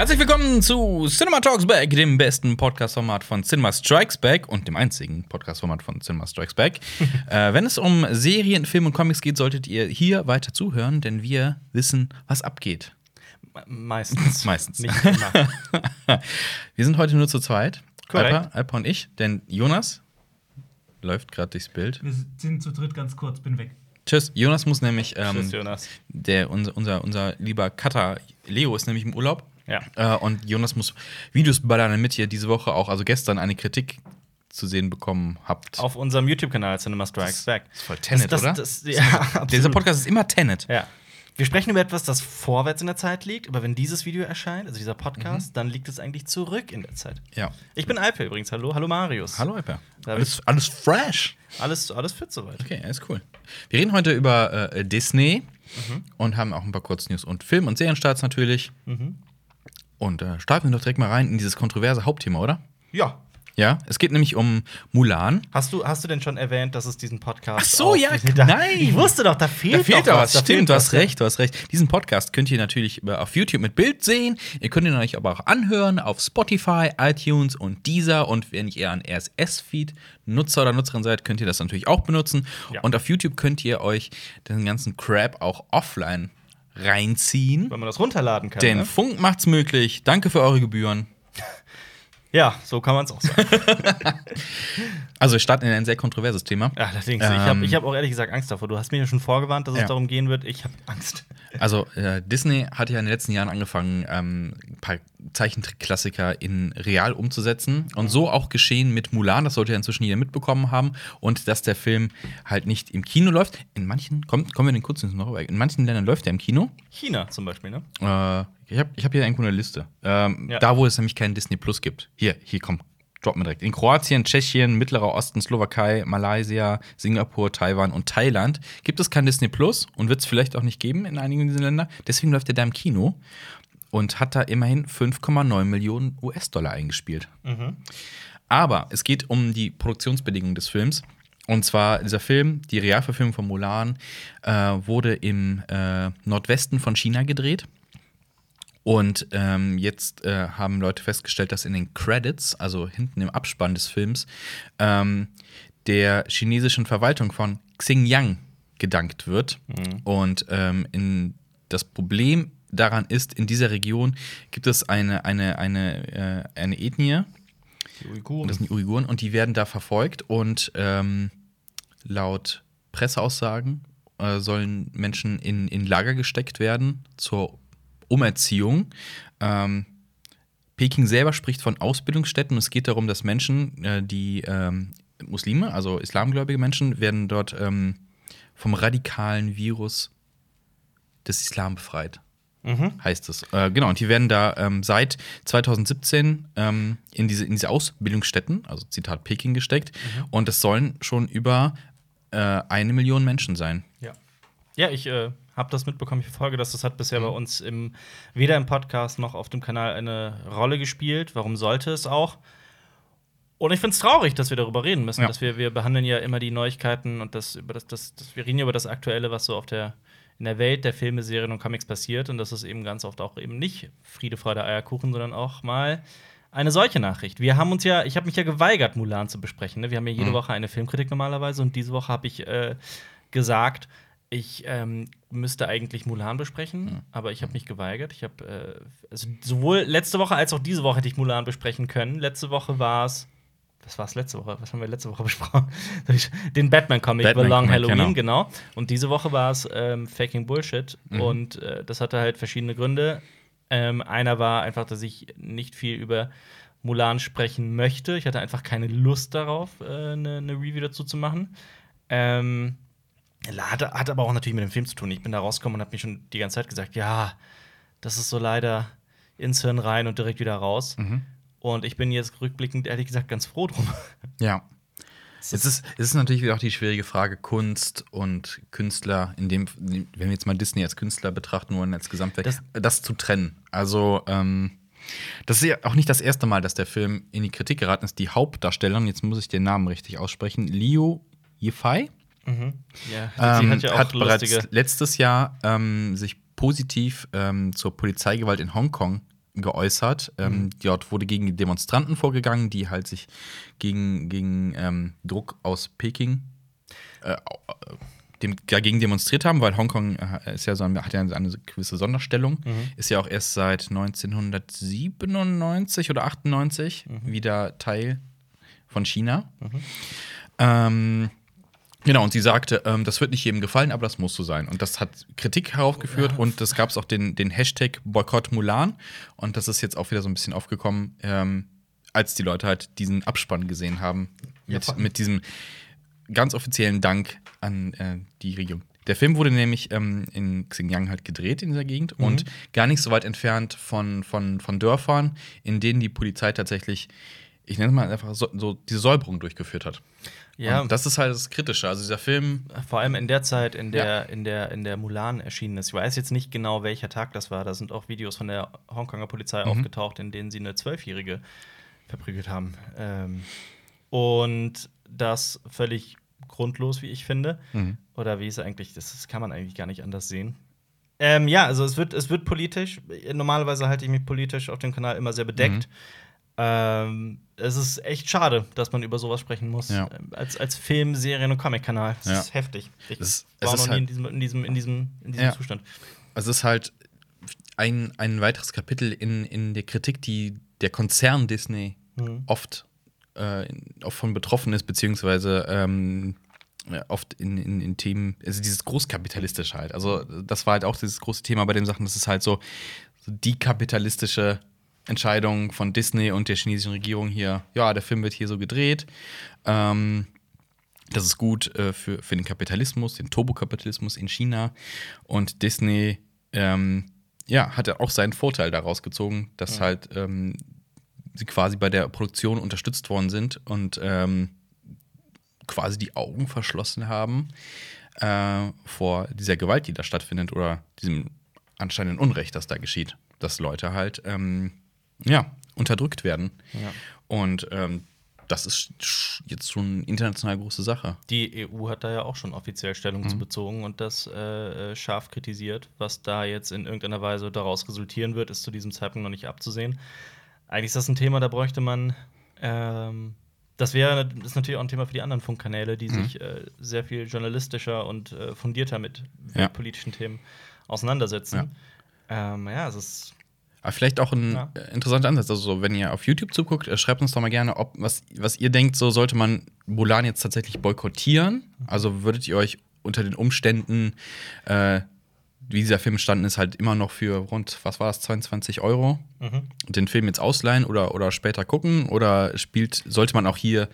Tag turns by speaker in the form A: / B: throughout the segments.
A: Herzlich willkommen zu Cinema Talks Back, dem besten Podcast-Format von Cinema Strikes Back und dem einzigen Podcast-Format von Cinema Strikes Back. äh, wenn es um Serien, Filme und Comics geht, solltet ihr hier weiter zuhören, denn wir wissen, was abgeht.
B: Meistens.
A: Meistens.
B: Nicht immer.
A: Wir sind heute nur zu zweit.
B: Korrekt.
A: Alper, Alper und ich, denn Jonas läuft gerade durchs Bild.
C: Wir sind zu dritt ganz kurz, bin weg.
A: Tschüss. Jonas muss nämlich, ähm,
B: Tschüss, Jonas.
A: der, unser, unser, unser lieber Cutter Leo ist nämlich im Urlaub.
B: Ja.
A: Äh, und Jonas muss Videos ballern, damit ihr diese Woche auch, also gestern, eine Kritik zu sehen bekommen habt.
B: Auf unserem YouTube-Kanal Cinema Strikes Back.
A: ist voll Tenet,
B: das,
A: oder?
B: Das, ja, absolut.
A: Dieser Podcast ist immer Tenet.
B: Ja. Wir sprechen über etwas, das vorwärts in der Zeit liegt, aber wenn dieses Video erscheint, also dieser Podcast, dann liegt es eigentlich zurück in der Zeit.
A: Ja.
B: Ich bin Alpe übrigens. Hallo, hallo Marius.
A: Hallo, Alper. Alles, alles fresh.
B: Alles, alles fit soweit.
A: Okay, alles cool. Wir reden heute über äh, Disney und haben auch ein paar Kurznews und Film- und Serienstarts natürlich. Und äh, starten wir doch direkt mal rein in dieses kontroverse Hauptthema, oder?
B: Ja.
A: Ja, es geht nämlich um Mulan.
B: Hast du, hast du denn schon erwähnt, dass es diesen Podcast
A: Ach so, ja,
B: da,
A: nein.
B: Ich wusste doch, da fehlt,
A: Da fehlt
B: doch
A: was.
B: Da
A: Stimmt, du
B: was.
A: hast recht, du hast recht. Diesen Podcast könnt ihr natürlich auf YouTube mit Bild sehen. Ihr könnt ihn euch aber auch anhören auf Spotify, iTunes und Deezer. Und wenn ihr ein RSS-Feed-Nutzer oder Nutzerin seid, könnt ihr das natürlich auch benutzen.
B: Ja.
A: Und auf YouTube könnt ihr euch den ganzen Crap auch offline reinziehen.
B: Wenn man das runterladen kann.
A: Denn
B: ne?
A: Funk macht's möglich. Danke für eure Gebühren.
B: Ja, so kann man es auch sagen.
A: Also, wir starten in ein sehr kontroverses Thema.
B: Ja, allerdings. ich
A: Ähm.
B: habe ich hab auch ehrlich gesagt Angst davor. Du hast mir ja schon vorgewarnt, dass
A: Ja.
B: es darum gehen wird. Ich habe Angst.
A: Also, äh, Disney hat ja in den letzten Jahren angefangen, ähm, ein paar Zeichentrick-Klassiker in real umzusetzen. Und so auch geschehen mit Mulan, das sollte ja inzwischen jeder mitbekommen haben. Und dass der Film halt nicht im Kino läuft. In manchen, kommt, kommen wir in den kurzen noch rüber. In manchen Ländern läuft er im Kino.
B: China zum Beispiel, ne?
A: Äh, ich habe ich hab hier irgendwo eine Liste. Ähm,
B: Ja.
A: Da, wo es nämlich keinen Disney Plus gibt. Hier, hier, komm. Drop mir direkt. In Kroatien, Tschechien, Mittlerer Osten, Slowakei, Malaysia, Singapur, Taiwan und Thailand gibt es kein Disney Plus und wird es vielleicht auch nicht geben in einigen dieser Länder. Deswegen läuft er da im Kino und hat da immerhin 5,9 Millionen US-Dollar eingespielt. Aber es geht um die Produktionsbedingungen des Films. Und zwar dieser Film, die Realverfilmung von Mulan, äh, wurde im äh, Nordwesten von China gedreht. Und ähm, jetzt äh, haben Leute festgestellt, dass in den Credits, also hinten im Abspann des Films, ähm, der chinesischen Verwaltung von Xinjiang gedankt wird. Und ähm, in, das Problem daran ist, in dieser Region gibt es eine, eine, eine, äh, eine Ethnie,
B: Die Uiguren.
A: das sind die Uiguren. Und die werden da verfolgt. Und ähm, laut Presseaussagen äh, sollen Menschen in, in Lager gesteckt werden zur Umerziehung. Ähm, Peking selber spricht von Ausbildungsstätten. Und es geht darum, dass Menschen, äh, die ähm, Muslime, also islamgläubige Menschen, werden dort ähm, vom radikalen Virus des Islam befreit
B: Mhm.
A: heißt es. Äh, genau, und die werden da ähm, seit 2017 ähm, in, diese, in diese Ausbildungsstätten, also Zitat Peking, gesteckt. Und es sollen schon über äh, eine Million Menschen sein.
B: Ja. Ja, ich äh, habe das mitbekommen. Ich verfolge das. Das hat bisher
A: Mhm.
B: bei uns im, weder im Podcast noch auf dem Kanal eine Rolle gespielt. Warum sollte es auch? Und ich finde es traurig, dass wir darüber reden müssen.
A: Ja.
B: Dass wir, wir behandeln ja immer die Neuigkeiten und das, über das, das, das, wir reden ja über das Aktuelle, was so auf der, in der Welt der Filme, Serien und Comics passiert. Und das ist eben ganz oft auch eben nicht Friede, Freude, Eierkuchen, sondern auch mal eine solche Nachricht. Wir haben uns ja, ich habe mich ja geweigert, Mulan zu besprechen. Ne? Wir haben ja jede
A: Mhm.
B: Woche eine Filmkritik normalerweise und diese Woche habe ich äh, gesagt, ich ähm, müsste eigentlich Mulan besprechen, aber ich habe mich geweigert. Ich habe äh, also sowohl letzte Woche als auch diese Woche hätte ich Mulan besprechen können. Letzte Woche war es was war es letzte Woche? Was haben wir letzte Woche besprochen? Den Batman-Comic, The Long
A: Batman-Comic,
B: Halloween,
A: genau.
B: genau. Und diese Woche war es ähm, Faking Bullshit.
A: Mhm.
B: Und äh, das hatte halt verschiedene Gründe. Ähm, einer war einfach, dass ich nicht viel über Mulan sprechen möchte. Ich hatte einfach keine Lust darauf, eine äh, ne ne Review dazu zu machen. Ähm, hat, hat aber auch natürlich mit dem Film zu tun. Ich bin da rausgekommen und habe mir schon die ganze Zeit gesagt, ja, das ist so leider ins Hirn rein und direkt wieder raus.
A: Mhm.
B: Und ich bin jetzt rückblickend ehrlich gesagt ganz froh drum.
A: Ja. Es ist, es ist natürlich wieder auch die schwierige Frage Kunst und Künstler, in dem, wenn wir jetzt mal Disney als Künstler betrachten wollen, als Gesamtwerk, das,
B: Das-
A: zu trennen. Also, ähm, das ist ja auch nicht das erste Mal, dass der Film in die Kritik geraten ist. Die Hauptdarstellerin, jetzt muss ich den Namen richtig aussprechen, Liu Yifei,
B: Ja,
A: ähm, hat, bereits letztes Jahr ähm, sich positiv ähm, zur Polizeigewalt in Hongkong geäußert. Ähm, dort wurde gegen die Demonstranten vorgegangen, die halt sich gegen, gegen ähm, Druck aus Peking äh, äh, dem, dagegen demonstriert haben, weil Hongkong äh, ist ja so, ein- hat ja eine gewisse Sonderstellung. Ist ja auch erst seit 1997 oder 98 wieder Teil von China. Ähm, genau, und sie sagte, ähm, das wird nicht jedem gefallen, aber das muss so sein. Und das hat Kritik heraufgeführt und es gab auch den, den Hashtag Boykott Mulan. Und das ist jetzt auch wieder so ein bisschen aufgekommen, ähm, als die Leute halt diesen Abspann gesehen haben. Mit,
B: voll.
A: mit diesem ganz offiziellen Dank an äh, die Regierung. Der Film wurde nämlich ähm, in Xinjiang halt gedreht in dieser Gegend und gar nicht so weit entfernt von, von, von Dörfern, in denen die Polizei tatsächlich, ich nenne es mal einfach so, so diese Säuberung durchgeführt hat.
B: Ja.
A: Und das ist halt das Kritische. Also dieser Film,
B: Vor allem in der Zeit, in der,
A: Ja.
B: in der, in der Mulan erschienen ist. Ich weiß jetzt nicht genau, welcher Tag das war. Da sind auch Videos von der Hongkonger Polizei
A: Mhm.
B: aufgetaucht, in denen sie eine Zwölfjährige verprügelt haben. Ähm, und das völlig grundlos, wie ich finde.
A: Mhm.
B: Oder wie es eigentlich, das, das kann man eigentlich gar nicht anders sehen. Ähm, ja, also es wird, es wird politisch. Normalerweise halte ich mich politisch auf dem Kanal immer sehr bedeckt.
A: Mhm.
B: Ähm, es ist echt schade, dass man über sowas sprechen muss.
A: Ja.
B: Als, als Film-, Serien- und Comic-Kanal. Das
A: Ja.
B: ist heftig. Ich
A: Es ist-
B: war noch nie
A: halt-
B: in diesem, in diesem, in diesem, in diesem
A: Ja.
B: Zustand.
A: es ist halt ein, ein weiteres Kapitel in, in der Kritik, die der Konzern Disney
B: Mhm.
A: oft, äh, oft von betroffen ist, beziehungsweise ähm, oft in, in, in Themen, also dieses Großkapitalistische halt. Also, das war halt auch dieses große Thema bei den Sachen, das ist halt so, so die kapitalistische Entscheidung von Disney und der chinesischen Regierung hier, ja, der Film wird hier so gedreht. Ähm, das ist gut äh, für, für den Kapitalismus, den Turbokapitalismus in China. Und Disney ähm, ja, hat ja auch seinen Vorteil daraus gezogen, dass halt ähm, sie quasi bei der Produktion unterstützt worden sind und ähm, quasi die Augen verschlossen haben äh, vor dieser Gewalt, die da stattfindet oder diesem anscheinenden Unrecht, das da geschieht. Dass Leute halt ähm, ja, unterdrückt werden.
B: Ja.
A: Und ähm, das ist jetzt schon eine international große Sache.
B: Die EU hat da ja auch schon offiziell Stellung
A: Mhm.
B: zu bezogen und das äh, äh, scharf kritisiert. Was da jetzt in irgendeiner Weise daraus resultieren wird, ist zu diesem Zeitpunkt noch nicht abzusehen. Eigentlich ist das ein Thema, da bräuchte man. Ähm, das wäre ist natürlich auch ein Thema für die anderen Funkkanäle,
A: Mhm.
B: die sich äh, sehr viel journalistischer und äh, fundierter mit
A: Ja.
B: politischen Themen auseinandersetzen. Ja, ähm, ja es ist.
A: Aber vielleicht auch ein
B: Ja.
A: äh, interessanter Ansatz. Also, so, wenn ihr auf YouTube zuguckt, äh, schreibt uns doch mal gerne, ob, was, was ihr denkt, so sollte man Mulan jetzt tatsächlich boykottieren? Also, würdet ihr euch unter den Umständen, äh, wie dieser Film entstanden ist, halt immer noch für rund, was war das, 22 Euro
B: Mhm.
A: den Film jetzt ausleihen oder, oder später gucken? Oder spielt, sollte man auch hier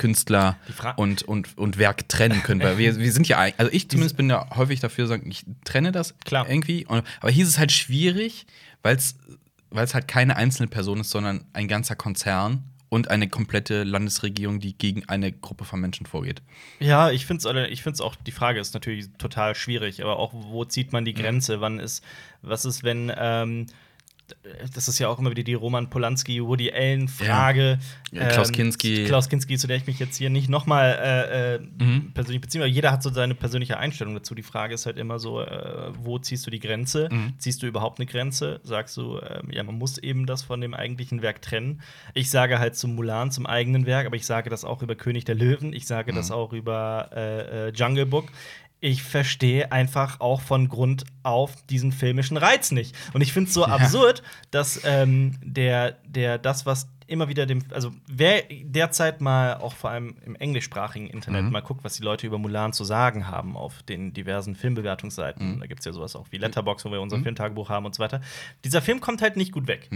A: Künstler und, und, und Werk trennen können? Weil wir, wir sind ja, eigentlich- also ich zumindest bin da häufig dafür, sagen, ich trenne das
B: Klar.
A: irgendwie. Aber hier ist es halt schwierig, weil es halt keine einzelne Person ist, sondern ein ganzer Konzern und eine komplette Landesregierung, die gegen eine Gruppe von Menschen vorgeht.
B: Ja, ich finde es ich find's auch, die Frage ist natürlich total schwierig, aber auch, wo zieht man die Grenze? Wann ist, was ist, wenn, ähm, das ist ja auch immer wieder die Roman Polanski, Woody Allen-Frage.
A: Ja, Klaus
B: Ähm,
A: Kinski.
B: Klaus Kinski, zu der ich mich jetzt hier nicht nochmal äh, äh,
A: Mhm.
B: persönlich beziehe, weil jeder hat so seine persönliche Einstellung dazu. Die Frage ist halt immer so, äh, wo ziehst du die Grenze?
A: Mhm.
B: Ziehst du überhaupt eine Grenze? Sagst du, ähm, ja, man muss eben das von dem eigentlichen Werk trennen. Ich sage halt zum Mulan, zum eigenen Werk, aber ich sage das auch über König der Löwen, ich sage
A: Mhm.
B: das auch über äh, äh, Jungle Book. Ich verstehe einfach auch von Grund auf diesen filmischen Reiz nicht. Und ich finde es so absurd, dass ähm, der, der das, was immer wieder dem, also wer derzeit mal auch vor allem im englischsprachigen Internet
A: Mhm.
B: mal guckt, was die Leute über Mulan zu sagen haben auf den diversen Filmbewertungsseiten.
A: Mhm.
B: Da gibt es ja sowas auch wie Letterbox, wo wir unser Filmtagebuch haben und so weiter. Dieser Film kommt halt nicht gut weg.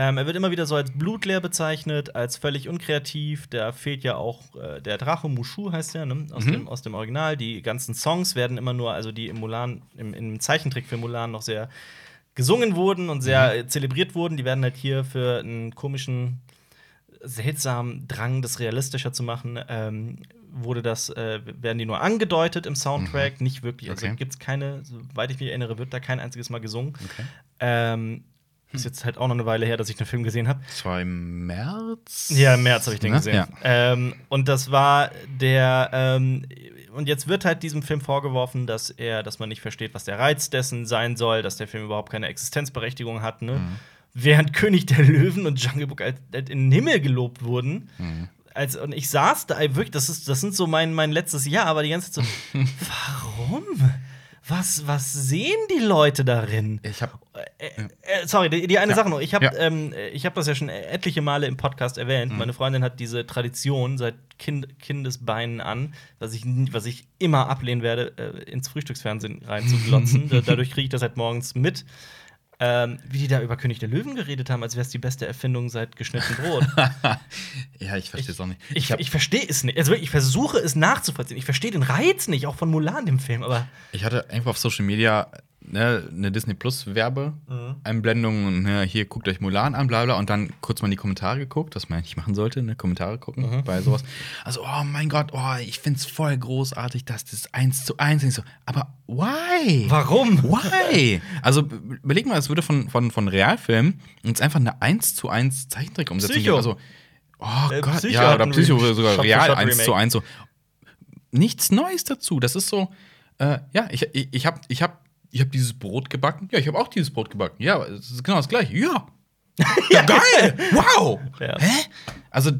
B: Ähm, er wird immer wieder so als blutleer bezeichnet, als völlig unkreativ. Da fehlt ja auch äh, der Drache Mushu, heißt der, ne? aus, dem, aus dem Original. Die ganzen Songs werden immer nur, also die im Mulan, im, im Zeichentrickfilm Mulan noch sehr gesungen wurden und sehr äh, zelebriert wurden. Die werden halt hier für einen komischen, seltsamen Drang, das realistischer zu machen, ähm, wurde das, äh, werden die nur angedeutet im Soundtrack, nicht wirklich. Also
A: Okay.
B: gibt es keine, soweit ich mich erinnere, wird da kein einziges Mal gesungen.
A: Okay.
B: Ähm, ist jetzt halt auch noch eine Weile her, dass ich den Film gesehen habe.
A: Das war im März?
B: Ja, im März habe ich den
A: Ne?
B: gesehen.
A: Ja.
B: Ähm, und das war der. Ähm, und jetzt wird halt diesem Film vorgeworfen, dass er, dass man nicht versteht, was der Reiz dessen sein soll, dass der Film überhaupt keine Existenzberechtigung hat. Ne?
A: Mhm.
B: während König der Löwen und Jungle Book als in den Himmel gelobt wurden.
A: Mhm.
B: Als, und ich saß da wirklich, das, ist, das sind so mein, mein letztes Jahr, aber die ganze Zeit so, warum? Was, was sehen die Leute darin?
A: Ich habe
B: Äh, äh, sorry, die, die eine
A: Ja.
B: Sache noch. Ich habe
A: Ja.
B: ähm, ich hab das ja schon etliche Male im Podcast erwähnt.
A: Mhm.
B: Meine Freundin hat diese Tradition seit kind, Kindesbeinen an, was ich, was ich immer ablehnen werde, äh, ins Frühstücksfernsehen reinzuglotzen. Da- Dadurch kriege ich das halt morgens mit. Ähm, wie die da über König der Löwen geredet haben, als wäre es die beste Erfindung seit geschnitten Brot.
A: ja, ich verstehe es auch nicht.
B: Ich,
A: hab-
B: ich verstehe es nicht. Also wirklich, ich versuche es nachzuvollziehen. Ich verstehe den Reiz nicht, auch von Mulan, dem Film. Aber
A: Ich hatte einfach auf Social Media ne, eine Disney Plus Werbeeinblendung und ne, hier guckt euch Mulan an, bla bla und dann kurz mal in die Kommentare geguckt, was man eigentlich machen sollte, ne, Kommentare gucken bei sowas. Also, oh mein Gott, oh, ich find's voll großartig, dass das eins zu eins ist. So, aber why?
B: warum?
A: Why? Also überleg mal, es würde von, von, von Realfilmen uns einfach eine 1 zu 1 Zeichentrick-Umsetzung
B: Psycho.
A: geben. Also, oh
B: Äh,
A: Gott,
B: Psycho
A: ja, oder Psycho
B: Re-
A: sogar
B: for
A: real
B: Shot
A: 1 zu
B: Remake.
A: 1 so. Nichts Neues dazu. Das ist so, äh, ja, ich, ich, ich habe ich hab, ich hab dieses Brot gebacken. Ja, ich habe auch dieses Brot gebacken. Ja, es ist genau das gleiche. Ja. ja, geil! Wow!
B: Ja.
A: Hä? Also,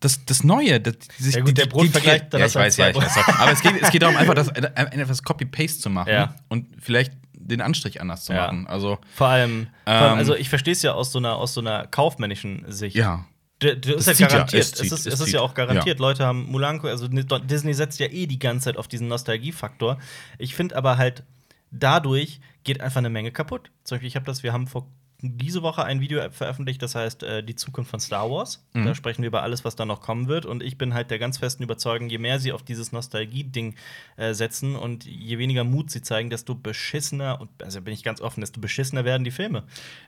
A: das, das Neue, das, dieses,
B: Ja gut, der Brotvergleich, dann
A: ja,
B: hast
A: ich weiß, ja, ich weiß. Aber es geht, es geht darum, einfach das, etwas Copy-Paste zu machen
B: Ja.
A: und vielleicht den Anstrich anders zu
B: Ja.
A: machen. Also,
B: Vor allem, vor allem
A: Ähm,
B: also ich verstehe es ja aus so einer, aus so einer kaufmännischen Sicht.
A: ja.
B: D- d-
A: Es
B: ist ja
A: zieht ja,
B: garantiert.
A: es
B: Es,
A: zieht,
B: ist,
A: es
B: es ist ja auch garantiert.
A: Ja.
B: Leute haben Mulan, also Disney setzt ja eh die ganze Zeit auf diesen Nostalgiefaktor. Ich finde aber halt, dadurch geht einfach eine Menge kaputt. Zum Beispiel, ich habe das, wir haben vor diese Woche ein Video veröffentlicht, das heißt äh, die Zukunft von Star Wars.
A: Mhm.
B: Da sprechen wir über alles, was da noch kommen wird. Und ich bin halt der ganz festen Überzeugung, je mehr sie auf dieses Nostalgie-Ding äh, setzen und je weniger Mut sie zeigen, desto beschissener, und also bin ich ganz offen, desto beschissener werden die Filme.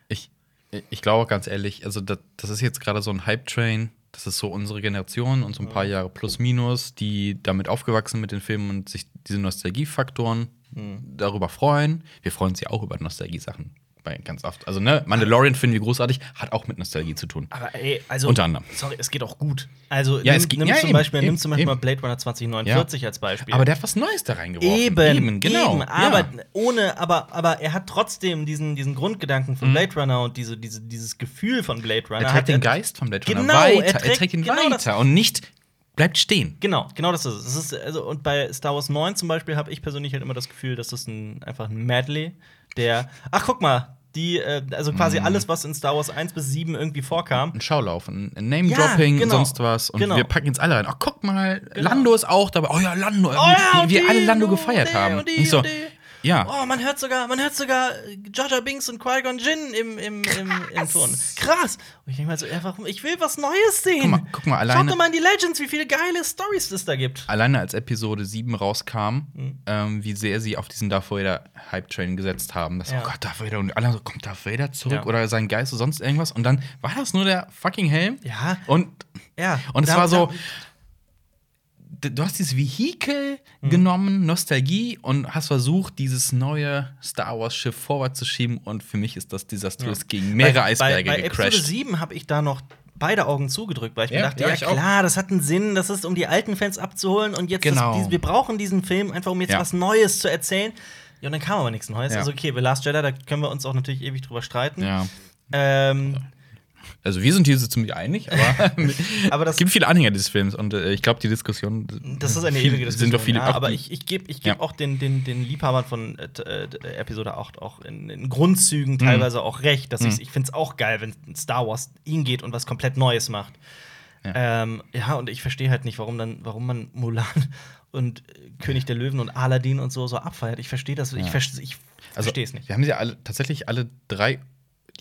A: Ich, ich glaube ganz ehrlich, also das, das ist jetzt gerade so ein Hype-Train. Das ist so unsere Generation und so ein paar Jahre plus minus, die damit aufgewachsen sind mit den Filmen und sich diese Nostalgiefaktoren darüber freuen. Wir freuen uns ja auch über Nostalgie-Sachen ganz oft. Also, ne, Mandalorian finden wir großartig, hat auch mit Nostalgie zu tun.
B: Aber ey, also.
A: Unter anderem.
B: Sorry, es geht auch gut. Also,
A: Ja,
B: nimm,
A: es geht-
B: nimm,
A: ja,
B: zum
A: eben,
B: Beispiel, nimm
A: eben,
B: zum Beispiel mal
A: eben.
B: Blade Runner 2049 als Beispiel.
A: Aber der hat was Neues da reingeworfen.
B: Eben,
A: genau.
B: Eben, aber
A: ja.
B: ohne, aber, aber er hat trotzdem diesen, diesen Grundgedanken von Blade Runner und diese, diese, dieses Gefühl von Blade Runner.
A: Mhm. er
B: hat
A: trägt den Geist von Blade Runner
B: Genau,
A: weiter.
B: er
A: Er
B: trägt
A: trägt, ihn
B: genau
A: weiter und nicht bleibt stehen.
B: Genau, genau das ist es. es ist, also, und bei Star Wars 9 zum Beispiel habe ich persönlich halt immer das Gefühl, das ist ein, einfach ein Medley, der. Ach, guck mal, die, äh, also quasi
A: Mhm.
B: alles, was in Star Wars 1 bis 7 irgendwie vorkam.
A: ein Schaulauf, ein Name-Dropping
B: Ja, genau.
A: sonst was. Und
B: Genau.
A: wir packen jetzt alle rein. Ach, guck mal,
B: Genau.
A: Lando ist auch dabei. Oh ja, Lando.
B: Oh ja,
A: wie wir
B: und
A: alle Lando gefeiert haben.
B: die,
A: ich so. Ja.
B: Oh, man hört sogar, man hört sogar äh, Jar Binks und Qui-Gon Jinn im, im, im, im Ton. Krass. Und ich denke mal so, einfach, ich will was Neues sehen.
A: Guck mal, guck mal,
B: Schaut
A: alleine-
B: doch mal in die Legends, wie viele geile Stories es da gibt.
A: Alleine als Episode 7 rauskam,
B: Mhm.
A: ähm, wie sehr sie auf diesen Darth Vader Hype-Train gesetzt haben. Das,
B: Ja.
A: Oh Gott, Darth Vader. Und alle so, kommt Darth Vader zurück
B: Ja.
A: oder sein Geist oder sonst irgendwas. Und dann war das nur der fucking Helm.
B: Ja.
A: Und,
B: Ja.
A: und es
B: Da-
A: war so, du hast dieses Vehikel
B: Mhm.
A: genommen, Nostalgie, und hast versucht, dieses neue Star Wars-Schiff vorwärts zu schieben. Und für mich ist das desaströs gegen mehrere
B: bei,
A: Eisberge
B: bei, bei Episode
A: gecrashed.
B: 7 habe ich da noch beide Augen zugedrückt, weil ich mir
A: Ja,
B: dachte,
A: ja,
B: ja,
A: ich auch.
B: klar, das hat einen Sinn, das ist, um die alten Fans abzuholen und jetzt,
A: Genau.
B: das, wir brauchen diesen Film einfach, um jetzt
A: Ja.
B: was Neues zu erzählen. Ja, und dann kam aber nichts Neues.
A: Ja.
B: Also, okay, The Last Jedi, da können wir uns auch natürlich ewig drüber streiten.
A: Ja.
B: Ähm,
A: Also wir sind hier so ziemlich einig, aber,
B: Aber das-
A: es gibt viele Anhänger dieses Films und äh, ich glaube, die Diskussion
B: Das ist eine
A: viel-
B: ewige Diskussion.
A: Sind doch viele
B: ja,
A: auch
B: aber ich, ich gebe ich geb
A: Ja.
B: auch den, den, den Liebhabern von äh, t- äh, Episode 8 auch in, in Grundzügen teilweise auch recht. Dass ich ich finde es auch geil, wenn Star Wars hingeht und was komplett Neues macht. Ja, ähm, ja und ich verstehe halt nicht, warum, dann, warum man Mulan und äh, König der Löwen und Aladdin und so so abfeiert. Ich verstehe das, ich, ich
A: Also,
B: verstehe es nicht.
A: Wir haben sie alle tatsächlich alle drei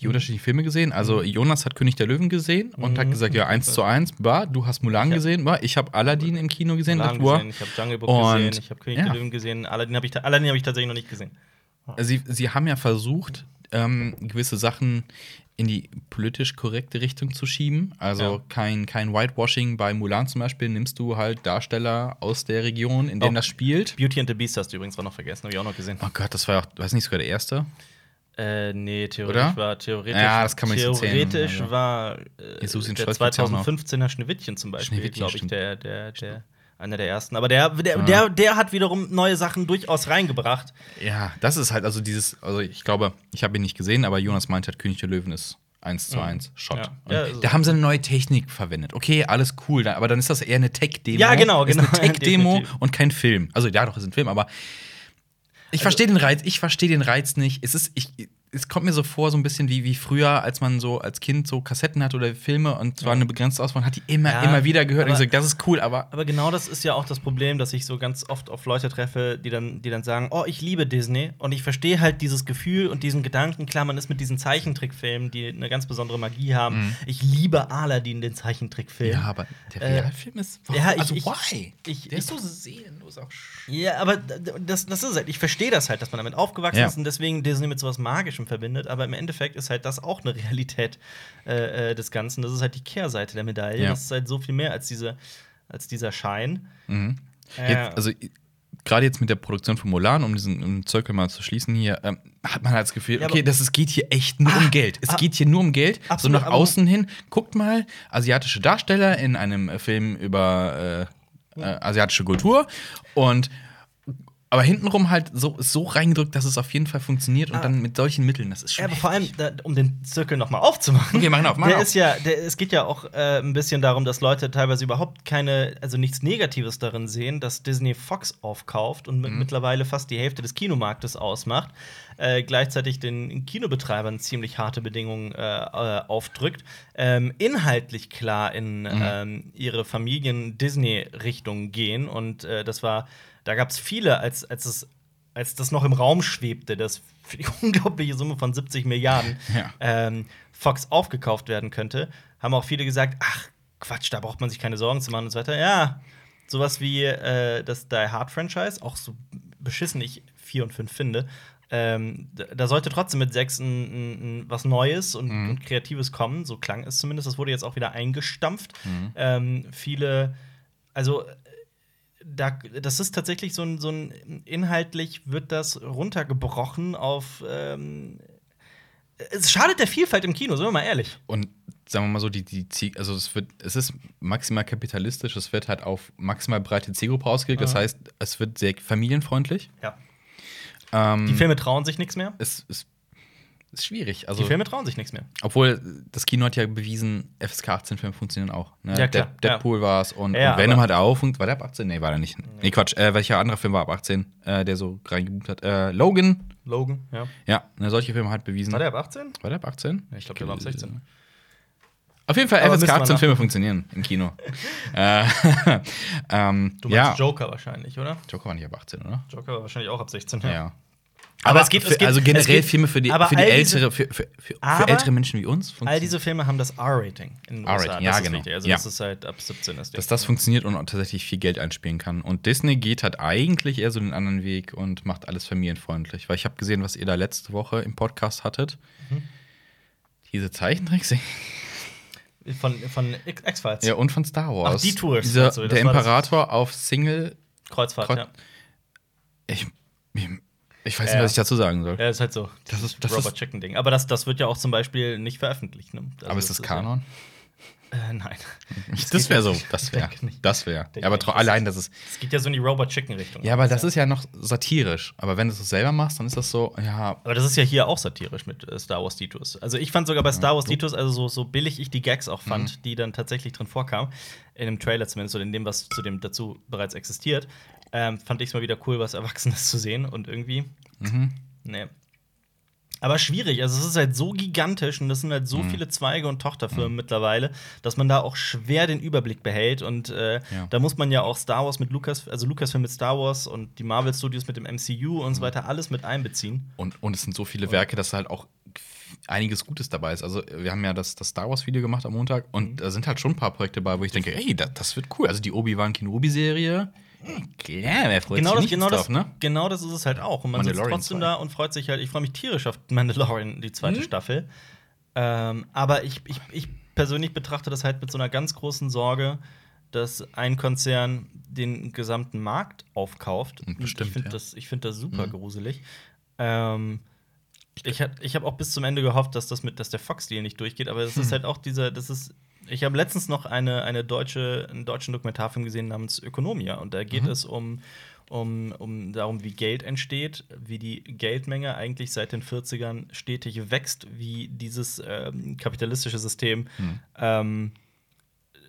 A: die unterschiedlichen Filme gesehen. Also Jonas hat König der Löwen gesehen und hat
B: Mhm.
A: gesagt, ja, eins zu eins, bah, du hast Mulan
B: Ich
A: gesehen, bah, ich habe Aladdin im Kino gesehen,
B: Mulan gesehen, ich habe Jungle Book
A: Und-
B: gesehen, ich habe König
A: ja.
B: der Löwen gesehen, Aladdin habe ich, Aladdin hab ich tatsächlich noch nicht gesehen.
A: Sie, sie haben ja versucht, ähm, gewisse Sachen in die politisch korrekte Richtung zu schieben. Also
B: Ja.
A: kein, kein Whitewashing. Bei Mulan zum Beispiel nimmst du halt Darsteller aus der Region, in denen
B: Oh.
A: das spielt.
B: Beauty and the Beast hast du übrigens auch noch vergessen, habe ich auch noch gesehen.
A: Oh Gott, das war ja auch, weiß nicht, sogar der erste.
B: Äh, nee, theoretisch
A: Oder?
B: war theoretisch.
A: Ja, das kann man nicht zählen,
B: Theoretisch
A: also.
B: war äh,
A: Jesus
B: der
A: Stolz gibt's auch noch.
B: 2015er Schneewittchen zum Beispiel, glaube ich, der, der, der, einer der ersten. Aber der, der,
A: Ja.
B: der, der hat wiederum neue Sachen durchaus reingebracht.
A: Ja, das ist halt also dieses, also ich glaube, ich habe ihn nicht gesehen, aber Jonas meint halt, König der Löwen ist 1 zu 1 Shot.
B: Ja. Ja, also-
A: da haben sie eine neue Technik verwendet. Okay, alles cool, aber dann ist das eher eine Tech-Demo.
B: Ja, genau,
A: ist
B: genau.
A: Eine Tech-Demo
B: Definitiv.
A: und kein Film. Also ja, doch, ist ein Film, aber ich verstehe den Reiz, ich verstehe den Reiz nicht. Es ist, ich, es kommt mir so vor, so ein bisschen wie, wie früher, als man so als Kind so Kassetten hatte oder Filme und zwar eine begrenzte Auswahl, hat die immer,
B: Ja,
A: immer wieder gehört und
B: aber-
A: gesagt, das ist cool, aber
B: Aber genau das ist ja auch das Problem, dass ich so ganz oft auf Leute treffe, die dann, die dann sagen, oh, ich liebe Disney und ich verstehe halt dieses Gefühl und diesen Gedanken. Klar, man ist mit diesen Zeichentrickfilmen, die eine ganz besondere Magie haben. Ich liebe Aladdin, den Zeichentrickfilm.
A: ja, aber der
B: Äh,
A: Realfilm ist
B: ja, ich-
A: also
B: ich-
A: why?
B: ich-
A: der ist so seelenlos auch.
B: Ja, aber das, das ist halt, ich verstehe das halt, dass man damit aufgewachsen
A: Ja.
B: ist und deswegen Disney mit sowas Magischem verbindet, aber im Endeffekt ist halt das auch eine Realität äh, äh, des Ganzen. Das ist halt die Kehrseite der Medaille.
A: Ja.
B: Das ist halt so viel mehr als, diese, als dieser Schein.
A: Mhm.
B: Äh,
A: Jetzt, also gerade jetzt mit der Produktion von Mulan, um diesen um Zirkel mal zu schließen hier, ähm, hat man halt das Gefühl,
B: Ja,
A: okay, das, es geht hier echt nur
B: Ah,
A: um Geld. Es
B: ah,
A: geht hier nur um Geld.
B: absolut,
A: so nach außen hin, guckt mal, asiatische Darsteller in einem äh, Film über äh, äh, asiatische Kultur und aber hintenrum halt so, so reingedrückt, dass es auf jeden Fall funktioniert und
B: Ah.
A: dann mit solchen Mitteln, das ist
B: Ja,
A: schon.
B: aber vor allem, da, um den Zirkel noch mal aufzumachen.
A: Okay, mach ihn auf, mach ihn
B: der
A: auf.
B: ist ja, der, es geht ja auch äh, ein bisschen darum, dass Leute teilweise überhaupt keine, also nichts Negatives darin sehen, dass Disney Fox aufkauft und
A: Mhm.
B: mit, mittlerweile fast die Hälfte des Kinomarktes ausmacht, äh, gleichzeitig den Kinobetreibern ziemlich harte Bedingungen äh, äh, aufdrückt, ähm, inhaltlich klar in
A: Mhm.
B: ähm, ihre Familien-Disney-Richtung gehen und äh, das war, da gab es viele, als, als es als das noch im Raum schwebte, dass für die unglaubliche Summe von 70 Milliarden
A: Ja.
B: ähm, Fox aufgekauft werden könnte, haben auch viele gesagt, ach Quatsch, da braucht man sich keine Sorgen zu machen und so weiter. Ja, sowas wie äh, das Die Hard Franchise, auch so beschissen ich 4 und 5 finde, ähm, da, sollte trotzdem mit 6 ein, ein, ein, was Neues und,
A: Mhm.
B: und Kreatives kommen. So klang es zumindest. Das wurde jetzt auch wieder eingestampft.
A: Mhm.
B: Ähm, viele, also da, das ist tatsächlich so ein, so ein inhaltlich wird das runtergebrochen auf ähm, es schadet der Vielfalt im Kino, sind wir mal ehrlich.
A: Und sagen wir mal so, die, die also es wird, es ist maximal kapitalistisch, es wird halt auf maximal breite Zielgruppe ausgelegt. Das
B: Mhm.
A: heißt, es wird sehr familienfreundlich.
B: Ja.
A: Ähm,
B: Die Filme trauen sich nichts mehr.
A: es ist, ist schwierig. Also,
B: Die Filme trauen sich nichts mehr.
A: obwohl das Kino hat ja bewiesen, FSK 18-Filme funktionieren auch. Ne?
B: Ja, klar,
A: Dead- Deadpool war es und,
B: Ja,
A: und Venom hat auch. funkt- War der ab 18? Nee, war der nicht. Nee, Quatsch. Äh, welcher andere Film war ab 18, äh, der so reingebucht hat? Äh, Logan.
B: Logan, ja.
A: Ja, ne, solche Filme hat bewiesen.
B: War der ab 18?
A: War der ab 18?
B: Ja, ich glaube, der war ab 16.
A: Auf jeden Fall,
B: Aber
A: FSK
B: müsste man
A: 18 Filme
B: nachgucken.
A: funktionieren im Kino. äh, ähm,
B: Du
A: ja.
B: meinst Joker wahrscheinlich, oder?
A: Joker war nicht ab 18, oder?
B: Joker war wahrscheinlich auch ab 16.
A: Ja.
B: Aber es geht-
A: für,
B: es geht-
A: also generell
B: geht-
A: Filme für die, für die ältere, für, für, für, ältere Menschen wie uns.
B: All diese Filme haben das R-Rating in den
A: R-Rating,
B: USA.
A: ja,
B: das
A: genau.
B: wichtig. Also,
A: Ja.
B: das ist halt ab 17 ist
A: dass das funktioniert und tatsächlich viel Geld einspielen kann. Und Disney geht halt eigentlich eher so den anderen Weg und macht alles familienfreundlich. Weil ich habe gesehen, was ihr da letzte Woche im Podcast hattet.
B: Mhm.
A: Diese Zeichentricks.
B: Von, von X-Files.
A: ja, und von Star Wars.
B: Ach, die Tours,
A: Dieser,
B: das
A: der Imperator auf Single.
B: Kreuzfahrt,
A: Kreuz-
B: ja.
A: Ich, ich, ich weiß
B: Ja.
A: nicht, was ich dazu sagen soll.
B: Ja, ist halt so.
A: Das ist- das
B: Robert
A: ist-
B: Chicken-Ding. Aber das, das wird ja auch zum Beispiel nicht veröffentlicht. Ne? Also
A: Aber ist das Kanon?
B: Ja, äh, nein.
A: Das wäre so. Das wäre. Das wäre. Ja, aber
B: Das
A: allein, das ist.
B: Es geht ja so in die Robot Chicken-Richtung.
A: Ja, aber das ist ja noch satirisch. Aber wenn du es selber machst, dann ist das so, ja.
B: Aber das ist ja hier auch satirisch mit äh, Star Wars Detours. Also ich fand sogar bei Star Wars Detours, also so, so billig ich die Gags auch fand,
A: Mhm.
B: die dann tatsächlich drin vorkamen, in dem Trailer zumindest oder in dem, was zu dem dazu bereits existiert, ähm, fand ich es mal wieder cool, was Erwachsenes zu sehen und irgendwie,
A: Mhm.
B: nee. Aber schwierig, also es ist halt so gigantisch und das sind halt so
A: Mhm.
B: viele Zweige und Tochterfirmen mittlerweile, dass man da auch schwer den Überblick behält und äh,
A: Ja.
B: da muss man ja auch Star Wars mit Lucas, also Lucasfilm mit Star Wars und die Marvel Studios mit dem MCU und so weiter alles mit einbeziehen.
A: Und, und es sind so viele Werke, dass halt auch einiges Gutes dabei ist. Also, wir haben ja das, das Star Wars-Video gemacht am Montag und
B: Mhm.
A: da sind halt schon ein paar Projekte dabei, wo ich denke, ey, das, das wird cool. Also, die Obi-Wan Kenobi-Serie. Klar, wer freut
B: genau
A: sich
B: das, genau,
A: drauf,
B: das,
A: ne?
B: genau das ist es halt auch. Und man sitzt trotzdem
A: 2.
B: da und freut sich halt. Ich freue mich tierisch auf Mandalorian, die zweite
A: Mhm.
B: Staffel. Ähm, aber ich, ich, ich persönlich betrachte das halt mit so einer ganz großen Sorge, dass ein Konzern den gesamten Markt aufkauft.
A: Bestimmt,
B: ich finde
A: ja.
B: das, ich find das super
A: Mhm.
B: gruselig. Ähm, ich ich habe auch bis zum Ende gehofft, dass das mit, dass der Fox-Deal nicht durchgeht, aber das
A: Hm.
B: ist halt auch dieser, das ist. Ich habe letztens noch eine, eine deutsche, einen deutschen Dokumentarfilm gesehen namens Ökonomia und da geht
A: Mhm.
B: es um, um, um darum, wie Geld entsteht, wie die Geldmenge eigentlich seit den 40ern stetig wächst, wie dieses ähm, kapitalistische System ähm,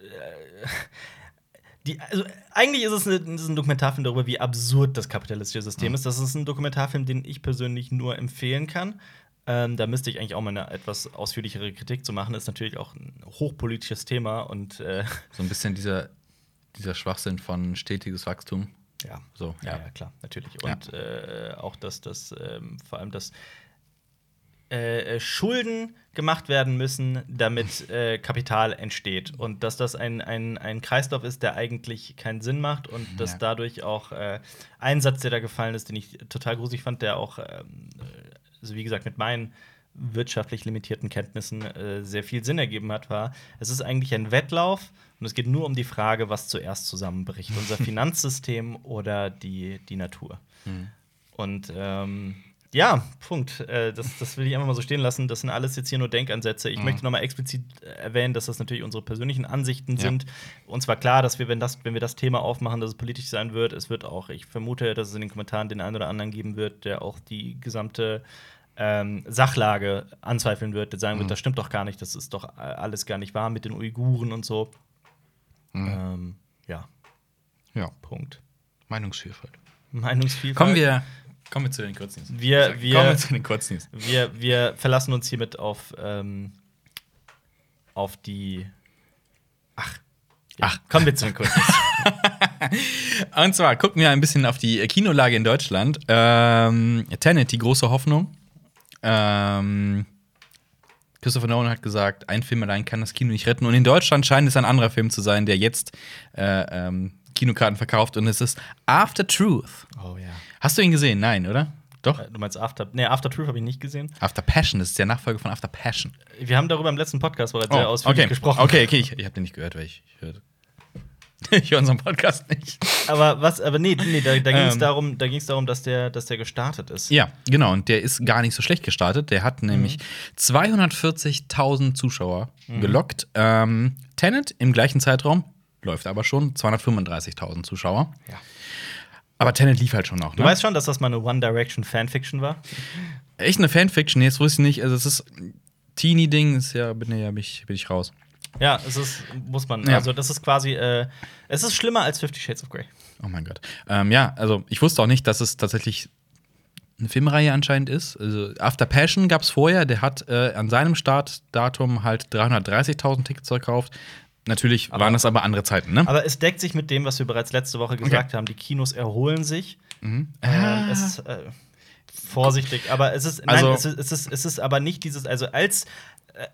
B: äh, die, also eigentlich ist es, eine, ist es ein Dokumentarfilm darüber, wie absurd das kapitalistische System ist. Das ist ein Dokumentarfilm, den ich persönlich nur empfehlen kann. Ähm, da müsste ich eigentlich auch mal eine etwas ausführlichere Kritik zu machen. Ist natürlich auch ein hochpolitisches Thema und äh,
A: So ein bisschen dieser, dieser Schwachsinn von stetiges Wachstum.
B: ja.
A: So,
B: Ja, ja, klar, natürlich.
A: Ja.
B: Und äh, auch, dass das ähm, vor allem das äh, Schulden gemacht werden müssen, damit äh, Kapital entsteht. Und dass das ein, ein, ein Kreislauf ist, der eigentlich keinen Sinn macht und dass
A: Ja.
B: dadurch auch äh, ein Satz, der da gefallen ist, den ich total gruselig fand, der auch, ähm, äh, also wie gesagt, mit meinen wirtschaftlich limitierten Kenntnissen äh, sehr viel Sinn ergeben hat, war, es ist eigentlich ein Wettlauf und es geht nur um die Frage, was zuerst zusammenbricht, unser Finanzsystem oder die, die Natur. Und ähm, ja, Punkt. Äh, das, das will ich einfach mal so stehen lassen. Das sind alles jetzt hier nur Denkansätze. Ich
A: Mhm.
B: möchte noch mal explizit äh, erwähnen, dass das natürlich unsere persönlichen Ansichten
A: Ja.
B: sind. Uns war klar, dass wir, wenn, das, wenn wir das Thema aufmachen, dass es politisch sein wird. Es wird auch, ich vermute, dass es in den Kommentaren den einen oder anderen geben wird, der auch die gesamte ähm, Sachlage anzweifeln wird, der sagen
A: Mhm.
B: wird, das stimmt doch gar nicht, das ist doch äh, alles gar nicht wahr mit den Uiguren und so.
A: Mhm.
B: Ähm, ja,
A: Ja,
B: Punkt.
A: Meinungsvielfalt.
B: Meinungsvielfalt.
A: Kommen wir, kommen wir zu den Kurznews.
B: Wir- wir-
A: kommen wir zu den Kurznews.
B: Wir, wir verlassen uns hiermit auf, ähm, auf die. Ach. Ja,
A: Ach.
B: Kommen wir zu den Kurznews.
A: Und zwar gucken wir ein bisschen auf die Kinolage in Deutschland. Ähm, Tenet, die große Hoffnung. Ähm, Christopher Nolan hat gesagt, ein Film allein kann das Kino nicht retten. Und in Deutschland scheint es ein anderer Film zu sein, der jetzt äh, ähm, Kinokarten verkauft. Und es ist After Truth.
B: oh ja.
A: Hast du ihn gesehen? Nein, oder? Doch.
B: Äh, Du meinst After. Nee, After Truth habe ich nicht gesehen.
A: After Passion, das ist der Nachfolger von After Passion.
B: Wir haben darüber im letzten Podcast bereits sehr ausführlich
A: Oh, okay.
B: gesprochen.
A: Okay, okay, ich, ich habe den nicht gehört, weil ich, ich höre ich höre unseren Podcast nicht.
B: Aber was, aber nee, nee da, da ging es
A: Ähm.
B: darum, da ging's darum, dass der, dass der gestartet ist.
A: Ja, genau. Und der ist gar nicht so schlecht gestartet. Der hat nämlich 240.000 Zuschauer gelockt. Ähm, Tenet im gleichen Zeitraum läuft aber schon 235.000 Zuschauer.
B: Ja.
A: Aber Tenet lief halt schon noch.
B: Du
A: Ne?
B: weißt schon, dass das mal eine One Direction Fanfiction war?
A: Echt eine Fanfiction? Nee, das wusste ich nicht. Also, es ist Teenie-Ding, ist ja, bin, ja, bin, ich, bin ich raus.
B: Ja, es ist, muss man.
A: Ja.
B: Also, das ist quasi, äh, es ist schlimmer als Fifty Shades of Grey.
A: Oh mein Gott. Ähm, ja, also ich wusste auch nicht, dass es tatsächlich eine Filmreihe anscheinend ist. Also After Passion gab es vorher, der hat äh, an seinem Startdatum halt 330.000 Tickets verkauft. Natürlich
B: Aber-
A: waren das aber andere Zeiten, ne?
B: Aber es deckt sich mit dem, was wir bereits letzte Woche gesagt haben. Die Kinos erholen sich.
A: Mhm.
B: Äh, es ist, äh, vorsichtig, aber es ist,
A: Also-
B: nein, es ist, es ist, es ist aber nicht dieses, also als,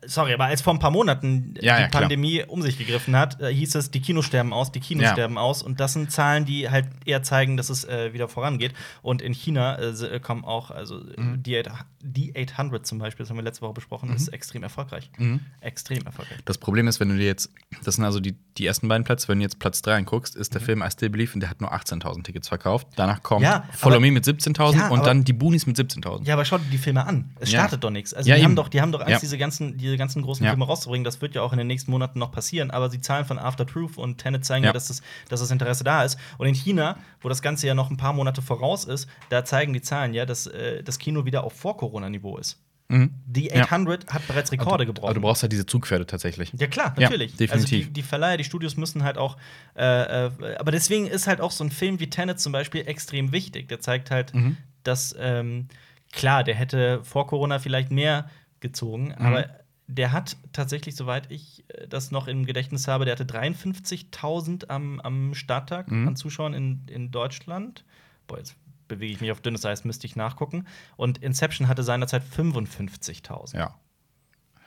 B: sorry, aber als vor ein paar Monaten
A: Ja,
B: die
A: ja.
B: Pandemie um sich gegriffen hat, äh, hieß es, die Kinos sterben aus, die Kinos
A: Ja.
B: sterben aus und das sind Zahlen, die halt eher zeigen, dass es äh, wieder vorangeht und in China äh, äh, kommen auch, also
A: Mhm.
B: die, 8 die 800 zum Beispiel, das haben wir letzte Woche besprochen, ist extrem erfolgreich.
A: Mhm.
B: Extrem erfolgreich.
A: Das Problem ist, wenn du dir jetzt, das sind also die, die ersten beiden Plätze, wenn du jetzt Platz 3 anguckst, ist der Film I Still Believe und der hat nur 18.000 Tickets verkauft. Danach kommt
B: Mhm.
A: Follow Me mit 17.000
B: Ja,
A: und dann die Boonies mit 17.000.
B: Ja, aber schau dir die Filme an. Es startet doch nichts. Also
A: Ja,
B: die, haben doch, die haben doch Angst, diese, ganzen, diese ganzen großen
A: Ja.
B: Filme rauszubringen. Das wird ja auch in den nächsten Monaten noch passieren. Aber die Zahlen von After Truth und Tenet zeigen ja,
A: Ja.
B: dass, das, dass das Interesse da ist. Und in China, wo das Ganze ja noch ein paar Monate voraus ist, da zeigen die Zahlen ja, dass äh, das Kino wieder auf Vor-Corona-Niveau ist.
A: Mhm.
B: Die
A: Ja.
B: 800 hat bereits Rekorde
A: Aber du
B: gebrochen.
A: brauchst halt diese Zugpferde tatsächlich.
B: Ja, klar,
A: Ja,
B: natürlich.
A: definitiv.
B: Also die, die Verleiher, die Studios müssen halt auch. Äh, äh, aber deswegen ist halt auch so ein Film wie Tenet zum Beispiel extrem wichtig. Der zeigt halt,
A: Mhm.
B: dass, ähm, klar, der hätte vor Corona vielleicht mehr gezogen,
A: Mhm.
B: aber der hat tatsächlich, soweit ich äh, das noch im Gedächtnis habe, der hatte 53.000 am, am Starttag
A: Mhm.
B: an Zuschauern in, in Deutschland. Boah, jetzt bewege ich mich auf dünnes Eis, müsste ich nachgucken. Und Inception hatte seinerzeit 55.000.
A: Ja.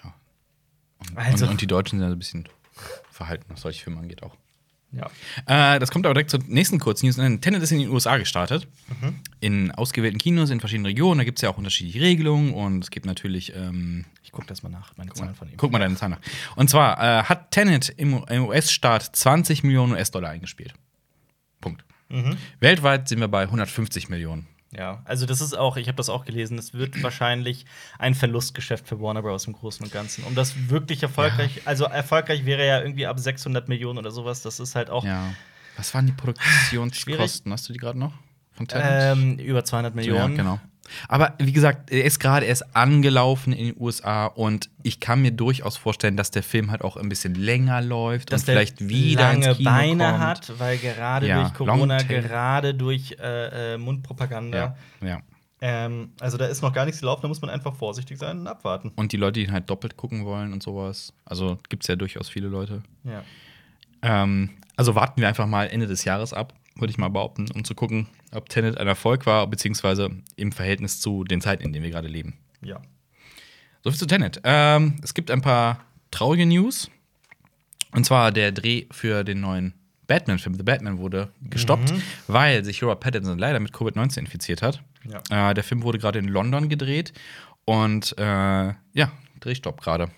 A: ja. Und,
B: Also-
A: und, und die Deutschen sind ein bisschen verhalten, was solche Filme angeht auch.
B: Ja.
A: Äh, das kommt aber direkt zur nächsten Kurznews. Tenet ist in den USA gestartet.
B: Mhm.
A: In ausgewählten Kinos in verschiedenen Regionen. Da gibt es ja auch unterschiedliche Regelungen. Und es gibt natürlich. Ähm,
B: Ich gucke das mal nach, meine Zahlen von ihm.
A: guck mal deine Zahlen nach. Und zwar äh, hat Tenet im, im US-Staat 20 Millionen US-Dollar eingespielt. Punkt.
B: Mhm.
A: Weltweit sind wir bei 150 Millionen.
B: Ja, also das ist auch, ich habe das auch gelesen, es wird wahrscheinlich ein Verlustgeschäft für Warner Bros. im Großen und Ganzen. Um das wirklich erfolgreich, also erfolgreich wäre ja irgendwie ab 600 Millionen oder sowas, das ist halt auch,
A: Ja. Was waren die Produktionskosten? Hast du die gerade noch? von Tenet?
B: Ähm, über 200
A: So, ja,
B: Millionen.
A: genau. Aber wie gesagt, er ist gerade erst angelaufen in den USA und ich kann mir durchaus vorstellen, dass der Film halt auch ein bisschen länger läuft
B: Dass
A: und vielleicht wieder
B: lange
A: ins Kino
B: Beine
A: kommt.
B: hat, weil gerade
A: Ja,
B: durch Corona, gerade durch äh, äh, Mundpropaganda.
A: Ja, ja.
B: Ähm, also da ist noch gar nichts gelaufen, da muss man einfach vorsichtig sein und abwarten.
A: Und die Leute, die ihn halt doppelt gucken wollen und sowas. Also gibt es ja durchaus viele Leute.
B: Ja.
A: Ähm, also warten wir einfach mal Ende des Jahres ab, würde ich mal behaupten, um zu gucken, ob Tenet ein Erfolg war, beziehungsweise im Verhältnis zu den Zeiten, in denen wir gerade leben.
B: ja.
A: So viel zu Tenet. Ähm, es gibt ein paar traurige News. Und zwar der Dreh für den neuen Batman-Film, The Batman, wurde gestoppt, weil sich Robert Pattinson leider mit Covid-19 infiziert hat.
B: Ja.
A: Äh, der Film wurde gerade in London gedreht und äh, ja, Drehstopp gerade.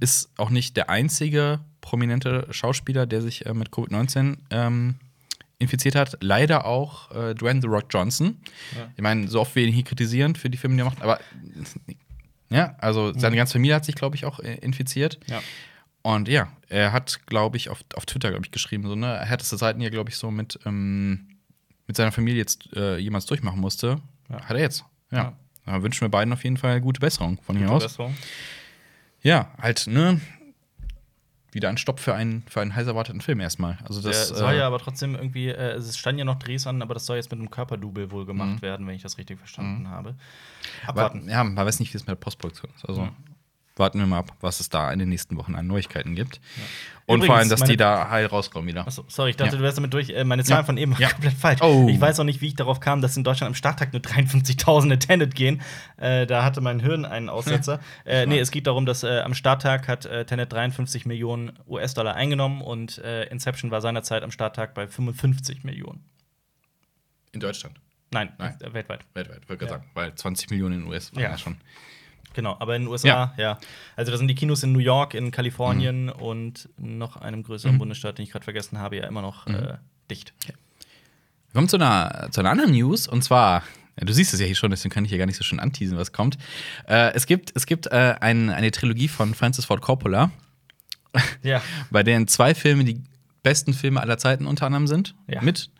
A: Ist auch nicht der einzige prominente Schauspieler, der sich äh, mit Covid-19 ähm, infiziert hat. Leider auch äh, Dwayne The Rock Johnson.
B: Ja.
A: Ich meine, so oft wir ihn hier kritisieren für die Filme, die er macht, aber ja, also seine ganze Familie hat sich, glaube ich, auch äh, infiziert.
B: Ja.
A: Und ja, er hat, glaube ich, auf, auf Twitter, glaube ich, geschrieben, so, ne, härteste Seiten hier, glaube ich, so mit, ähm, mit seiner Familie jetzt äh, jemals durchmachen musste.
B: Ja.
A: Hat er jetzt. Ja.
B: Ja.
A: Da wünschen wir beiden auf jeden Fall gute Besserung von hier
B: Gute
A: aus.
B: Besserung.
A: Ja, halt, ne? Wieder ein Stopp für einen, für einen heiß erwarteten Film erstmal. Also das
B: Der soll
A: äh,
B: ja aber trotzdem irgendwie, äh, es standen ja noch Drehs an, aber das soll jetzt mit einem Körperdouble wohl gemacht
A: Mhm.
B: werden, wenn ich das richtig verstanden habe.
A: aber,
B: Abwarten.
A: ja, man weiß nicht, wie es mit der Postproduktion ist. Also
B: Ja.
A: Warten wir mal ab, was es da in den nächsten Wochen an Neuigkeiten gibt. Und
B: Übrigens,
A: vor allem, dass die da heil rauskommen wieder.
B: Achso, sorry, ich dachte,
A: Ja.
B: du wärst damit durch. Äh, meine Zahlen
A: Ja.
B: von eben waren
A: Ja.
B: komplett falsch.
A: Oh.
B: Ich weiß auch nicht, wie ich darauf kam, dass in Deutschland am Starttag nur 53.000 in Tenet gehen. Äh, da hatte mein Hirn einen Aussetzer. äh, nee, es geht darum, dass äh, am Starttag hat äh, Tenet 53 Millionen US-Dollar eingenommen und äh, Inception war seinerzeit am Starttag bei 55 Millionen.
A: In Deutschland.
B: Nein,
A: Nein.
B: Äh, weltweit.
A: Weltweit, würde ich
B: Ja.
A: sagen. Weil 20 Millionen in US waren
B: Ja.
A: ja schon.
B: Genau, aber in den USA, ja. Also da sind die Kinos in New York, in Kalifornien
A: Mhm.
B: und noch einem größeren Bundesstaat, den ich gerade vergessen habe, ja immer noch
A: Mhm.
B: äh, dicht.
A: Wir kommen zu einer, zu einer anderen News und zwar, ja, du siehst es ja hier schon, deswegen kann ich hier gar nicht so schön anteasen, was kommt. Äh, es gibt, es gibt äh, ein, eine Trilogie von Francis Ford Coppola,
B: Ja.
A: bei deren zwei Filme die besten Filme aller Zeiten unter anderem sind,
B: Ja.
A: mit.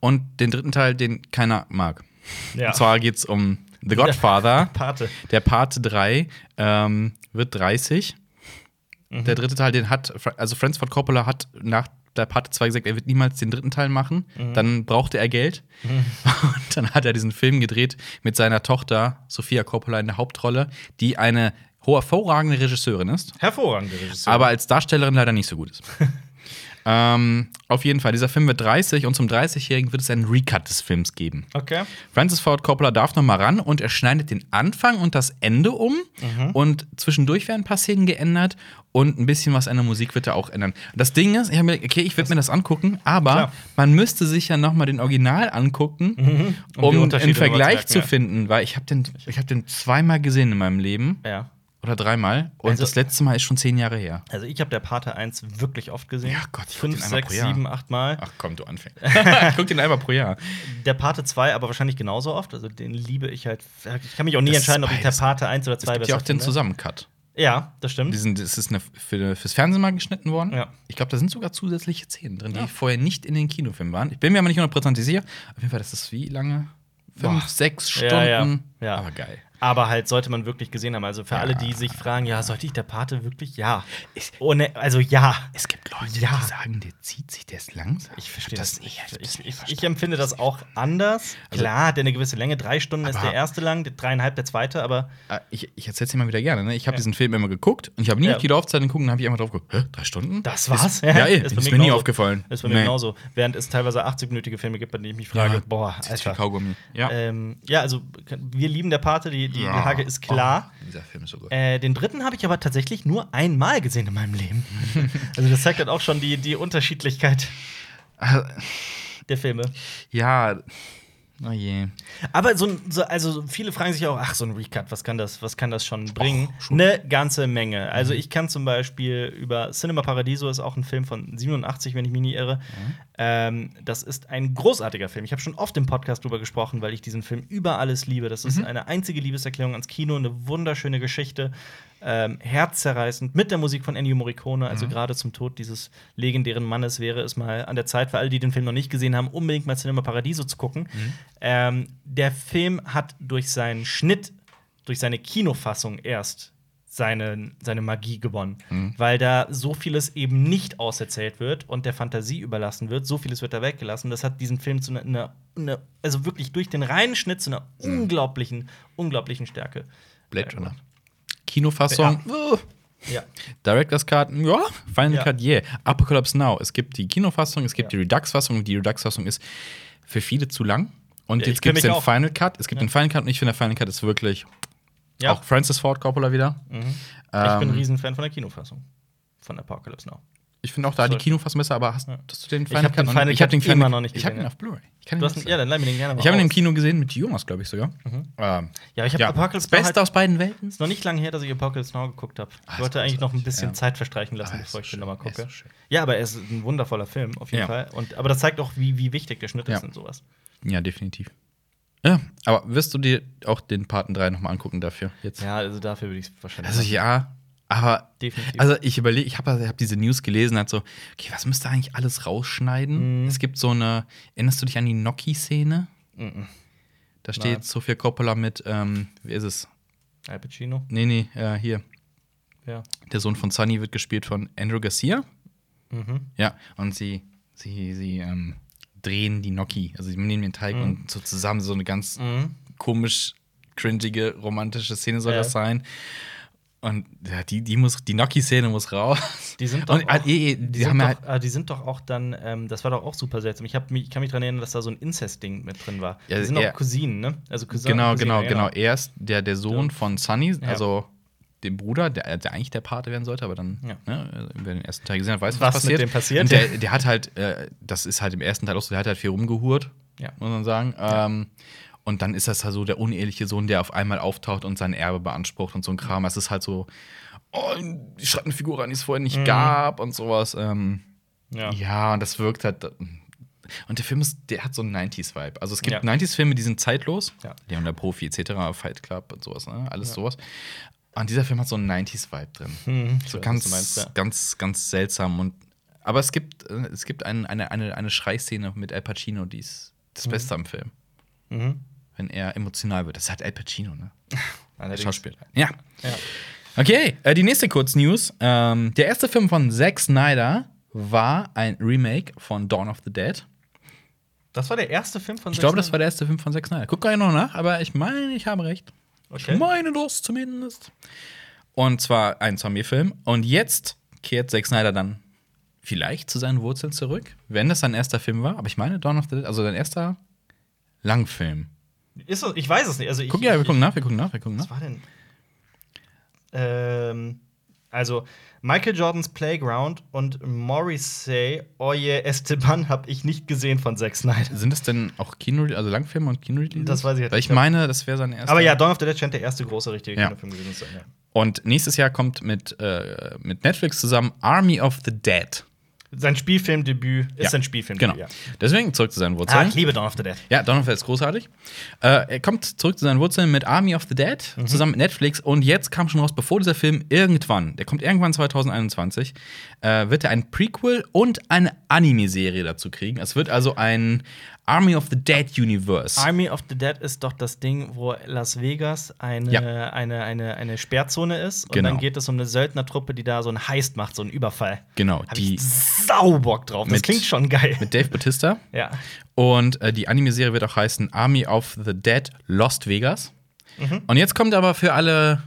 A: Und den dritten Teil, den keiner mag.
B: ja.
A: Und zwar geht es um The Godfather.
B: Pate.
A: Der Part 3 ähm, wird 30.
B: Mhm.
A: Der dritte Teil, den hat, also Francis Ford Coppola hat nach der Part 2 gesagt, er wird niemals den dritten Teil machen.
B: Mhm.
A: Dann brauchte er Geld. Und dann hat er diesen Film gedreht mit seiner Tochter Sophia Coppola in der Hauptrolle, die eine hervorragende Regisseurin ist,
B: Hervorragende Regisseur.
A: aber als Darstellerin leider nicht so gut ist. ähm, auf jeden Fall, dieser Film wird 30 und zum 30-Jährigen wird es einen Recut des Films geben.
B: Okay.
A: Francis Ford Coppola darf noch mal ran und er schneidet den Anfang und das Ende um und zwischendurch werden ein paar Szenen geändert und ein bisschen was an der Musik wird er auch ändern. Das Ding ist, ich habe mir okay, ich werde mir das angucken, aber
B: Klar.
A: man müsste sich ja noch mal den Original angucken,
B: Um die
A: um einen Vergleich zu finden, weil ich habe den ich habe den zweimal gesehen in meinem Leben
B: Ja.
A: Oder dreimal und
B: Also-
A: das letzte Mal ist schon zehn Jahre her.
B: Also ich habe der Pate 1 wirklich oft gesehen.
A: Ja, Gott, ich
B: Fünf,
A: den einmal
B: sechs,
A: pro Jahr.
B: sieben, acht Mal.
A: Ach komm, du anfängst. ich guck den einmal pro Jahr.
B: Der Pate 2 aber wahrscheinlich genauso oft. Also den liebe ich halt. Ich kann mich auch nie
A: Das
B: entscheiden, ob ich der. Pate 1 oder
A: Es
B: 2
A: gibt ja auch
B: besser
A: den
B: finde.
A: Zusammencut.
B: Ja, das stimmt.
A: Diesen, das ist eine, für, fürs Fernsehen mal geschnitten worden.
B: Ja.
A: Ich glaube, da sind sogar zusätzliche Szenen drin, die
B: Ja.
A: vorher nicht in den Kinofilmen waren. Ich bin mir aber nicht hundertprozentig sicher. Auf jeden Fall, das ist wie lange? Fünf,
B: Boah.
A: sechs
B: Ja,
A: Stunden.
B: ja. Ja.
A: Aber geil.
B: Aber halt sollte man wirklich gesehen haben. Also für
A: Ja.
B: alle, die sich fragen, ja, sollte ich der Pate wirklich? Ja.
A: Ist-
B: Ohne, also ja.
A: Es gibt Leute,
B: Ja.
A: die sagen, der zieht sich, der ist langsam.
B: Ich verstehe
A: das
B: das,
A: nicht.
B: Ich, ich, ich empfinde das auch anders. Klar, hat der eine gewisse Länge. Drei Stunden ist der erste lang, dreieinhalb der zweite, aber
A: Äh, Ich, ich erzähl's dir mal wieder gerne. Ne? Ich habe
B: Ja.
A: diesen Film immer geguckt und ich habe nie
B: Ja.
A: auf die Laufzeit geguckt und habe ich einfach drauf geguckt. Hä, drei Stunden?
B: das war's.
A: Ist, ja, ey,
B: Ist
A: ist,
B: mir
A: mir nie
B: genauso.
A: aufgefallen.
B: ist bei mir
A: Nee.
B: genauso. Während es teilweise 80-minütige Filme gibt, bei denen ich mich frage,
A: Ja.
B: boah, Alter.
A: Kaugummi. Ja.
B: Ähm, ja, also wir lieben der Pate, die, die
A: Ja.
B: Lage ist klar.
A: Oh, dieser Film ist so gut.
B: Äh, den dritten habe ich aber tatsächlich nur einmal gesehen in meinem Leben. also das zeigt halt auch schon die, die Unterschiedlichkeit
A: Äh,
B: der Filme.
A: ja, oh je.
B: Aber so, so, also viele fragen sich auch, ach, so ein Recut, was kann das, was kann das schon bringen?
A: Och, schon.
B: Eine ganze Menge. Also ich kann zum Beispiel über Cinema Paradiso ist auch ein Film von 87, wenn ich mich nie irre. Ähm, das ist ein großartiger Film. Ich habe schon oft im Podcast drüber gesprochen, weil ich diesen Film über alles liebe. Das ist eine einzige Liebeserklärung ans Kino, eine wunderschöne Geschichte. Ähm, herzzerreißend mit der Musik von Ennio Morricone.
A: Mhm.
B: Also gerade zum Tod dieses legendären Mannes wäre es mal an der Zeit für alle, die den Film noch nicht gesehen haben, unbedingt mal Cinema Paradiso zu gucken.
A: Mhm.
B: Ähm, der Film hat durch seinen Schnitt, durch seine Kinofassung erst seine, seine Magie gewonnen.
A: Mhm.
B: Weil da so vieles eben nicht auserzählt wird und der Fantasie überlassen wird. So vieles wird da weggelassen. Das hat diesen Film zu einer, einer, einer also wirklich durch den reinen Schnitt zu einer
A: Mhm.
B: unglaublichen, unglaublichen Stärke.
A: Blade Runner. Kinofassung, uh,
B: Ja.
A: Director's Cut, ja, Final
B: Ja.
A: Cut, yeah. Apocalypse Now. Es gibt die Kinofassung, es gibt
B: Ja.
A: die Redux-Fassung die Redux-Fassung ist für viele zu lang. Und
B: Ja,
A: jetzt gibt es den
B: auch.
A: Final Cut. Es gibt
B: Ja.
A: den Final Cut und ich finde, der Final Cut ist wirklich
B: ja.
A: auch Francis Ford Coppola wieder.
B: Mhm. ich bin ein
A: Ähm,
B: Riesenfan von der Kinofassung. Von Apocalypse Now.
A: Ich finde auch da die. Kinofassung besser, aber hast, hast du den Final
B: den
A: noch nicht? Ich habe den
B: Cut
A: Final
B: noch nicht
A: Ich habe
B: gesehen,
A: ihn auf Blu-ray. Ich kann ihn
B: Du hast,
A: nicht
B: ja, dann leih mir den gerne mal
A: Ich habe ihn im. Kino gesehen mit Jonas, glaube ich sogar. Ähm,
B: Ja, ich habe
A: ja.
B: Apocalypse
A: Beste
B: halt
A: aus beiden Welten.
B: ist noch nicht lange her, dass ich Apocalypse Now geguckt habe.
A: Ah,
B: Ich
A: ist
B: wollte eigentlich noch ein bisschen
A: ja.
B: Zeit verstreichen lassen,
A: Ah,
B: bevor ich den nochmal gucke.
A: so.
B: Ja, aber er ist ein wundervoller Film, auf jeden
A: Ja.
B: Fall. Und, aber das zeigt auch, wie, wie wichtig der Schnitt ist und sowas.
A: Ja, definitiv. Ja, aber wirst du dir auch den Paten 3 nochmal angucken dafür jetzt?
B: Ja, also dafür würde ich es wahrscheinlich.
A: Also ja, aber
B: definitiv.
A: also ich überlege, ich habe hab diese News gelesen, halt so, okay, was müsste eigentlich alles rausschneiden?
B: Mhm.
A: Es gibt so eine, erinnerst du dich an die Noki-Szene?
B: Mhm.
A: Da steht
B: Nein.
A: Sofia Coppola mit, ähm, wie ist es?
B: Al Pacino,
A: Nee, nee, äh, hier.
B: ja.
A: Der Sohn von Sunny wird gespielt von Andrew Garcia.
B: Mhm.
A: Ja, und sie, sie, sie ähm, drehen die Gnocchi. Also sie nehmen den Teig
B: Mhm.
A: und so zusammen so eine ganz
B: Mhm.
A: komisch, cringige, romantische Szene soll
B: Ja.
A: das sein. Und ja, die, die muss, die Gnocchi-Szene muss raus.
B: Die sind doch
A: Und,
B: auch,
A: äh, eh,
B: die,
A: die
B: sind
A: ja
B: doch, ah, die sind doch auch dann, ähm, das war doch auch super seltsam. Ich, mich, ich kann mich daran erinnern, dass da so ein Incest-Ding mit drin war.
A: Ja,
B: die sind
A: er-
B: auch Cousinen, ne? Also Cousin,
A: Genau,
B: Cousine,
A: genau, genau. Er ist der, der Sohn
B: Ja.
A: von Sunny,
B: Ja.
A: also dem Bruder, der, der eigentlich der Pate werden sollte, aber dann,
B: Ja.
A: ne, wer den ersten Teil gesehen hat, weiß,
B: Was
A: was,
B: mit
A: passiert.
B: dem passiert,
A: Und der,
B: ja.
A: der hat halt, äh, das ist halt im ersten Teil auch so, der hat halt viel rumgehurt,
B: Ja.
A: muss man sagen. Ähm, und dann ist das halt so der uneheliche Sohn, der auf einmal auftaucht und sein Erbe beansprucht und so ein Kram. Es ist halt so, oh, die schreibt eine Figur an, die es vorher nicht
B: Mhm.
A: gab und sowas. Ähm,
B: Ja.
A: ja, und das wirkt halt. Und der Film ist, der hat so einen 90s-Vibe. Also es gibt
B: Ja.
A: 90s-Filme, die sind zeitlos.
B: Ja.
A: Leon der Profi etc., Fight Club und sowas, ne? Alles
B: Ja.
A: sowas. Und dieser Film hat so einen 90s-Vibe drin.
B: Mhm.
A: So
B: Ich
A: ganz,
B: meinst, ja.
A: ganz, ganz seltsam. Und, aber es gibt, äh, es gibt ein, eine, eine, eine Schreiszene mit Al Pacino, die ist das Beste am Film.
B: Mhm.
A: Wenn er emotional wird. Das ist halt Al Pacino, ne?
B: Allerdings.
A: Schauspieler. Ja.
B: Ja.
A: Okay, äh, die nächste Kurznews. Ähm, der erste Film von Zack Snyder war ein Remake von Dawn of the Dead.
B: Das war der erste Film von
A: Ich glaube, das war der erste Film von Zack Snyder. Guck gleich noch nach, aber ich meine, ich habe recht.
B: Okay.
A: Ich meine das zumindest. Und zwar ein Zombie-Film. Und jetzt kehrt Zack Snyder dann vielleicht zu seinen Wurzeln zurück, wenn das sein erster Film war. Aber ich meine, Dawn of the Dead, also sein erster Langfilm.
B: Ist so, ich weiß es nicht. Also ich,
A: Guck ja, wir
B: ich,
A: gucken nach, wir gucken nach, wir gucken
B: Was
A: nach.
B: war denn? Ähm, also Michael Jordans Playground und Morrissey Oye Esteban habe ich nicht gesehen von Zack Snyder.
A: Sind das denn auch Kino, also Langfilme und Kino-Releases?
B: Das weiß ich halt
A: Weil
B: nicht.
A: ich meine, das wäre sein erster.
B: Aber ja, Dawn of the Dead scheint der erste große richtige
A: Ja.
B: Kinofilm gewesen zu sein. Ja.
A: Und nächstes Jahr kommt mit, äh, mit Netflix zusammen Army of the Dead.
B: Sein Spielfilmdebüt ist
A: Ja.
B: sein Spielfilmdebüt.
A: Genau.
B: Ja.
A: Deswegen zurück zu seinen
B: Ah,
A: Wurzeln.
B: ich liebe Dawn of the Dead.
A: Ja, Donald ist großartig. Äh, er kommt zurück zu seinen Wurzeln mit Army of the Dead
B: Mhm.
A: zusammen mit Netflix. Und jetzt kam schon raus, bevor dieser Film irgendwann, der kommt irgendwann 2021, äh, wird er ein Prequel und eine Anime-Serie dazu kriegen. Es wird also ein Army of the Dead Universe.
B: Army of the Dead ist doch das Ding, wo Las Vegas eine,
A: Ja.
B: eine, eine, eine Sperrzone ist. Und
A: Genau.
B: dann geht es um eine Söldnertruppe, die da so einen Heist macht, so einen Überfall.
A: genau,
B: Hab
A: die
B: ich sau Bock drauf. Das
A: Mit-
B: klingt schon geil.
A: mit Dave Bautista.
B: ja.
A: Und äh, die Anime-Serie wird auch heißen Army of the Dead Lost Vegas.
B: Mhm.
A: Und jetzt kommt aber für alle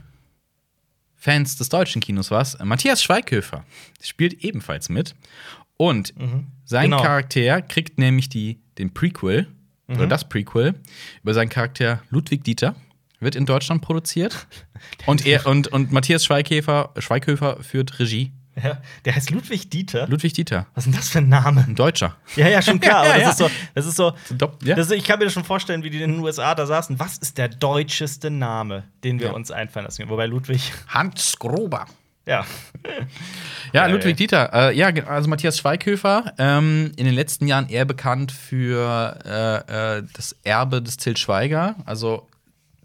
A: Fans des deutschen Kinos was. Matthias Schweighöfer spielt ebenfalls mit. Und sein
B: Genau.
A: Charakter kriegt nämlich die, den Prequel, oder
B: Mhm.
A: das Prequel, über seinen Charakter Ludwig Dieter. Wird in Deutschland produziert. und, er, und, und Matthias Schweighöfer, Schweighöfer führt Regie.
B: ja. Der heißt Ludwig Dieter.
A: Ludwig Dieter,
B: Was ist denn das für ein Name?
A: ein Deutscher.
B: Ja, ja, schon klar.
A: Ja,
B: aber
A: ja,
B: das ist so, das ist so. Das, ich kann mir das schon vorstellen, wie die in den USA da saßen. Was ist der deutscheste Name, den wir uns einfallen lassen? Wobei Ludwig,
A: Hans Gruber.
B: ja.
A: Ja. Ludwig Dieter. Äh, ja, also Matthias Schweighöfer, ähm, in den letzten Jahren eher bekannt für äh, äh, das Erbe des Til Schweiger. Also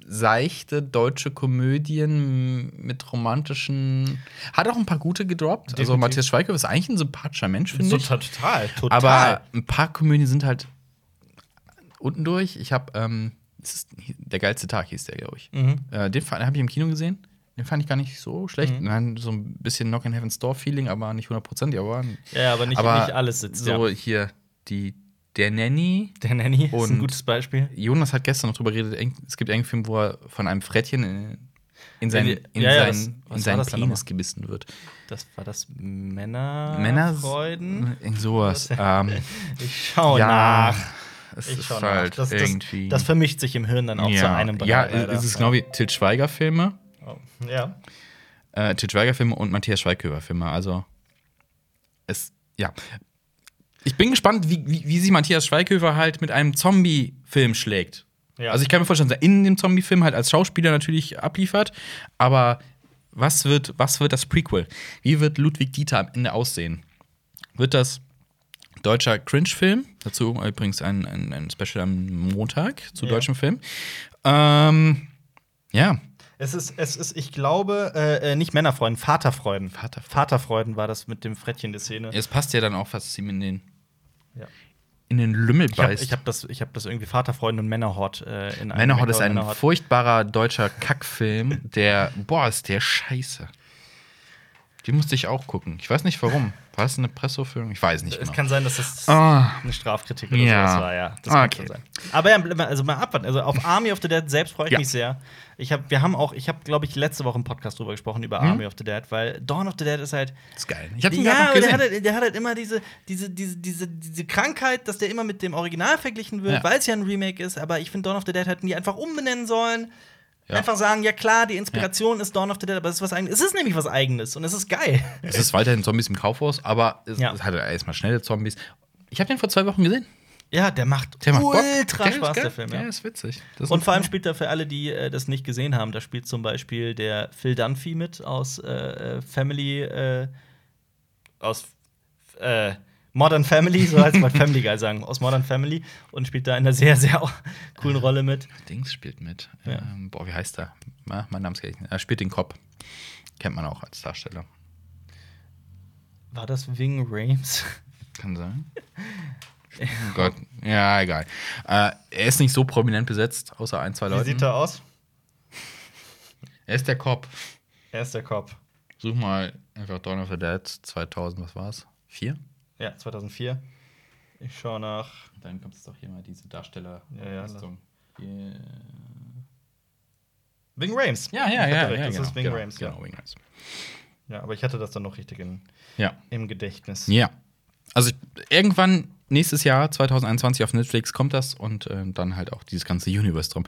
A: seichte deutsche Komödien mit romantischen. Hat auch ein paar gute gedroppt. Also
B: Definitiv.
A: Matthias Schweighöfer ist eigentlich ein sympathischer Mensch, finde
B: So
A: ich.
B: total, total.
A: Aber ein paar Komödien sind halt unten durch. Ich habe ähm, der geilste Tag hieß der, glaube ich.
B: Mhm.
A: Äh, den habe ich im Kino gesehen. Den fand ich gar nicht so schlecht.
B: Mhm.
A: Nein, so ein bisschen Knock in Heaven's Door Feeling, aber nicht hundertprozentig. Aber,
B: ja, aber nicht,
A: aber
B: nicht alles sitzt.
A: so
B: ja.
A: hier die der Nanny.
B: Der Nanny ist ein gutes Beispiel.
A: Jonas hat gestern noch drüber geredet. Es gibt einen Film, wo er von einem Frettchen in, in seinen,
B: Ja,
A: in
B: ja,
A: seinen,
B: das-
A: in
B: was war
A: seinen Penis gebissen wird.
B: Das war das Männer
A: Männer
B: Freuden.
A: Irgend sowas.
B: Was?
A: ähm,
B: Ich schaue
A: ja,
B: nach.
A: es
B: Ich
A: ist halt
B: nach. Das, das,
A: irgendwie.
B: das vermischt sich im Hirn dann auch
A: ja,
B: zu einem
A: ja,
B: Bereich, leider.
A: es ist genau wie Til Schweiger-Filme.
B: Oh, Ja.
A: äh, Til Schweiger-Filme und Matthias Schweighöfer-Filme. Also, es, ja. Ich bin gespannt, wie, wie, wie sich Matthias Schweighöfer halt mit einem Zombie-Film schlägt.
B: Ja.
A: Also, ich kann mir vorstellen, dass er in dem Zombie-Film halt als Schauspieler natürlich abliefert, aber was wird, was wird das Prequel? Wie wird Ludwig Dieter am Ende aussehen? Wird das deutscher Cringe-Film? Dazu übrigens ein, ein, ein Special am Montag zu
B: Ja.
A: deutschem Film. Ähm, ja,
B: Es ist, es ist, ich glaube, äh, äh, nicht Männerfreuden, Vaterfreuden.
A: Vaterfreuden.
B: Vaterfreuden war das mit dem Frettchen der Szene.
A: es passt ja dann auch fast ihm in den,
B: Ja.
A: in den Lümmel
B: Ich habe
A: beißt.
B: ich hab das, ich hab das irgendwie Vaterfreuden und Männerhort äh, in einem
A: Männerhort ist ein
B: Männerhort.
A: furchtbarer deutscher Kackfilm, der, boah, ist der scheiße. Die musste ich auch gucken. Ich weiß nicht warum. War es eine Presseaufführung? Ich weiß nicht
B: Es
A: genau.
B: kann sein, dass das
A: Ah.
B: eine Strafkritik oder
A: Ja.
B: sowas war, ja. Das
A: Okay.
B: kann sein. Aber ja, also mal abwarten. Also auf Army of the Dead selbst freue ich
A: Ja.
B: mich sehr. Ich hab, wir haben auch, ich habe, glaube ich, letzte Woche im Podcast drüber gesprochen, über
A: Hm?
B: Army of the Dead, weil Dawn of the Dead ist halt.
A: ist geil. Ich hab's
B: Ja,
A: gerade noch
B: aber der
A: gesehen.
B: hat, halt, der hat halt immer diese, diese, diese, diese, diese Krankheit, dass der immer mit dem Original verglichen wird,
A: Ja.
B: weil es ja ein Remake ist. Aber ich finde, Dawn of the Dead hätten die einfach umbenennen sollen.
A: Ja.
B: Einfach sagen, ja klar, die Inspiration ist Dawn of the Dead, aber es ist was eigenes. Es ist nämlich was eigenes und es ist geil.
A: es ist weiterhin Zombies im Kaufhaus, aber es,
B: Ja.
A: es hat erstmal schnelle Zombies. Ich habe den vor zwei Wochen gesehen.
B: Ja, der macht,
A: Der macht Bock.
B: ultra
A: Der ist
B: Spaß,
A: geil.
B: der Film. Ja.
A: Der ist witzig. Das ist
B: Und
A: ein
B: vor allem spielt da für alle, die äh, das nicht gesehen haben, da spielt zum Beispiel der Phil Dunphy mit aus äh, äh, Family, äh, aus äh, Modern Family, so heißt man Family Guy sagen, aus Modern Family und spielt da in einer sehr, sehr coolen Rolle mit.
A: Dings spielt mit.
B: Ja.
A: Ähm, boah, wie heißt er? Na, mein Name ist. Er spielt den Cop. Kennt man auch als Darsteller.
B: War das Wing Rames?
A: Kann sein. Oh Gott. Ja, egal. Äh, er ist nicht so prominent besetzt, außer ein, zwei
B: Wie
A: Leuten.
B: sieht er aus?
A: Er ist der Cop.
B: Er ist der Cop.
A: Such mal einfach Dawn of the Dead 2000, was war's? Vier?
B: Ja, 2004. Ich schaue nach.
A: Dann kommt es doch hier mal diese Darsteller.
B: Ja, ja.
A: Hier.
B: Wing Rames.
A: Ja, ja, ja. ja
B: das
A: genau,
B: ist Wing
A: genau,
B: Rames, ja.
A: Genau, Wing Rames.
B: ja. Aber ich hatte das dann noch richtig in,
A: Ja.
B: im Gedächtnis.
A: Ja. Also ich, irgendwann nächstes Jahr, 2021, auf Netflix kommt das und äh, dann halt auch dieses ganze Universe drum.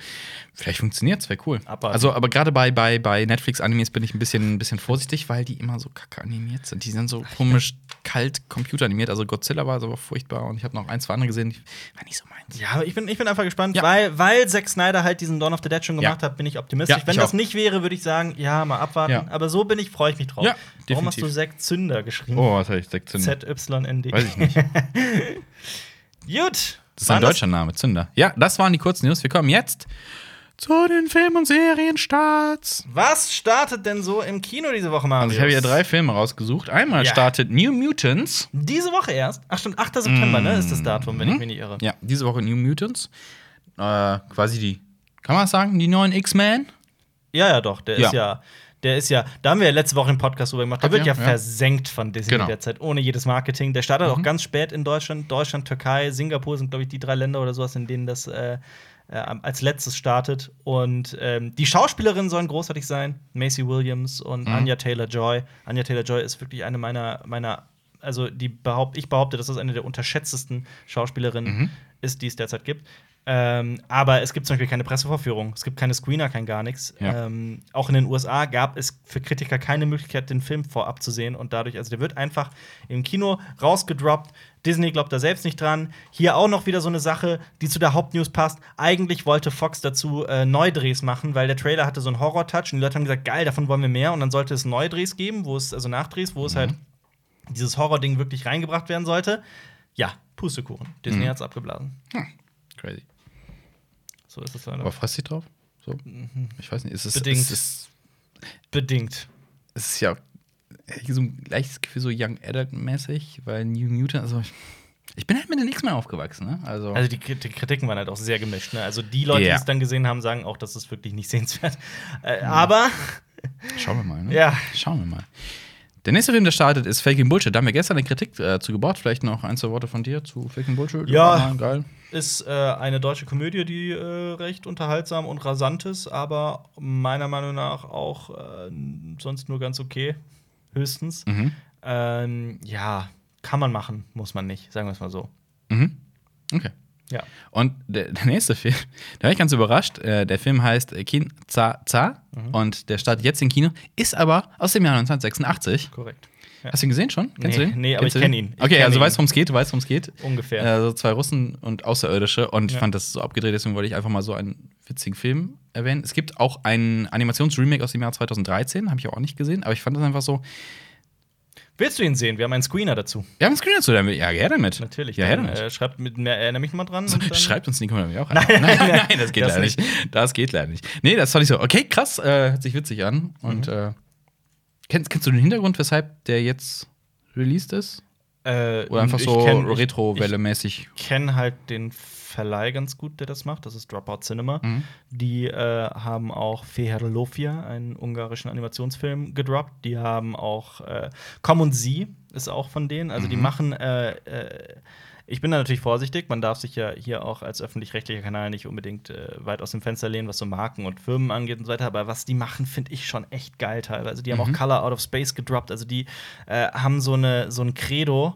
A: Vielleicht funktioniert es, wäre cool.
B: Abwarten.
A: Also, aber gerade bei, bei, bei Netflix-Animes bin ich ein bisschen, ein bisschen vorsichtig, weil die immer so kacke animiert sind. Die sind so komisch kalt computeranimiert. Also Godzilla war so furchtbar und ich habe noch ein, zwei andere gesehen, die war nicht so meins.
B: Ja, aber ich bin, ich bin einfach gespannt,
A: Ja.
B: weil, weil Zack Snyder halt diesen Dawn of the Dead schon gemacht
A: Ja.
B: hat, bin ich optimistisch.
A: Ja,
B: Wenn
A: ich
B: das nicht wäre, würde ich sagen, ja, mal abwarten.
A: Ja.
B: Aber so bin ich, freue ich mich drauf.
A: Ja,
B: Warum hast du Zack Zünder geschrieben?
A: Oh, was habe ich gesagt? Zünder.
B: Z-Y-N-D.
A: Weiß ich nicht.
B: Gut.
A: Das ist ein deutscher Name, Zünder. Ja, das waren die kurzen News. Wir kommen jetzt zu den Film- und Serienstarts.
B: Was startet denn so im Kino diese Woche, Marius?
A: Also ich habe hier drei Filme rausgesucht. Einmal
B: Ja.
A: startet New Mutants.
B: Diese Woche erst? Ach stimmt, 8. September, ne, ist das Datum, wenn ich mich nicht irre.
A: Ja, diese Woche New Mutants. Äh, quasi die, kann man sagen, die neuen X-Men?
B: Ja, ja, doch. Der
A: Ja.
B: ist ja. Der ist ja, da haben wir ja letzte Woche einen Podcast drüber gemacht. Der wird ja?
A: Ja.
B: versenkt von Disney
A: Genau. Mhm.
B: derzeit, ohne jedes Marketing. Der startet auch ganz spät in Deutschland. Deutschland, Türkei, Singapur sind, glaube ich, die drei Länder oder sowas, in denen das äh, äh, als letztes startet. Und ähm, die Schauspielerinnen sollen großartig sein. Macy Williams und
A: Mhm.
B: Anya Taylor Joy. Anya Taylor Joy ist wirklich eine meiner, meiner also die behaupt, ich behaupte, dass das eine der unterschätztesten Schauspielerinnen
A: Mhm.
B: ist, die es derzeit gibt. Ähm, aber es gibt zum Beispiel keine Pressevorführung, es gibt keine Screener, kein gar nichts.
A: Ja.
B: Ähm, auch in den USA gab es für Kritiker keine Möglichkeit, den Film vorab zu sehen und dadurch, also der wird einfach im Kino rausgedroppt. Disney glaubt da selbst nicht dran. Hier auch noch wieder so eine Sache, die zu der Hauptnews passt. Eigentlich wollte Fox dazu äh, Neudrehs machen, weil der Trailer hatte so einen Horror-Touch und die Leute haben gesagt, geil, davon wollen wir mehr. Und dann sollte es Neudrehs geben, wo es, also Nachdrehs, wo es halt dieses Horror-Ding wirklich reingebracht werden sollte. Ja, Pustekuchen. Disney
A: Mhm.
B: hat's abgeblasen.
A: Crazy.
B: So ist es leider.
A: Aber freust du dich drauf? So? Ich weiß nicht. Es ist,
B: Bedingt.
A: Es ist,
B: Bedingt.
A: es ist ja so ein leichtes Gefühl, so Young Adult-mäßig, weil New Mutant, also ich, ich bin halt mit den X-Men aufgewachsen, ne? Also,
B: Also die, die Kritiken waren halt auch sehr gemischt. Ne? Also die Leute,
A: Ja.
B: die es dann gesehen haben, sagen auch, das ist wirklich nicht sehenswert. Äh, Aber
A: schauen wir mal, ne?
B: Ja.
A: Schauen wir mal. Der nächste Film, der startet, ist Faking Bullshit. Da haben wir gestern eine Kritik äh, zu gebaut. Vielleicht noch ein, zwei Worte von dir zu Faking Bullshit.
B: Ja.
A: geil.
B: Ist äh, eine deutsche Komödie, die äh, recht unterhaltsam und rasant ist, aber meiner Meinung nach auch äh, sonst nur ganz okay. Höchstens.
A: Mhm.
B: Ähm, ja, kann man machen, muss man nicht, sagen wir es mal so.
A: Mhm. Okay.
B: Ja.
A: Und der, der nächste Film, da war ich ganz überrascht. Äh, der Film heißt äh, Kin Za Za
B: Mhm.
A: und der startet jetzt im Kino, ist aber aus dem Jahr 1986.
B: Korrekt. Ja.
A: Hast du ihn gesehen schon? Kennst
B: Nee,
A: du den?
B: nee, aber
A: Kennst
B: ich
A: du
B: kenn
A: den?
B: ihn.
A: Okay,
B: kenn
A: also
B: ihn.
A: weißt du, worum es geht? Du weißt, worum es geht?
B: Ungefähr.
A: Äh, so zwei Russen und Außerirdische. Und ich
B: Ja.
A: fand das so abgedreht, deswegen wollte ich einfach mal so einen witzigen Film erwähnen. Es gibt auch einen Animationsremake aus dem Jahr 2013, habe ich auch nicht gesehen, aber ich fand das einfach so.
B: Willst du ihn sehen? Wir haben einen Screener dazu.
A: Wir haben einen Screen dazu, dann ja, her damit.
B: Natürlich.
A: Ja, her damit.
B: äh, schreibt mit, mehr, erinnere mich mal dran. dann-
A: Schreibt uns die Kommentare auch
B: Nein,
A: rein.
B: nein,
A: nein,
B: nein,
A: nein, das geht
B: das
A: leider nicht. Das geht leider nicht. Nee, das fand ich so, okay, krass, äh, hört sich witzig an. Und äh, kennst, kennst du den Hintergrund, weshalb der jetzt released ist?
B: Äh,
A: Oder einfach so Retro-Welle-mäßig?
B: Ich kenne halt den Verleih ganz gut, der das macht. Das ist Dropout Cinema.
A: Mhm.
B: Die äh, haben auch Feherlofia, einen ungarischen Animationsfilm, gedroppt. Die haben auch äh, Komm und Sie ist auch von denen. Also
A: Mhm.
B: die machen äh, äh, ich bin da natürlich vorsichtig. Man darf sich ja hier auch als öffentlich-rechtlicher Kanal nicht unbedingt äh, weit aus dem Fenster lehnen, was so Marken und Firmen angeht und so weiter. Aber was die machen, finde ich schon echt geil teilweise. Die haben
A: Mhm.
B: auch Color Out of Space gedroppt. Also die äh, haben so, eine, so ein Credo.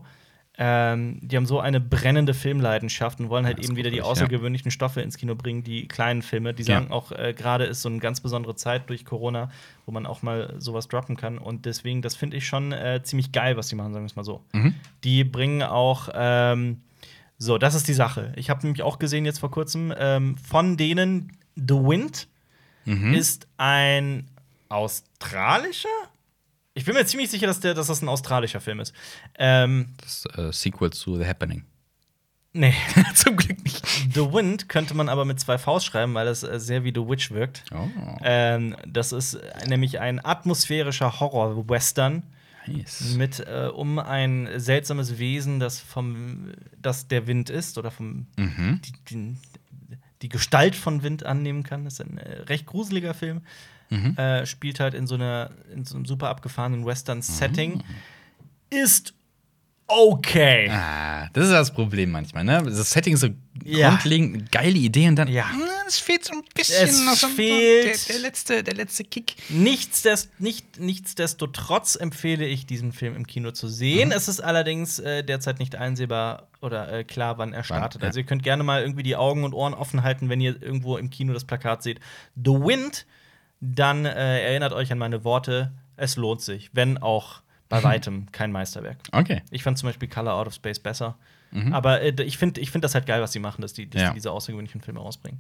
B: Ähm, die haben so eine brennende Filmleidenschaft und wollen halt
A: ist
B: eben wieder die
A: gut, ja.
B: außergewöhnlichen Stoffe ins Kino bringen, die kleinen Filme. Die
A: Ja.
B: sagen auch, äh, gerade ist so eine ganz besondere Zeit durch Corona, wo man auch mal sowas droppen kann. Und deswegen, das finde ich schon äh, ziemlich geil, was die machen, sagen wir es mal so.
A: Mhm.
B: Die bringen auch, ähm, so, das ist die Sache. Ich habe nämlich auch gesehen jetzt vor kurzem, ähm, von denen The Wind
A: Mhm.
B: ist ein australischer? Ich bin mir ziemlich sicher, dass, der, dass das ein australischer Film ist. Ähm,
A: Das äh, Sequel zu The Happening.
B: nee.
A: Zum Glück nicht.
B: The Wind könnte man aber mit zwei Vs schreiben, weil das äh, sehr wie The Witch wirkt.
A: Oh,
B: Ähm, das ist äh, nämlich ein atmosphärischer Horror-Western
A: nice.
B: mit äh, um ein seltsames Wesen, das vom das der Wind ist oder vom
A: Mhm.
B: die, die, die Gestalt von Wind annehmen kann. Das ist ein äh, recht gruseliger Film.
A: Mhm.
B: Äh, spielt halt in so einer in so einem super abgefahrenen Western-Setting. Ist okay.
A: Ah, das ist das Problem manchmal, ne? Das Setting ist so
B: Ja.
A: grundlegend geile Idee und dann.
B: Ja.
A: "Hm, Es fehlt so ein bisschen.
B: Es
A: noch so-
B: fehlt-
A: Der, der, letzte, der letzte Kick.
B: Nichtsdest, nicht, nichtsdestotrotz empfehle ich, diesen Film im Kino zu sehen. Es ist allerdings äh, derzeit nicht einsehbar oder äh, klar, wann er startet.
A: ja.
B: Also ihr könnt gerne mal irgendwie die Augen und Ohren offen halten, wenn ihr irgendwo im Kino das Plakat seht. The Wind, dann äh, erinnert euch an meine Worte. Es lohnt sich, wenn auch bei weitem kein Meisterwerk.
A: Okay.
B: Ich fand zum Beispiel Color Out of Space besser. Aber äh, ich finde ich find das halt geil, was sie machen, dass die, dass
A: Ja.
B: die diese außergewöhnlichen Filme rausbringen.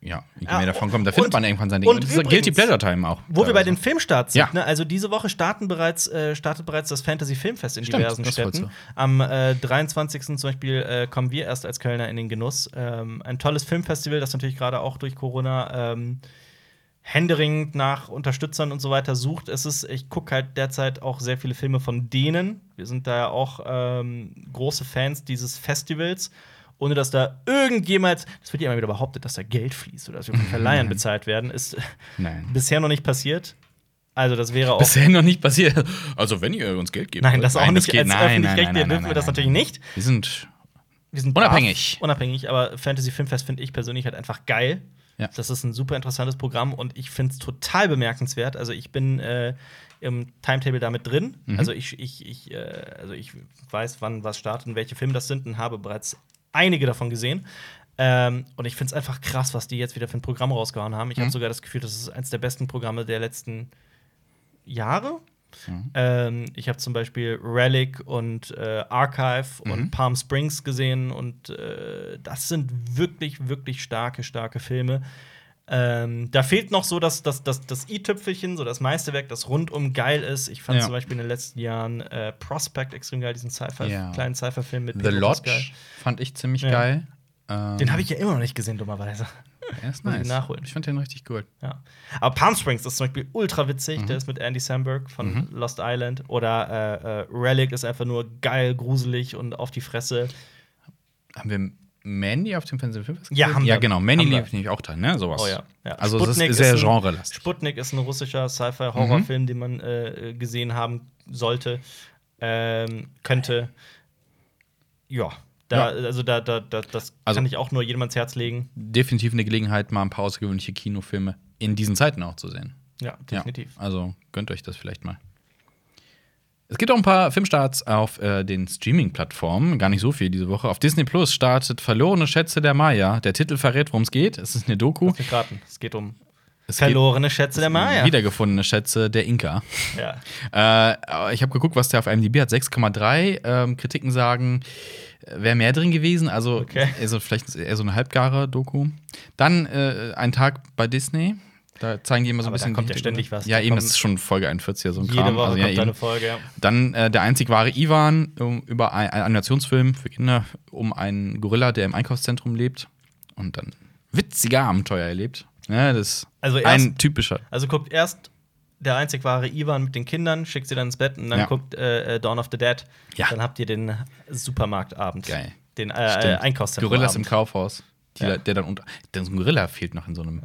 A: Ja, je
B: Ah,
A: mehr davon kommt, da findet
B: und-
A: man irgendwann sein Ding.
B: und
A: Und
B: übrigens-
A: Guilty Pleasure Time auch.
B: Wo wir bei den Filmstarts sind,
A: Ja.
B: ne? also diese Woche starten bereits, äh, startet bereits das Fantasy Filmfest in
A: Stimmt,
B: diversen Städten. Am äh, 23. zum Beispiel äh, kommen wir erst als Kölner in den Genuss. Ähm, ein tolles Filmfestival, das natürlich gerade auch durch Corona ähm, händeringend nach Unterstützern und so weiter sucht. Es ist, ich gucke halt derzeit auch sehr viele Filme von denen. Wir sind da ja auch ähm, große Fans dieses Festivals. Ohne dass da irgendjemals, das wird ja immer wieder behauptet, dass da Geld fließt oder dass wir von Verleihern bezahlt werden, ist
A: Nein.
B: bisher noch nicht passiert. Also das wäre auch.
A: Bisher noch nicht passiert. Also, wenn ihr uns Geld gebt.
B: Nein, das auch nicht.
A: geht-
B: Als
A: nein, nein,
B: öffentlich-rechtlicher
A: nein, nein,
B: dürfen wir
A: nein,
B: das
A: nein,
B: natürlich
A: nein.
B: nicht.
A: Wir sind.
B: Wir sind
A: Unabhängig.
B: brav, unabhängig, aber Fantasy Filmfest finde ich persönlich halt einfach geil.
A: Ja.
B: Das ist ein super interessantes Programm und ich finde es total bemerkenswert. Also ich bin äh, im Timetable damit drin.
A: Mhm.
B: Also ich, ich, ich, äh, also ich weiß, wann was startet und welche Filme das sind und habe bereits einige davon gesehen. Ähm, und ich finde es einfach krass, was die jetzt wieder für ein Programm rausgehauen haben. Ich
A: Mhm.
B: habe sogar das Gefühl, das ist eines der besten Programme der letzten Jahre.
A: Mhm.
B: Ähm, ich habe zum Beispiel Relic und äh, Archive
A: Mhm.
B: und Palm Springs gesehen und äh, das sind wirklich, wirklich starke, starke Filme. Ähm, da fehlt noch so das, das, das, das i-Tüpfelchen, so das Meisterwerk, das rundum geil ist. Ich fand
A: Ja.
B: zum Beispiel in den letzten Jahren äh, Prospect extrem geil, diesen Sci-Fi,
A: Ja.
B: kleinen Sci-Fi-Film mit
A: The
B: Pedro
A: Lodge
B: Pascal.
A: fand ich ziemlich
B: Ja.
A: geil. Ähm,
B: Den habe ich ja immer noch nicht gesehen, dummerweise.
A: Er ist nice.
B: nachholen.
A: Ich fand den richtig gut.
B: Ja. Aber Palm Springs ist zum Beispiel ultra witzig.
A: Mhm.
B: Der ist mit Andy Samberg von Lost Island. Oder äh, äh, Relic ist einfach nur geil, gruselig und auf die Fresse.
A: Haben wir Mandy auf dem Fernsehfilm?
B: Ja, haben
A: Ja,
B: wir.
A: genau. Mandy lief nämlich auch da, ne? Sowas.
B: Oh ja. ja.
A: Also, das
B: Sputnik
A: ist sehr genrelastig.
B: Sputnik ist ein russischer Sci-Fi-Horrorfilm,
A: Mhm.
B: den man äh, gesehen haben sollte, ähm, könnte. Ja. Da, Also, da, da, da, das
A: Also-
B: kann ich auch nur jedem ans Herz legen.
A: Definitiv eine Gelegenheit, mal ein paar außergewöhnliche Kinofilme in diesen Zeiten auch zu sehen.
B: Ja, definitiv.
A: Ja, also gönnt euch das vielleicht mal. Es gibt auch ein paar Filmstarts auf äh, den Streaming-Plattformen, gar nicht so viel diese Woche. Auf Disney Plus startet Verlorene Schätze der Maya. Der Titel verrät, worum es geht. Es ist eine Doku.
B: Lass mich raten. Es geht um
A: Es
B: verlorene Schätze der Maya.
A: Wiedergefundene Schätze der Inka.
B: Ja.
A: Äh, ich habe geguckt, was der auf IMDb hat. 6,3. Ähm, Kritiken sagen, wäre mehr drin gewesen. Also
B: Okay.
A: eher so, vielleicht eher so eine halbgare Doku. Dann äh, ein Tag bei Disney. Da zeigen die immer so
B: Aber
A: ein
B: da
A: bisschen.
B: kommt
A: die
B: ja ständig was.
A: Ja,
B: Da
A: eben, das ist schon Folge 41, so ein
B: Jede
A: Kram.
B: Woche
A: also, ja,
B: kommt da
A: eben.
B: eine Folge, ja.
A: Dann äh, der einzig wahre Ivan um, über ein, ein Animationsfilm für Kinder um einen Gorilla, der im Einkaufszentrum lebt und dann witzige Abenteuer erlebt. Ja, das ist
B: Also erst-
A: ein typischer.
B: Also guckt erst der einzig wahre Ivan mit den Kindern, schickt sie dann ins Bett und dann
A: Ja.
B: guckt äh, äh, Dawn of the Dead.
A: Ja.
B: Dann habt ihr den Supermarktabend.
A: Geil.
B: Den äh, äh. Einkaufszentrum.
A: Gorillas im Kaufhaus. Die,
B: Ja.
A: Der dann unter. Der so ein Gorilla fehlt noch in so einem.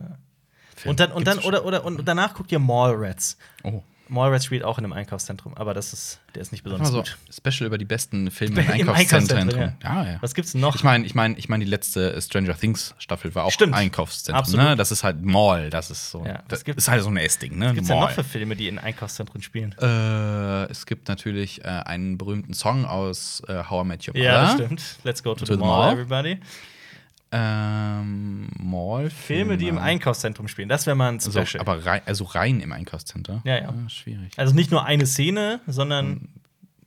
A: Film.
B: Und dann, und dann oder, oder und danach guckt ihr Mallrats.
A: Oh.
B: Mallrats spielt auch in einem Einkaufszentrum, aber das ist, der ist nicht besonders
A: so
B: gut.
A: Special über die besten Filme im
B: Im
A: Einkaufszentrum.
B: Einkaufszentrum,
A: Ja, ja.
B: Was gibt's denn noch?
A: Ich meine, ich meine, ich meine, die letzte Stranger Things Staffel war auch
B: Stimmt.
A: Einkaufszentrum.
B: Absolut.
A: Ne? Das ist halt Mall. Das ist so.
B: Ja,
A: das ist halt so ein S-Ding. Ne?
B: Was gibt's denn
A: Mall.
B: noch für Filme, die in Einkaufszentren spielen?
A: Äh, es gibt natürlich äh, einen berühmten Song aus äh, How I Met Your Mother.
B: Ja, das stimmt. Let's go to,
A: To
B: the
A: the
B: mall,
A: mall.
B: everybody.
A: Ähm, Mall.
B: Filme, die im Einkaufszentrum spielen. Das wäre mal ein
A: also,
B: Special.
A: aber rein, also rein im Einkaufscenter.
B: Ja, ja.
A: Ah, schwierig.
B: also nicht nur eine Szene, sondern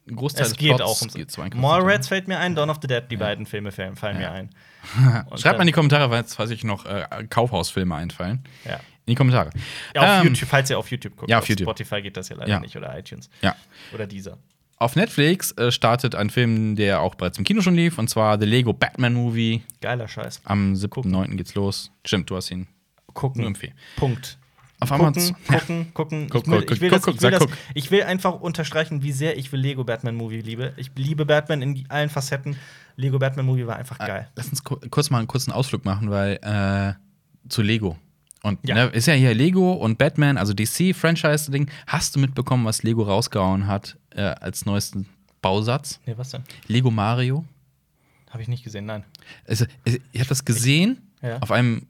A: Ein Großteil
B: es
A: des
B: geht
A: Plots
B: auch ums
A: geht zum.
B: Mallrats fällt mir ein, Dawn of the Dead, die beiden Filme fallen, fallen mir ein.
A: Schreibt mal in die Kommentare, falls, falls euch noch äh, Kaufhausfilme einfallen.
B: Ja.
A: In die Kommentare.
B: Ja, auf
A: Ähm,
B: YouTube, falls ihr auf YouTube guckt.
A: ja, auf YouTube.
B: Spotify geht das ja leider
A: Ja.
B: nicht oder iTunes.
A: Ja.
B: Oder dieser.
A: Auf Netflix äh, startet ein Film, der auch bereits im Kino schon lief, und zwar The Lego Batman Movie.
B: Geiler Scheiß.
A: Am 7.9. geht's los. Stimmt, du hast ihn
B: Gucken.
A: nur empfehlen.
B: Punkt.
A: Auf
B: Gucken,
A: Amazon.
B: gucken, gucken.
A: Guck,
B: ich will,
A: guck,
B: ich will,
A: guck,
B: das,
A: guck,
B: ich will,
A: sag,
B: das,
A: guck.
B: ich will einfach unterstreichen, wie sehr ich will Lego Batman Movie liebe. Ich liebe Batman in allen Facetten. Lego Batman Movie war einfach geil.
A: Lass uns ku- kurz mal einen kurzen Ausflug machen, weil äh, zu Lego. Und
B: Ja.
A: ne, ist ja hier Lego und Batman, also DC-Franchise-Ding. Hast du mitbekommen, was Lego rausgehauen hat äh, als neuesten Bausatz?
B: Nee, was denn?
A: Lego Mario.
B: Habe ich nicht gesehen, nein.
A: Also, ich habe das gesehen
B: Ja.
A: auf einem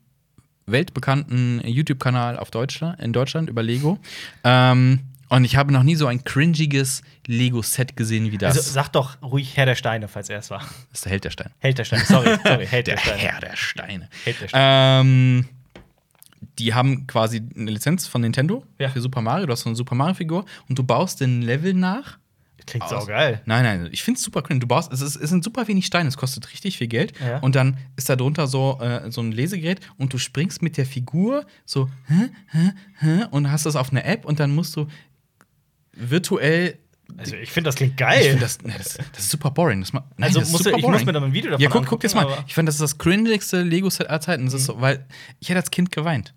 A: weltbekannten YouTube-Kanal auf Deutschland, in Deutschland über Lego. Ähm, und ich habe noch nie so ein cringiges Lego-Set gesehen wie das.
B: Also sag doch ruhig Herr der Steine, falls er es war.
A: das ist der Held der Steine.
B: Held der Steine, sorry, sorry, Held der,
A: Der
B: Steine.
A: Herr der Steine.
B: Held der Steine.
A: Ähm, die haben quasi eine Lizenz von Nintendo
B: Ja.
A: für Super Mario. Du hast so eine Super Mario-Figur und du baust den Level nach.
B: Klingt
A: aus-
B: saugeil.
A: Nein, nein, ich finde es super cool. Du baust, es, ist, es sind super wenig Steine, es kostet richtig viel Geld.
B: Ja.
A: Und dann ist da drunter so, äh, so ein Lesegerät und du springst mit der Figur so hä, hä, hä, und hast das auf einer App und dann musst du virtuell.
B: Also ich finde, das klingt geil.
A: finde das, nee, das, das ist super boring. Das, nein,
B: also
A: das
B: musst du, ich muss mir dann ein Video davon
A: Ja, guck, guck das mal. Ich fand, das ist das cringigste Lego-Set aller Zeiten. Das ist so, weil ich hätte als Kind geweint.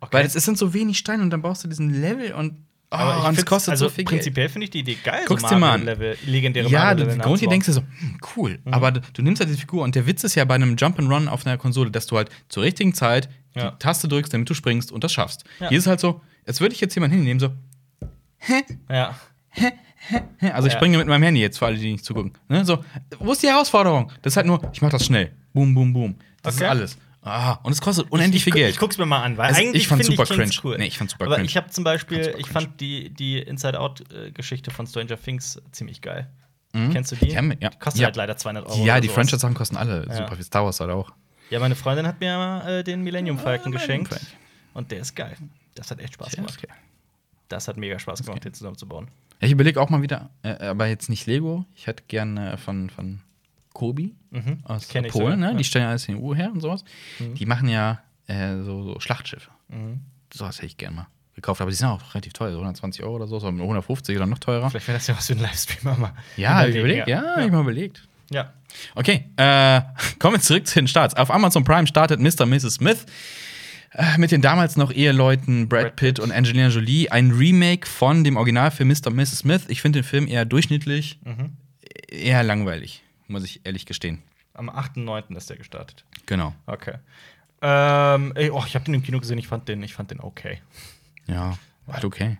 B: Okay.
A: Weil es, sind so wenig Steine und dann baust du diesen Level und, oh,
B: aber ich
A: und es kostet
B: also
A: so viel Geld.
B: Prinzipiell finde ich die Idee geil.
A: Guck's dir mal an.
B: Level, legendäre
A: Ja, du,
B: Mario-Level
A: Grundidee
B: nachzubauen.
A: denkst du so, hm, cool. Aber du, du nimmst halt diese Figur und der Witz ist ja bei einem Jump'n'Run auf einer Konsole, dass du halt zur richtigen Zeit
B: Ja.
A: die Taste drückst, damit du springst und das schaffst.
B: Ja.
A: Hier ist halt so, als würde ich jetzt jemanden hinnehmen, so,
B: Ja.
A: hä, also ich springe mit meinem Handy jetzt, für alle, die nicht zugucken. Ne? So, wo ist die Herausforderung? Das ist halt nur, ich mach das schnell. Boom, boom, boom. Das
B: Okay.
A: ist alles. Ah, und es kostet unendlich
B: ich,
A: viel
B: ich,
A: Geld.
B: Ich guck's mir mal an, weil
A: Also,
B: eigentlich
A: ich
B: finde
A: super cringe.
B: Cool.
A: Nee, ich fand's super
B: Aber
A: cringe.
B: ich habe zum Beispiel, ich
A: cringe.
B: fand die, die Inside-Out-Geschichte von Stranger Things ziemlich geil.
A: Mhm.
B: Kennst du die?
A: Wir, ja.
B: Die kostet
A: Ja.
B: halt leider 200 Euro.
A: ja, die. Franchise-Sachen kosten alle
B: Ja.
A: super viel. Star Wars halt auch.
B: Ja, meine Freundin hat mir äh, den Millennium Falcon
A: Ah, Millennium
B: geschenkt.
A: Falcon.
B: Und der ist geil. Das hat echt Spaß gemacht.
A: Okay.
B: Das hat mega Spaß gemacht, den zusammenzubauen.
A: Ja, ich überlege auch mal wieder, äh, aber jetzt nicht Lego. Ich hätte gerne von, von Kobi
B: Mhm.
A: aus Polen, ne?
B: ja.
A: Die stellen alles in die EU her und sowas.
B: Mhm.
A: Die machen ja äh, so, so Schlachtschiffe.
B: Mhm.
A: Sowas hätte ich gerne mal gekauft, aber die sind auch relativ teuer, so 120 Euro oder so, so 150 oder noch teurer.
B: Vielleicht wäre das ja was für einen Livestreamer mal.
A: Ja, ich überlegt, ja, hab ich mal überlegt.
B: Ja.
A: Okay, äh, kommen wir zurück zu den Starts. Auf Amazon Prime startet Mr. und Mrs. Smith äh, mit den damals noch Eheleuten Brad,
B: Brad
A: Pitt
B: Pitt.
A: und Angelina Jolie. Ein Remake von dem Originalfilm Mr. und Mrs. Smith. Ich finde den Film eher durchschnittlich, eher langweilig, muss ich ehrlich gestehen.
B: Am 8.9. ist der gestartet.
A: Genau.
B: Okay. Ähm, ey, oh, ich habe den im Kino gesehen, ich fand den, ich fand den okay.
A: Ja, halt okay.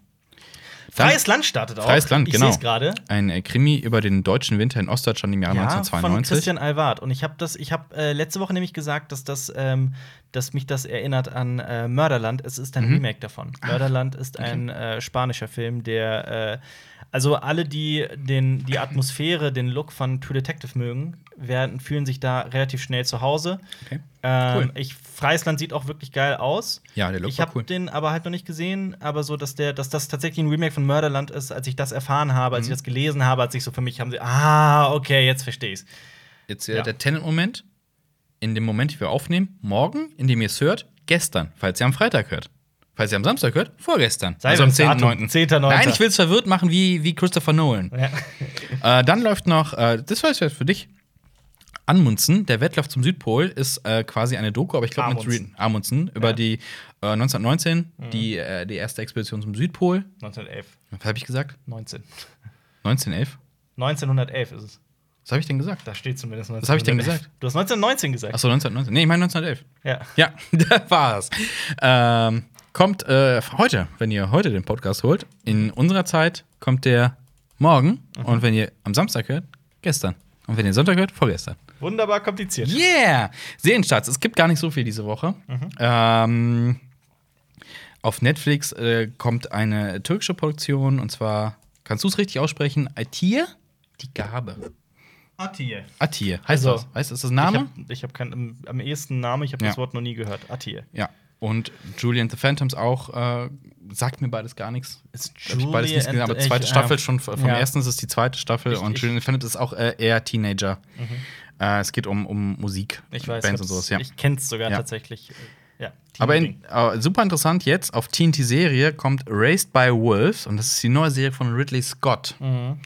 B: Freies Land startet auch.
A: Freies Land,
B: ich
A: genau.
B: Gerade.
A: Ein äh, Krimi über den deutschen Winter in Ostdeutschland im Jahr
B: Ja, von
A: 1992.
B: Christian Alvard. Und ich habe das, ich habe äh, letzte Woche nämlich gesagt, dass das, ähm, dass mich das erinnert an äh, Mörderland. Es ist ein
A: Mhm.
B: Remake davon. Mörderland ist ein äh, spanischer Film, der, äh, also alle, die den, die Atmosphäre, den Look von True Detective mögen, werden, fühlen sich da relativ schnell zu Hause.
A: Okay.
B: Ähm,
A: Cool.
B: ich, Freies Land sieht auch wirklich geil aus.
A: Ja, der Look
B: Ich habe
A: cool.
B: den aber halt noch nicht gesehen, aber so, dass der, dass das tatsächlich ein Remake von Mörderland ist, als ich das erfahren habe,
A: Mhm.
B: als ich das gelesen habe, als ich so für mich haben sie, ah, okay, jetzt verstehe ich's.
A: Jetzt äh,
B: Ja.
A: der Tenant-Moment. In dem Moment, wie wir aufnehmen, morgen, in dem ihr es hört, gestern, falls ihr am Freitag hört. Falls ihr am Samstag hört, vorgestern.
B: Sei
A: also am
B: das Datum,
A: 10.9.
B: 10.9..
A: Nein, ich will es verwirrt machen wie, wie Christopher Nolan.
B: Ja.
A: Äh, dann läuft noch, äh, das war jetzt für dich. Anmunzen, der Wettlauf zum Südpol, ist äh, quasi eine Doku, aber ich glaube mit
B: Amundsen.
A: Re- Amundsen über
B: Ja.
A: die äh, 1919, die, äh, die erste Expedition zum Südpol.
B: 1911.
A: Was habe ich gesagt?
B: 19.
A: 1911?
B: 1911 ist es.
A: Was habe ich denn gesagt?
B: Da steht zumindest 1911.
A: Was hab ich denn gesagt?
B: Du hast 1919 gesagt.
A: Achso, 1919. Nee, ich meine 1911.
B: Ja.
A: Ja, das war's. Ähm, kommt äh, heute, wenn ihr heute den Podcast holt, in unserer Zeit kommt der morgen. Und wenn ihr am Samstag hört, gestern. Und wenn ihr Sonntag hört, vorgestern.
B: Wunderbar kompliziert.
A: Yeah! Serienstarts. Es gibt gar nicht so viel diese Woche. Ähm, auf Netflix äh, kommt eine türkische Produktion und zwar, kannst du es richtig aussprechen? Atir? Die Gabe.
C: Attie.
A: Atir. Heißt
B: Also,
A: das? Heißt das, das
B: Ich
A: Name?
B: habe ich hab keinen, am ehesten Namen, ich habe
A: Ja.
B: das Wort noch nie gehört. Attie.
A: Ja. Und Julian the Phantoms auch, äh, sagt mir beides gar nichts.
B: Ist
A: Hab ich beides nicht
B: Julie
A: gesehen, aber zweite
B: ich,
A: Staffel
B: äh,
A: schon vom
B: ja.
A: ersten ist es die zweite Staffel
B: Ich-
A: und
B: ich-
A: Julian the Phantoms ist auch äh, eher Teenager. Äh, es geht um, um Musik,
B: Ich weiß,
A: Bands und sowas, ja.
B: ich kenn's sogar
A: Ja.
B: tatsächlich. Ja.
A: Aber in, äh, super interessant jetzt, auf TNT-Serie kommt Raised by Wolves und das ist die neue Serie von Ridley Scott.
B: Mhm.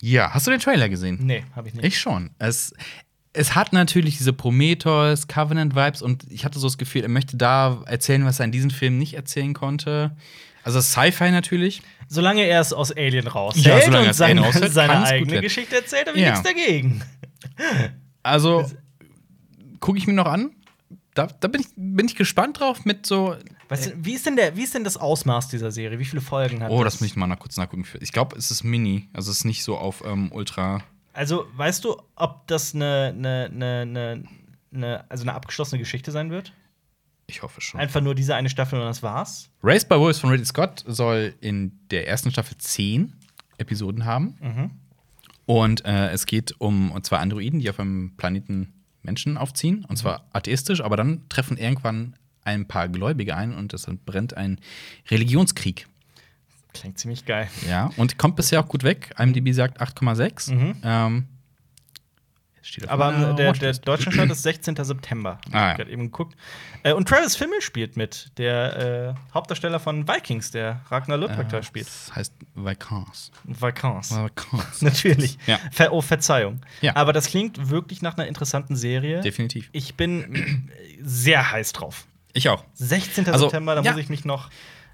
A: Ja, hast du den Trailer gesehen?
B: Nee, habe ich nicht.
A: Ich schon. Es, es hat natürlich diese Prometheus, Covenant-Vibes und ich hatte so das Gefühl, er möchte da erzählen, was er in diesem Film nicht erzählen konnte. Also Sci-Fi natürlich.
B: Solange er es aus Alien raus
A: Ja, solange er
B: und seine,
A: raushält,
B: seine eigene. Geschichte erzählt, habe ich
A: Ja.
B: nichts dagegen.
A: Also gucke ich mir noch an. Da, da bin, ich, bin ich gespannt drauf mit so.
B: Weißt du, wie ist, denn der, wie ist denn das Ausmaß dieser Serie? Wie viele Folgen hat
A: Oh, das muss ich mal nach, kurz nachgucken. Ich glaube, es ist Mini. Also es ist nicht so auf ähm, Ultra.
B: Also, weißt du, ob das eine, eine, eine, eine, also eine abgeschlossene Geschichte sein wird?
A: Ich hoffe schon.
B: Einfach nur diese eine Staffel und das war's?
A: Raised by Wolves von Ridley Scott soll in der ersten Staffel zehn Episoden haben. Und äh, es geht um zwei Androiden, die auf einem Planeten Menschen aufziehen. Und zwar atheistisch, aber dann treffen irgendwann ein paar Gläubige ein und es brennt ein Religionskrieg.
B: Klingt ziemlich geil.
A: Ja, und kommt bisher auch gut weg. IMDb sagt 8,6. Ähm, steht auf
B: Aber ähm, der, der deutsche Start ist 16. September.
A: Ah,
B: ich
A: ja.
B: gerade eben geguckt. Äh, und Travis Fimmel spielt mit, der äh, Hauptdarsteller von Vikings, der Ragnar Lodbrok
A: Äh,
B: spielt.
A: Das heißt Vikings.
B: Vikings.
A: Vikings.
B: Natürlich.
A: Ja.
B: Ver oh, Verzeihung.
A: Ja.
B: Aber das klingt wirklich nach einer interessanten Serie.
A: Definitiv.
B: Ich bin sehr heiß drauf.
A: Ich auch.
B: 16.
A: Also,
B: September, da
A: ja.
B: muss ich mich noch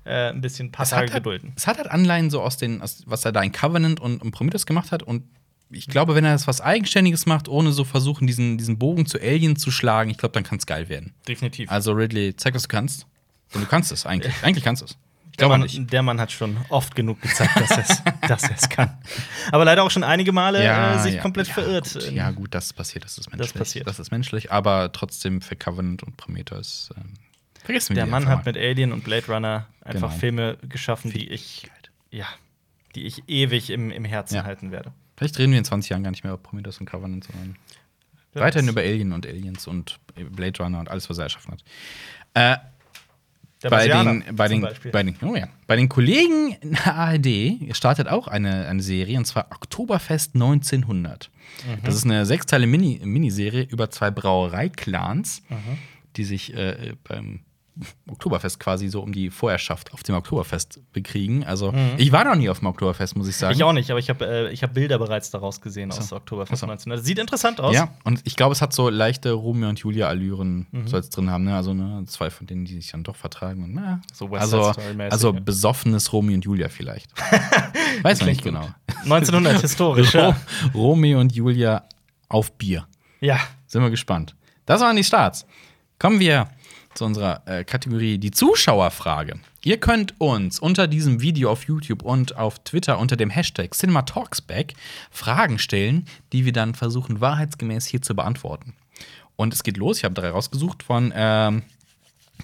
B: äh, ein bisschen ein paar
A: Es
B: Tage
A: hat, halt,
B: gedulden.
A: es hat halt Anleihen so aus den, aus, was er da in Covenant und, und Prometheus gemacht hat. Und ich glaube, wenn er das was Eigenständiges macht, ohne so versuchen, diesen, diesen Bogen zu Alien zu schlagen, ich glaube, dann kann es geil werden.
B: Definitiv.
A: Also, Ridley, zeig, was du kannst. Denn du kannst es eigentlich. eigentlich kannst du es. Ich
B: der,
A: glaube
B: Mann,
A: nicht.
B: der Mann hat schon oft genug gezeigt, dass er es kann. Aber leider auch schon einige Male äh, sich komplett
A: ja,
B: verirrt.
A: Gut, ja, gut, das passiert, das ist menschlich.
B: passiert.
A: Das ist menschlich, aber trotzdem für Covenant und Prometheus. Ähm, vergessen wir
B: Der Mann hat mit Alien und Blade Runner einfach
A: Genau.
B: Filme geschaffen, die ich, ja, die ich ewig im, im Herzen
A: Ja.
B: halten werde.
A: Vielleicht reden wir in 20 Jahren gar nicht mehr über Prometheus und Covenant, sondern
B: Wer
A: weiterhin über Alien und Aliens und Blade Runner und alles, was er erschaffen hat. Äh, bei, den, bei, den, bei, den, oh ja. bei den Kollegen in der ARD startet auch eine, eine Serie, und zwar Oktoberfest 1900.
B: Mhm.
A: Das ist eine sechsteile Mini- Miniserie über zwei Brauereiclans,
B: Mhm.
A: die sich äh, beim Oktoberfest quasi so um die Vorherrschaft auf dem Oktoberfest bekriegen. Also, ich war noch nie auf dem Oktoberfest, muss ich sagen.
B: Ich auch nicht, aber ich habe äh, ich hab Bilder bereits daraus gesehen aus der Oktoberfest
A: so.
B: 19. Das sieht interessant aus.
A: Ja, und ich glaube, es hat so leichte Romeo und Julia-Allüren,
B: Mhm.
A: soll es drin haben, ne? Also, ne, zwei von denen, die sich dann doch vertragen. Und, na,
B: So West
A: also, also
B: ja.
A: besoffenes Romeo und Julia vielleicht. Weiß man nicht
B: Klingt gut.
A: genau.
B: 1900 historisch. ja.
A: Romeo und Julia auf Bier.
B: ja.
A: Sind wir gespannt. Das waren die Starts. Kommen wir zu unserer äh, Kategorie die Zuschauerfrage. Ihr könnt uns unter diesem Video auf YouTube und auf Twitter unter dem Hashtag CinemaTalksback Fragen stellen, die wir dann versuchen wahrheitsgemäß hier zu beantworten. Und es geht los. Ich habe drei rausgesucht von ähm,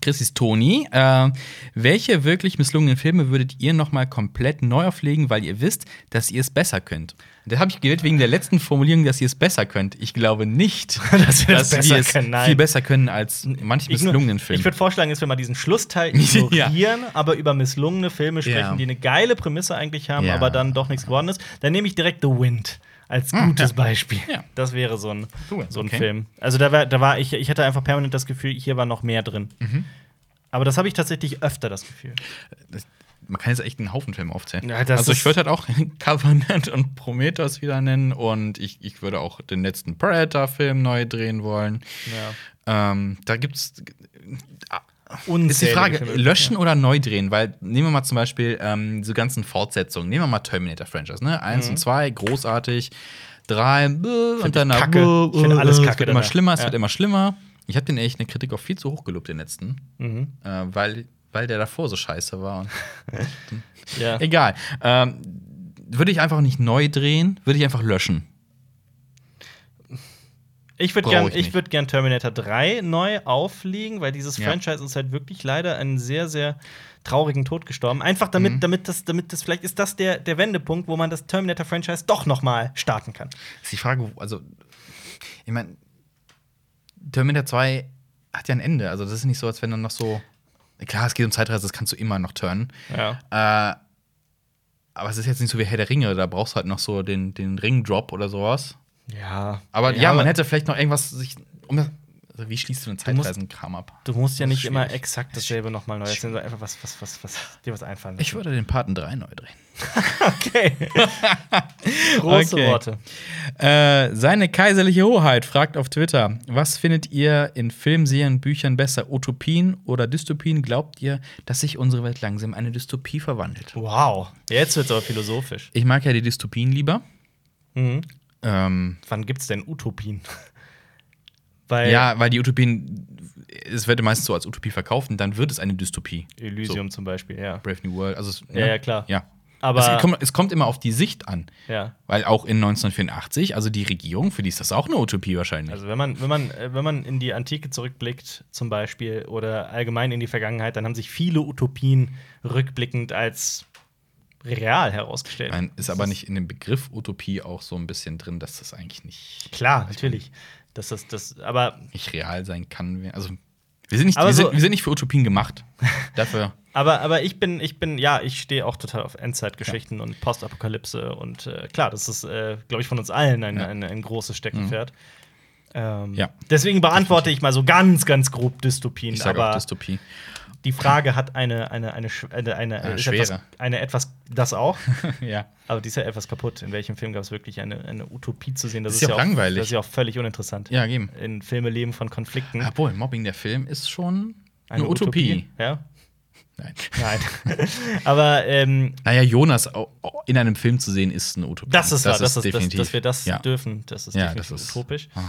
A: Chrissys Toni. Äh, welche wirklich misslungenen Filme würdet ihr noch mal komplett neu auflegen, weil ihr wisst, dass ihr es besser könnt? Das habe ich gewählt wegen der letzten Formulierung, dass ihr es besser könnt. Ich glaube nicht,
B: Dass wir das besser
A: es
B: können,
A: viel besser können als manche misslungenen Filme.
B: ich würde vorschlagen, dass wir mal diesen Schlussteil ignorieren, aber über misslungene Filme sprechen,
A: Ja.
B: die eine geile Prämisse eigentlich haben,
A: Ja.
B: aber dann doch nichts geworden ist. Dann nehme ich direkt The Wind als gutes Beispiel.
A: Ja.
B: Das wäre so ein,
A: Wind,
B: so ein
A: okay.
B: Film. Also da war, da war ich, ich hatte einfach permanent das Gefühl, hier war noch mehr drin.
A: Mhm.
B: Aber das habe ich tatsächlich öfter das Gefühl.
A: Man kann jetzt echt einen Haufen Filme aufzählen.
B: Ja,
A: also ich würde halt auch Covenant und Prometheus wieder nennen und ich, ich würde auch den letzten Predator-Film neu drehen wollen.
B: Ja.
A: Ähm, da gibt's ist die
B: Unzählige
A: Frage,
B: Filme.
A: löschen oder neu drehen? Weil nehmen wir mal zum Beispiel ähm, diese ganzen Fortsetzungen. Nehmen wir mal Terminator-Franchise, ne? Eins und zwei, großartig. Drei, bäh, und dann
B: Mhm. Kacke. Ich finde alles
A: Es
B: Kacke
A: wird immer schlimmer, es
B: Ja.
A: wird immer schlimmer. Ich habe den echt eine Kritik auch viel zu hoch gelobt, den letzten.
B: Mhm.
A: Äh, weil, weil der davor so scheiße war.
B: Ja.
A: Egal. Ähm, würde ich einfach nicht neu drehen, würde ich einfach löschen.
B: Ich würde gern,
A: ich
B: ich
A: nicht.
B: würd gern Terminator 3 neu auflegen, weil dieses
A: Ja.
B: Franchise ist halt wirklich leider einen sehr, sehr traurigen Tod gestorben. Einfach damit,
A: Mhm.
B: damit das, damit das, vielleicht ist das der, der Wendepunkt, wo man das Terminator-Franchise doch noch mal starten kann.
A: Ist die Frage, also, ich meine, Terminator 2 hat ja ein Ende. Also, das ist nicht so, als wenn dann noch so. Klar, es geht um Zeitreise, das kannst du immer noch turnen.
B: Ja.
A: Äh, aber es ist jetzt nicht so wie Herr der Ringe, da brauchst du halt noch so den, den Ring-Drop oder sowas.
B: Ja.
A: Aber ja, man hätte vielleicht noch irgendwas sich. Um das, also wie schließt du den
B: musst-
A: Zeitreisen-Kram ab?
B: Du musst ja nicht immer
A: schwierig.
B: exakt dasselbe noch mal neu erzählen, sondern einfach was, was, was, was dir was einfallen
A: Ich würde den Paten 3 neu drehen.
B: Okay. Große
A: Okay.
B: Worte.
A: Äh, seine kaiserliche Hoheit fragt auf Twitter: Was findet ihr in Filmserien, Büchern besser? Utopien oder Dystopien? Glaubt ihr, dass sich unsere Welt langsam in eine Dystopie verwandelt?
B: Wow. Jetzt wird es aber philosophisch.
A: Ich mag ja die Dystopien lieber.
B: Mhm.
A: Ähm,
B: Wann gibt's denn Utopien? Weil
A: ja, weil die Utopien, es wird meistens so als Utopie verkauft und dann wird es eine Dystopie.
B: Elysium zum Beispiel, ja.
A: So, Brave New World. Also, es-
B: Ja, ja, klar.
A: Ja.
B: Aber-
A: es, kommt, es kommt immer auf die Sicht an.
B: Ja.
A: Weil auch in 1984, also die Regierung, für die ist das auch eine Utopie wahrscheinlich.
B: Also wenn man, wenn man, äh, wenn man in die Antike zurückblickt, zum Beispiel, oder allgemein in die Vergangenheit, dann haben sich viele Utopien rückblickend als real herausgestellt.
A: Man ist aber nicht in dem Begriff Utopie auch so ein bisschen drin, dass das eigentlich nicht,
B: Klar, natürlich. Das ist das, aber,
A: nicht real sein kann. Also, wir sind nicht, wir
B: so-
A: sind, wir sind nicht für Utopien gemacht. Dafür.
B: aber, aber ich bin, ich bin, ja, ich stehe auch total auf Endzeitgeschichten und Postapokalypse und äh, klar, das ist, äh, glaube ich, von uns allen ein,
A: Ja.
B: ein, ein großes Steckenpferd. Ähm,
A: Ja.
B: Deswegen beantworte ich mal so ganz, ganz grob Dystopien.
A: Ich sage
B: aber
A: auch Dystopie.
B: Die Frage hat eine, eine, eine, eine, eine, ist
A: Schwere.
B: Etwas, eine etwas, das auch.
A: ja.
B: Aber die ist ja etwas kaputt. In welchem Film gab es wirklich eine, eine Utopie zu sehen?
A: Das ist ja auch langweilig.
B: Das ist ja auch völlig uninteressant.
A: Ja, geben.
B: In Filme leben von Konflikten.
A: Obwohl, Mobbing der Film ist schon eine, Utopie.
B: Ja?
A: Nein.
B: Nein. Aber ähm,
A: Naja, Jonas in einem Film zu sehen, ist eine Utopie.
B: das ist wahr, das ist, dass,
A: definitiv.
B: dass wir das
A: ja.
B: dürfen. Das ist
A: Ja,
B: definitiv
A: das ist-
B: utopisch.
A: Ah.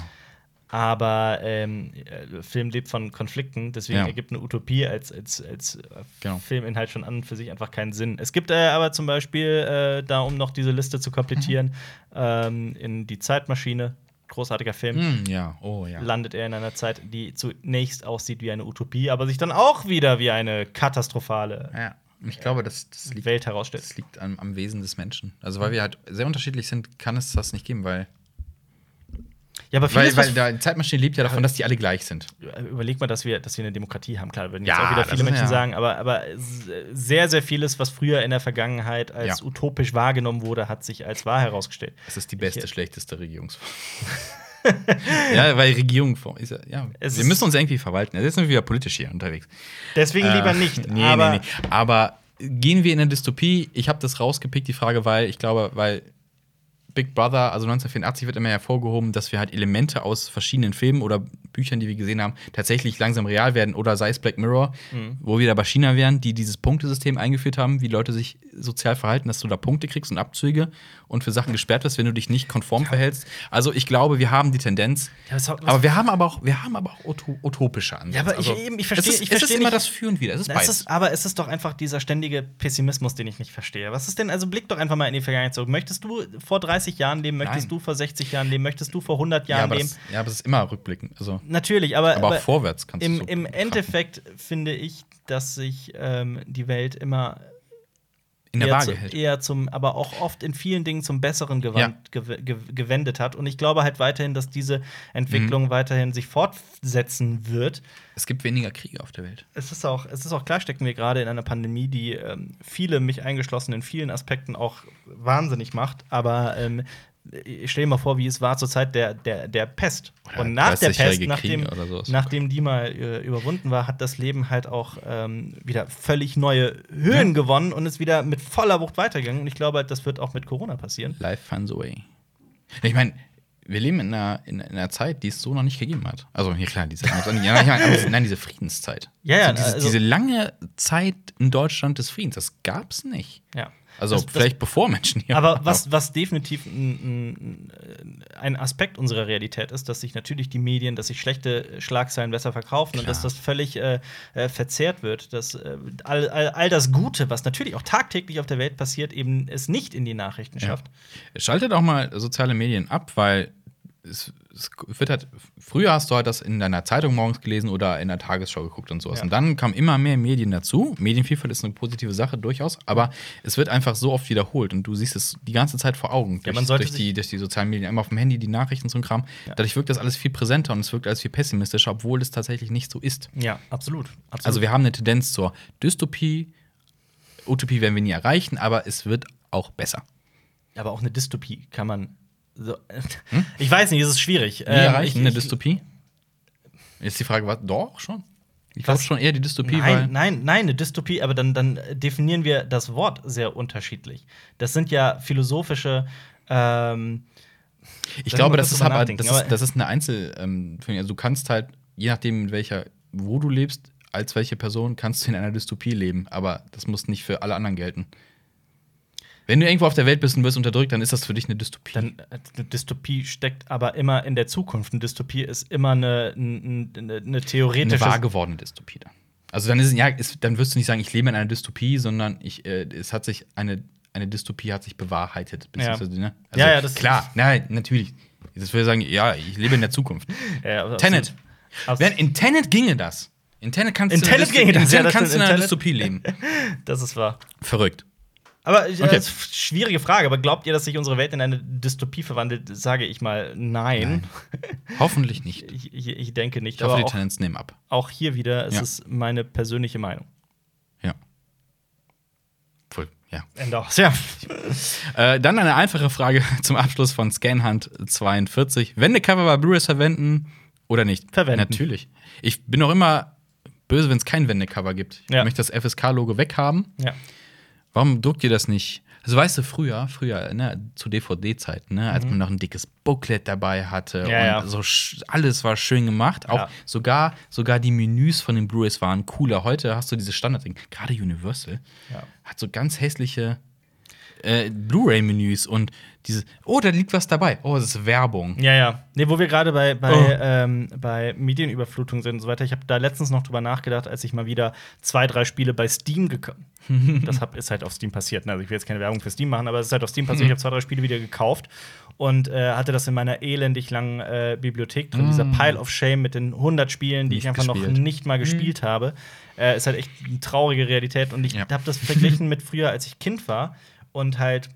B: Aber ähm, äh, Film lebt von Konflikten, deswegen
A: Ja.
B: ergibt eine Utopie als, als, als äh,
A: Genau.
B: Filminhalt schon an und für sich einfach keinen Sinn. Es gibt äh, aber zum Beispiel, äh, da um noch diese Liste zu komplettieren, ähm, in Die Zeitmaschine, großartiger Film,
A: Hm, ja, oh ja.
B: landet er in einer Zeit, die zunächst aussieht wie eine Utopie, aber sich dann auch wieder wie eine katastrophale
A: ja. Ich glaube, das, das liegt,
B: Welt herausstellt.
A: das liegt am, am Wesen des Menschen. Also, weil wir halt sehr unterschiedlich sind, kann es das nicht geben, weil.
B: Ja, aber
A: Weil,
B: vieles,
A: weil da, die Zeitmaschine lebt ja davon, dass die alle gleich sind.
B: Überleg mal, dass wir, dass wir eine Demokratie haben. Klar, würden jetzt
A: Ja,
B: auch wieder viele Menschen
A: ja-
B: sagen, aber, aber sehr, sehr vieles, was früher in der Vergangenheit als
A: Ja.
B: utopisch wahrgenommen wurde, hat sich als wahr herausgestellt.
A: Es ist die beste,
B: Ich-
A: schlechteste Regierungsform. ja, weil Regierung. Ist ja, ja.
B: Es
A: wir müssen uns irgendwie verwalten. Jetzt sind wir wieder politisch hier unterwegs.
B: Deswegen lieber
A: Äh,
B: nicht.
A: Nee,
B: aber
A: nee, nee. Aber gehen wir in eine Dystopie? Ich habe das rausgepickt, die Frage, weil ich glaube, weil Big Brother, also 1984 wird immer hervorgehoben, dass wir halt Elemente aus verschiedenen Filmen oder Büchern, die wir gesehen haben, tatsächlich langsam real werden oder sei es Black Mirror,
B: Mhm.
A: wo wir da bei China wären, die dieses Punktesystem eingeführt haben, wie Leute sich sozial verhalten, dass du da Punkte kriegst und Abzüge und für Sachen gesperrt wirst, wenn du dich nicht konform verhältst. Also ich glaube, wir haben die Tendenz.
B: Ja,
A: aber wir haben aber auch, wir haben aber auch uto utopische Ansätze.
B: Ja, aber ich-
A: also,
B: eben, ich versteh-
A: es ist,
B: ich
A: es
B: versteh
A: ist immer das Für und Wider. Es ist beides.
B: ist, aber es ist doch einfach dieser ständige Pessimismus, den ich nicht verstehe. Was ist denn, also blick doch einfach mal in die Vergangenheit zurück. Möchtest du vor 30 Jahren leben? Möchtest
A: Nein.
B: du vor 60 Jahren leben? Möchtest du vor 100
A: ja,
B: Jahren
A: aber
B: leben?
A: das, ja, aber es ist immer rückblickend. Also,
B: Natürlich, aber,
A: aber auch vorwärts kannst
B: im,
A: du so
B: im. Endeffekt finde ich, dass sich ähm, die Welt immer
A: in der
B: eher,
A: Waage
B: zu,
A: hält.
B: eher zum, aber auch oft in vielen Dingen zum Besseren gewandt, gew gew gewendet hat. Und ich glaube halt weiterhin, dass diese
A: Mhm.
B: Entwicklung weiterhin sich fortsetzen wird.
A: Es gibt weniger Kriege auf der Welt.
B: Es ist auch, es ist auch klar, stecken wir gerade in einer Pandemie, die ähm, viele, mich eingeschlossen, in vielen Aspekten auch wahnsinnig macht. Aber ähm, ich stelle mir vor, wie es war zur Zeit der, der, der Pest.
A: Oder
B: Und nach der
A: 30-jährige
B: Pest, nachdem, nachdem die mal äh, überwunden war, hat das Leben halt auch ähm, wieder völlig neue Höhen gewonnen und ist wieder mit voller Wucht weitergegangen. Und ich glaube, halt, das wird auch mit Corona passieren.
A: Life finds a way. Ich meine, wir leben in einer, in, in einer Zeit, die es so noch nicht gegeben hat. Also, ja klar, ja, diese- nein, diese Friedenszeit.
B: Ja, ja,
A: also diese,
B: also-
A: diese lange Zeit in Deutschland des Friedens, das gab es nicht.
B: Ja.
A: Also,
B: Das- das-
A: vielleicht bevor Menschen hier
B: Aber
A: waren.
B: was, was definitiv ein, ein, Aspekt unserer Realität ist, dass sich natürlich die Medien, dass sich schlechte Schlagzeilen besser verkaufen und
A: Klar.
B: dass das völlig äh, äh, verzerrt wird, dass äh, all, all, all das Gute, was natürlich auch tagtäglich auf der Welt passiert, eben es nicht in die Nachrichten
A: Ja.
B: schafft.
A: Schaltet auch mal soziale Medien ab, weil es, es wird halt, früher hast du halt das in deiner Zeitung morgens gelesen oder in der Tagesschau geguckt und sowas.
B: Ja.
A: Und dann kamen immer mehr Medien dazu. Medienvielfalt ist eine positive Sache, durchaus, aber es wird einfach so oft wiederholt und du siehst es die ganze Zeit vor Augen.
B: Ja,
A: durch,
B: man sollte
A: durch, die, durch die sozialen Medien, immer auf dem Handy, die Nachrichten zum Kram. Dadurch wirkt das alles viel präsenter und es wirkt alles viel pessimistischer, obwohl es tatsächlich nicht so ist.
B: Ja, absolut. absolut.
A: Also wir haben eine Tendenz zur Dystopie. Utopie werden wir nie erreichen, aber es wird auch besser.
B: aber auch eine Dystopie kann man. So, Ich weiß nicht, es ist schwierig.
A: Nie
B: Ähm,
A: erreichen,
B: ich-
A: eine Dystopie? Jetzt die Frage, was? Doch, schon. Ich glaube schon eher die Dystopie,
B: Nein,
A: weil.
B: nein, nein, eine Dystopie, aber dann, dann definieren wir das Wort sehr unterschiedlich. Das sind ja philosophische. Ähm,
A: Ich glaube, das ist aber, das ist, das ist eine Einzel. Ähm, also du kannst halt, je nachdem, in welcher, wo du lebst, als welche Person, kannst du in einer Dystopie leben. Aber das muss nicht für alle anderen gelten. Wenn du irgendwo auf der Welt bist und wirst unterdrückt, dann ist das für dich eine Dystopie.
B: dann, äh, eine Dystopie steckt aber immer in der Zukunft. Eine Dystopie ist immer eine, eine, eine
A: eine
B: theoretische.
A: wahr gewordene Dystopie dann. Also dann ist ja, ist, dann wirst du nicht sagen, ich lebe in einer Dystopie, sondern ich, äh, es hat sich eine, eine Dystopie hat sich bewahrheitet. beziehungsweise, Ne?
B: Ja, ja, das-
A: klar, nein, natürlich. Das würde ich sagen, ja, ich lebe in der Zukunft.
B: Ja.
A: Tenet. Wenn, in Tenet ginge das. In Tenet kannst
B: In
A: du in einer
B: Tenet ginge das,
A: in
B: ja,
A: Tenet kannst du in einer Dystopie leben.
B: Das ist wahr.
A: Verrückt.
B: Aber ja,
A: Okay.
B: das ist eine schwierige Frage. Aber glaubt ihr, dass sich unsere Welt in eine Dystopie verwandelt? Sage ich mal nein.
A: Hoffentlich nicht.
B: Ich, ich, ich denke nicht.
A: Ich hoffe,
B: aber
A: die
B: auch,
A: Tenants nehmen ab.
B: auch hier wieder, es
A: Ja.
B: ist meine persönliche Meinung.
A: Ja. Voll, ja.
B: Ende aus. Ja.
A: Äh, dann eine einfache Frage zum Abschluss von Scanhunt42. Wendecover bei Blu-rays verwenden oder nicht?
B: Verwenden.
A: Natürlich. Ich bin auch immer böse, wenn es kein Wendecover gibt. Ich
B: Ja.
A: möchte das FSK-Logo weghaben.
B: ja.
A: Warum druckt ihr das nicht? Also weißt du, früher, früher, ne, zu DVD-Zeiten, ne, als man noch ein dickes Booklet dabei hatte
B: Mhm. Ja,
A: und
B: ja.
A: so alles war schön gemacht. Auch
B: Ja.
A: sogar, sogar die Menüs von den Blu-rays waren cooler. Heute hast du diese Standardding. Gerade Universal hat so ganz hässliche äh, Blu-ray-Menüs und diese. Oh, da liegt was dabei. Oh, das ist Werbung.
B: Ja, ja. Nee, wo wir gerade bei, bei,
A: Oh.
B: ähm, bei Medienüberflutung sind und so weiter. Ich habe da letztens noch drüber nachgedacht, als ich mal wieder zwei, drei Spiele bei Steam gekauft Das hab, ist halt auf Steam passiert. Ne? Also ich will jetzt keine Werbung für Steam machen, aber es ist halt auf Steam passiert. Ich habe zwei, drei Spiele wieder gekauft und äh, hatte das in meiner elendig langen äh, Bibliothek drin. Dieser Pile of Shame mit den 100 Spielen, die
A: Nicht
B: ich einfach
A: gespielt.
B: noch nicht mal gespielt habe. Äh, ist halt echt eine traurige Realität. Und ich
A: Ja.
B: habe das verglichen mit früher, als ich Kind war und halt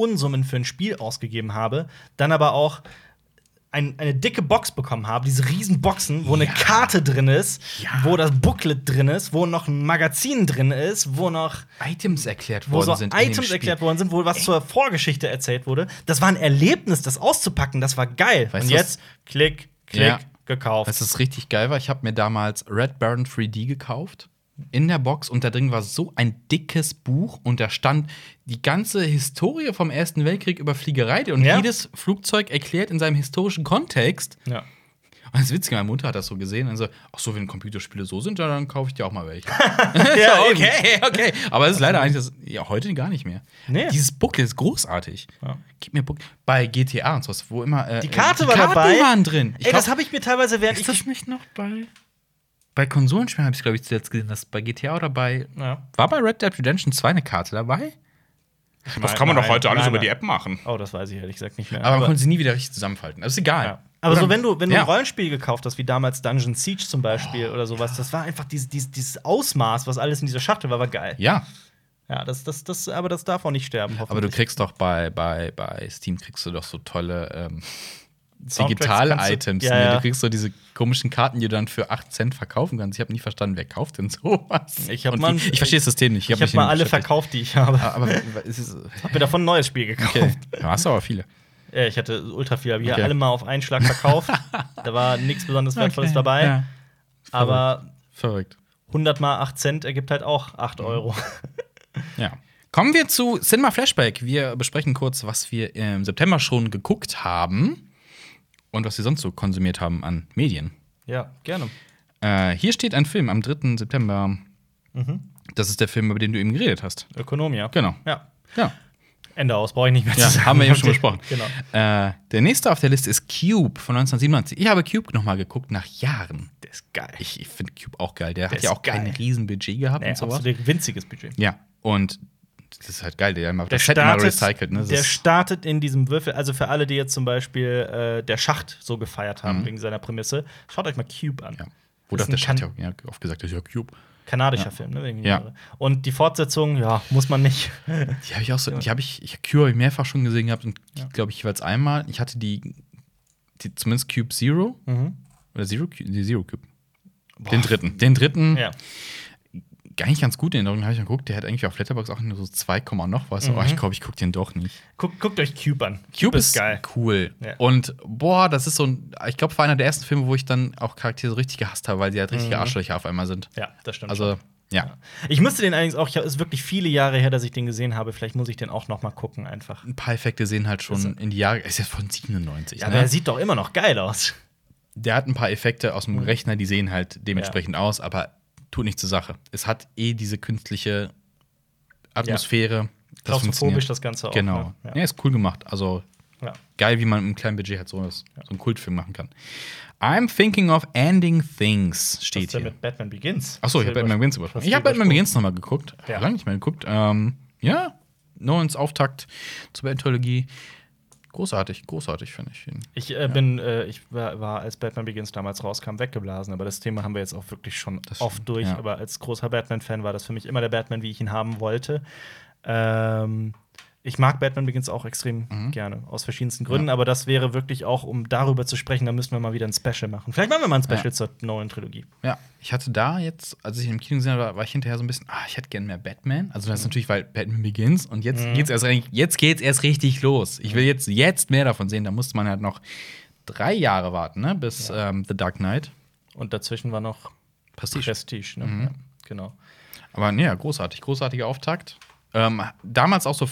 B: Unsummen für ein Spiel ausgegeben habe, dann aber auch ein, eine dicke Box bekommen habe, diese riesen Boxen, wo eine
A: Ja.
B: Karte drin ist,
A: Ja.
B: wo das Booklet drin ist, wo noch ein Magazin drin ist, wo noch
A: Items erklärt
B: wo
A: worden
B: so
A: sind.
B: Items erklärt worden sind, wo was zur Vorgeschichte erzählt wurde. Das war ein Erlebnis, das auszupacken, das war geil.
A: Weißt
B: Und jetzt klick, klick,
A: Ja.
B: gekauft.
A: Was ist richtig geil war, ich habe mir damals Red Baron 3D gekauft. In der Box und da drin war so ein dickes Buch und da stand die ganze Historie vom Ersten Weltkrieg über Fliegerei und
B: Ja.
A: jedes Flugzeug erklärt in seinem historischen Kontext.
B: ja.
A: Und das Witzige, meine Mutter hat das so gesehen und so, ach so, wenn Computerspiele so sind, dann kaufe ich dir auch mal welche.
B: Ja,
A: okay, okay. Aber es ist leider eigentlich das, ja, heute gar nicht mehr.
B: Nee.
A: Dieses Book ist großartig.
B: Ja.
A: Gib mir Book. Bei GTA und sowas, wo immer. Äh,
B: Die Karte
A: die
B: war
A: Karten
B: dabei.
A: waren drin. Ich
B: Ey, das
A: glaub,
B: habe ich mir teilweise während
A: ist
B: ich
A: das nicht noch bei. Bei Konsolenspielen habe ich glaube ich, zuletzt gesehen, dass bei GTA oder bei.
B: ja.
A: War bei Red Dead Redemption 2 eine Karte dabei?
B: Das kann man doch heute alles über die
A: App machen.
B: Oh, das weiß ich ehrlich gesagt nicht mehr.
A: Aber man konnte sie nie wieder richtig zusammenfalten. Das ist egal.
B: Ja. Aber
A: Oder-
B: so, wenn du, wenn du
A: Ja.
B: ein Rollenspiel gekauft hast, wie damals Dungeon Siege zum Beispiel oder sowas, das war einfach dieses, dieses, dieses Ausmaß, was alles in dieser Schachtel war, war geil.
A: Ja,
B: Ja, das, das, das, aber das darf auch nicht sterben,
A: aber du
B: hoffentlich.
A: kriegst doch bei, bei, bei Steam kriegst du doch so tolle ähm, Digital-Items.
B: Ja,
A: ne?
B: ja.
A: Du kriegst so diese komischen Karten, die du dann für 8 Cent verkaufen kannst. Ich habe nie verstanden, wer kauft denn sowas?
B: Ich hab mal-
A: wie- ich verstehe das System nicht.
B: Ich habe
A: mich
B: mal alle verkauft, die ich habe.
A: Aber es ist.
B: Hab mir davon ein neues Spiel gekauft.
A: Okay. Du hast aber viele.
B: Ja, ich hatte ultra viel, habe ich
A: Okay.
B: alle mal auf einen Schlag verkauft. da war nichts besonders Wertvolles
A: Okay,
B: dabei.
A: ja.
B: Aber
A: Verrückt.
B: 100 mal 8 Cent ergibt halt auch 8 Euro.
A: Ja. Kommen wir zu Cinema Flashback. Wir besprechen kurz, was wir im September schon geguckt haben und was wir sonst so konsumiert haben an Medien.
B: ja, gerne.
A: Äh, hier steht ein Film am 3. September. Das ist der Film, über den du eben geredet hast.
B: Ökonomia.
A: Genau.
B: Ja.
A: Ja,
B: Ende aus, brauche ich nicht mehr
A: ja
B: zu sagen.
A: haben wir eben schon besprochen.
B: Genau.
A: Äh, der nächste auf der Liste ist Cube von 1997. Ich habe Cube noch mal geguckt nach Jahren.
B: Der ist geil.
A: Ich, ich finde Cube auch geil. Der,
B: Der
A: hat ja auch kein
B: geil.
A: Riesenbudget gehabt
B: Nee,
A: und sowas.
B: absolut winziges Budget.
A: Ja, und das ist halt geil. Der,
B: Der
A: das
B: startet,
A: recycelt. Ne? Das
B: der
A: ist-
B: startet in diesem Würfel. Also für alle, die jetzt zum Beispiel äh, der Schacht so gefeiert haben wegen seiner Prämisse, schaut euch mal Cube an.
A: Mhm. ja. Wo
B: Das ist
A: der Chat ja, ja oft gesagt hat, ja, Cube.
B: Kanadischer Film, ne?
A: Ja.
B: Und die Fortsetzung, ja, muss man nicht.
A: Die habe ich auch so, die habe ich, ich Cube habe ich mehrfach schon gesehen gehabt und
B: Ja.
A: glaube ich jeweils einmal. Ich hatte die, die zumindest Cube Zero
B: mhm.
A: oder Zero die Zero Cube. Den dritten. Den dritten,
B: Ja.
A: Nicht ganz gut in Erinnerung, habe ich mal geguckt. Der hat eigentlich auf Letterbox auch nur so 2, Komma noch was.
B: Mhm.
A: Aber ich glaube, ich gucke den doch nicht.
B: Guckt, guckt euch Cube an.
A: Cube ist
B: geil.
A: cool.
B: Ja.
A: Und boah, das ist so ein, ich glaube, war einer der ersten Filme, wo ich dann auch Charaktere so richtig gehasst habe, weil sie halt richtige
B: Mhm.
A: Arschlöcher auf einmal sind.
B: Ja, das stimmt.
A: Also, ja.
B: Ich müsste den allerdings auch, ich, es ist wirklich viele Jahre her, dass ich den gesehen habe. Vielleicht muss ich den auch noch mal gucken, einfach.
A: Ein paar Effekte sehen halt schon
B: Ist-
A: in die Jahre. Ist jetzt von 97.
B: Ja,
A: ne?
B: aber er sieht doch immer noch geil aus.
A: Der hat ein paar Effekte aus dem
B: Mhm.
A: Rechner, die sehen halt dementsprechend aus, aber tut nicht zur Sache. Es hat eh diese künstliche Atmosphäre. Das
B: Klaustrophobisch das Ganze auch.
A: Genau.
B: Ne?
A: Ja. ist cool gemacht. Also
B: Ja.
A: geil, wie man mit einem kleinen Budget halt so, so einen Kultfilm machen kann. I'm thinking of ending things
B: Was
A: steht
B: ist denn
A: hier.
B: mit Batman Begins?
A: Achso, ich habe Batman Begins übersprungen. Ich habe Batman? Begins nochmal geguckt.
B: Ja.
A: Lange nicht mehr geguckt. Ähm, ja, Nolans Auftakt zur Batman-Trilogie. Großartig, großartig, finde ich. ihn.
B: Ich äh, bin, äh, ich war, war, als Batman Begins damals rauskam, weggeblasen, aber das Thema haben wir jetzt auch wirklich schon
A: Das
B: oft
A: stimmt,
B: durch.
A: ja.
B: Aber als großer Batman-Fan war das für mich immer der Batman, wie ich ihn haben wollte. Ähm, ich mag Batman Begins auch extrem
A: Mhm.
B: gerne, aus verschiedensten Gründen, aber das wäre wirklich auch, um darüber zu sprechen, da müssen wir mal wieder ein Special machen. Vielleicht machen wir mal ein Special
A: Ja.
B: zur neuen Trilogie.
A: Ja, ich hatte da jetzt, als ich im Kino gesehen habe, war ich hinterher so ein bisschen, ah, ich hätte gerne mehr Batman. Also das ist natürlich, weil Batman Begins und jetzt
B: Mhm.
A: geht's erst jetzt geht's erst richtig los. Ich will jetzt jetzt mehr davon sehen. Da musste man halt noch drei Jahre warten, ne, bis ähm, The Dark Knight.
B: Und dazwischen war noch
A: Prestige.
B: Prestige, ne?
A: Mhm.
B: Ja, genau.
A: Aber nee, ja, großartig, großartiger Auftakt. Ähm, damals auch so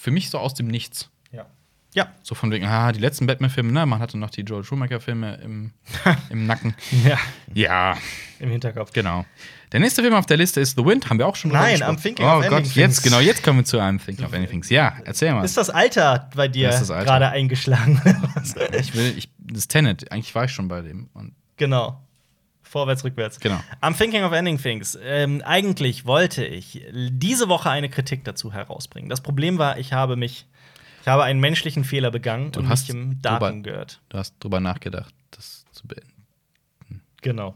A: für mich so aus dem Nichts.
B: Ja. Ja.
A: So von wegen, ah, die letzten Batman-Filme, ne? Man hatte noch die Joel Schumacher-Filme im, im Nacken.
B: Ja,
A: Ja,
B: im Hinterkopf.
A: genau. Der nächste Film auf der Liste ist The Wind, haben wir auch schon
B: Nein. I'm Thinking
A: Oh
B: of
A: Gott,
B: Ending
A: jetzt, genau, jetzt kommen wir zu I'm Thinking of Ending Things. Ja, erzähl mal.
B: Ist das Alter bei dir gerade eingeschlagen?
A: Ich will, ich, das ist Tenet, eigentlich war ich schon bei dem. Und
B: genau. Vorwärts, rückwärts.
A: Genau.
B: I'm thinking of ending things. Ähm, eigentlich wollte ich diese Woche eine Kritik dazu herausbringen. Das Problem war, ich habe mich, ich habe einen menschlichen Fehler begangen
A: Du
B: und
A: hast
B: mich im Datum
A: drüber-
B: gehört.
A: du hast drüber nachgedacht, das zu beenden.
B: Genau.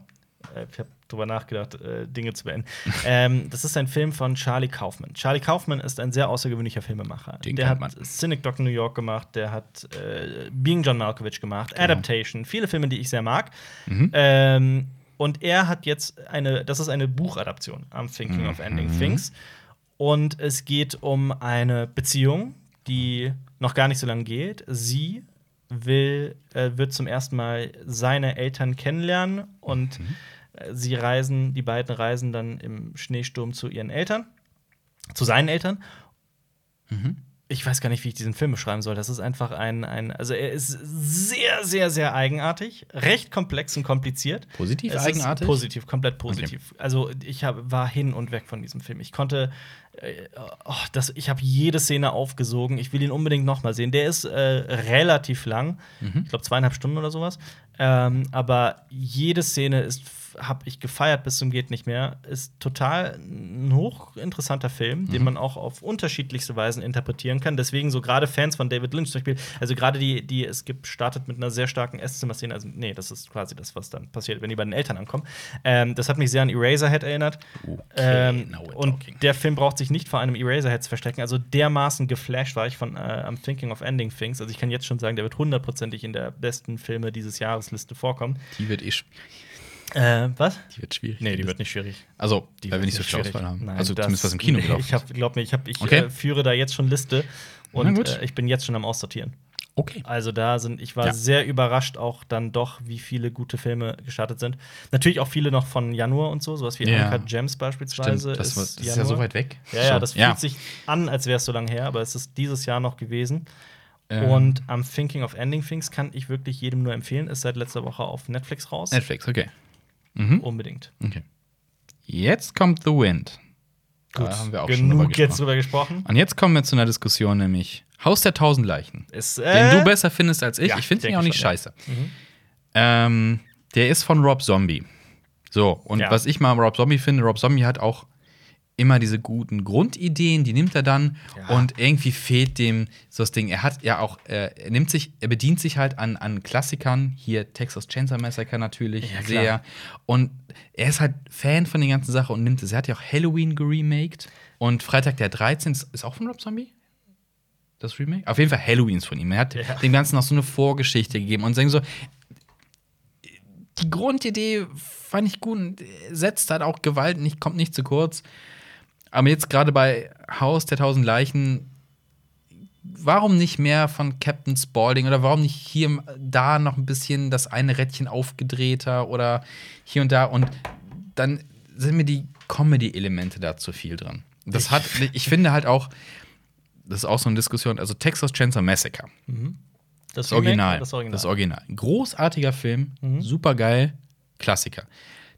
B: Äh, ich habe drüber nachgedacht, äh, Dinge zu beenden. ähm, das ist ein Film von Charlie Kaufman. Charlie Kaufman ist ein sehr außergewöhnlicher Filmemacher.
A: Den
B: der hat
A: man.
B: Cynic Dog in New York gemacht, der hat äh, Being John Malkovich gemacht,
A: Genau.
B: Adaptation, viele Filme, die ich sehr mag.
A: Mhm.
B: Ähm, und er hat jetzt eine, das ist eine Buchadaption am Thinking of Ending
A: Mhm.
B: Things. Und es geht um eine Beziehung, die noch gar nicht so lange geht. Sie will, äh, wird zum ersten Mal seine Eltern kennenlernen und
A: Mhm.
B: äh, sie reisen, die beiden reisen dann im Schneesturm zu ihren Eltern, zu seinen Eltern.
A: Mhm.
B: Ich weiß gar nicht, wie ich diesen Film beschreiben soll. Das ist einfach ein, ein also er ist sehr, sehr, sehr eigenartig, recht komplex und kompliziert.
A: Positiv
B: Es
A: eigenartig?
B: Positiv, komplett positiv. Also ich hab, war hin und weg von diesem Film. Ich konnte, äh, oh, das, ich habe jede Szene aufgesogen. Ich will ihn unbedingt noch mal sehen. Der ist äh, relativ lang,
A: Mhm.
B: ich glaube zweieinhalb Stunden oder sowas. Ähm, aber jede Szene ist habe ich gefeiert bis zum geht nicht mehr. Ist total ein hochinteressanter Film, den man auch auf unterschiedlichste Weisen interpretieren kann. Deswegen so gerade Fans von David Lynch zum Beispiel, also gerade die, die es gibt, startet mit einer sehr starken Esszimmer-Szene. Also nee, das ist quasi das, was dann passiert, wenn die bei den Eltern ankommen. Ähm, das hat mich sehr an Eraserhead erinnert. ähm,
A: now we're
B: und
A: talking.
B: der Film braucht sich nicht vor einem Eraserhead zu verstecken. Also dermaßen geflasht war ich von äh, am Thinking of Ending Things. Also ich kann jetzt schon sagen, der wird hundertprozentig in der besten Filme dieses Jahres Liste vorkommen.
A: Die wird eh
B: Äh, was?
A: die wird schwierig.
B: Nee, die wird nicht schwierig.
A: Also,
B: Die
A: weil wir nicht so viel. Auswahl haben.
B: Nein,
A: also
B: das-
A: zumindest was im Kino
B: nee,
A: gelaufen
B: Ich hab, glaub mir, ich, hab, ich
A: Okay.
B: äh, führe da jetzt schon Liste und äh, ich bin jetzt schon am Aussortieren.
A: Okay.
B: Also da sind, ich war
A: Ja.
B: sehr überrascht auch dann doch, wie viele gute Filme gestartet sind. Natürlich auch viele noch von Januar und so, sowas wie
A: Ja.
B: Uncut Gems beispielsweise.
A: Stimmt, das,
B: ist
A: war, das ist ja so weit weg.
B: Ja, ja, das fühlt
A: ja.
B: sich an, als wäre es so lange her, aber es ist dieses Jahr noch gewesen.
A: Ähm.
B: Und am Thinking of Ending Things kann ich wirklich jedem nur empfehlen. Ist seit letzter Woche auf Netflix raus.
A: Netflix, okay. Mhm.
B: Unbedingt.
A: okay. Jetzt kommt The Wind.
B: Gut,
A: Da haben wir auch schon drüber
B: genug jetzt
A: gesprochen.
B: drüber gesprochen.
A: Und jetzt kommen wir zu einer Diskussion, nämlich Haus der tausend Leichen.
B: Ist,
A: Den
B: äh,
A: du besser findest als ich.
B: ja,
A: ich finde ihn auch nicht
B: schon, ja.
A: scheiße. Ähm, der ist von Rob Zombie. So, und
B: Ja.
A: was ich mal Rob Zombie finde, Rob Zombie hat auch immer diese guten Grundideen, die nimmt er dann
B: Ja.
A: und irgendwie fehlt dem so das Ding. Er hat ja auch, er nimmt sich, er bedient sich halt an, an Klassikern, hier Texas Chainsaw Massacre natürlich
B: Ja,
A: sehr. Und er ist halt Fan von den ganzen Sachen und nimmt es. Er hat ja auch Halloween geremaked und Freitag der 13. ist, auch von Rob Zombie? Das Remake? Auf jeden Fall Halloween ist von ihm. Er hat
B: Ja.
A: dem Ganzen noch so eine Vorgeschichte gegeben und sagen so, die Grundidee fand ich gut und setzt halt auch Gewalt nicht, kommt nicht zu kurz. Aber jetzt gerade bei Haus der tausend Leichen, warum nicht mehr von Captain Spaulding oder warum nicht hier da noch ein bisschen das eine Rädchen aufgedrehter oder hier und da und dann sind mir die Comedy-Elemente da zu viel dran. Das hat, ich finde halt auch, das ist auch so eine Diskussion, also Texas Chainsaw Massacre.
B: das
A: Das Original.
B: Das Original.
A: Das Original. Großartiger Film,
B: Mhm.
A: super geil, Klassiker.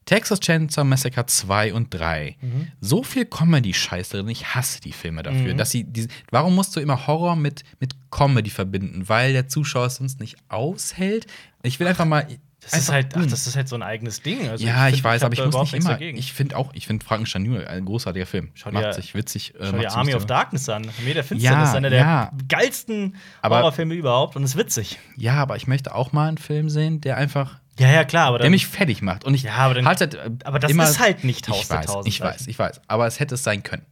A: Texas Chainsaw Massacre 2 und 3.
B: Mhm.
A: So viel Comedy-Scheiß drin. Ich hasse die Filme dafür. Dass sie diese, warum musst du immer Horror mit, mit Comedy verbinden? Weil der Zuschauer es sonst nicht aushält. Ich will einfach mal.
B: Das ist,
A: einfach
B: halt, ach, das ist halt so ein eigenes Ding. Also
A: ja, ich,
B: find,
A: weiß,
B: hab
A: aber ich muss nicht immer.
B: dagegen.
A: Ich finde auch, ich finde Frankenstein Junior ein großartiger Film.
B: Schau
A: macht
B: dir-
A: sich witzig. Äh,
B: Schau
A: macht
B: dir Army of Darkness an. Armee der Finsternis
A: Ja,
B: ist einer der
A: ja.
B: geilsten
A: Aber-
B: Horrorfilme überhaupt und ist witzig.
A: Ja, aber ich möchte auch mal einen Film sehen, der einfach
B: Ja, ja, klar, aber
A: der mich fertig macht. Und ich
B: Ja, aber dann-
A: halt
B: aber das
A: immer,
B: ist halt nicht Haus
A: ich
B: der
A: weiß, Ich weiß, ich weiß. Aber es hätte es sein können.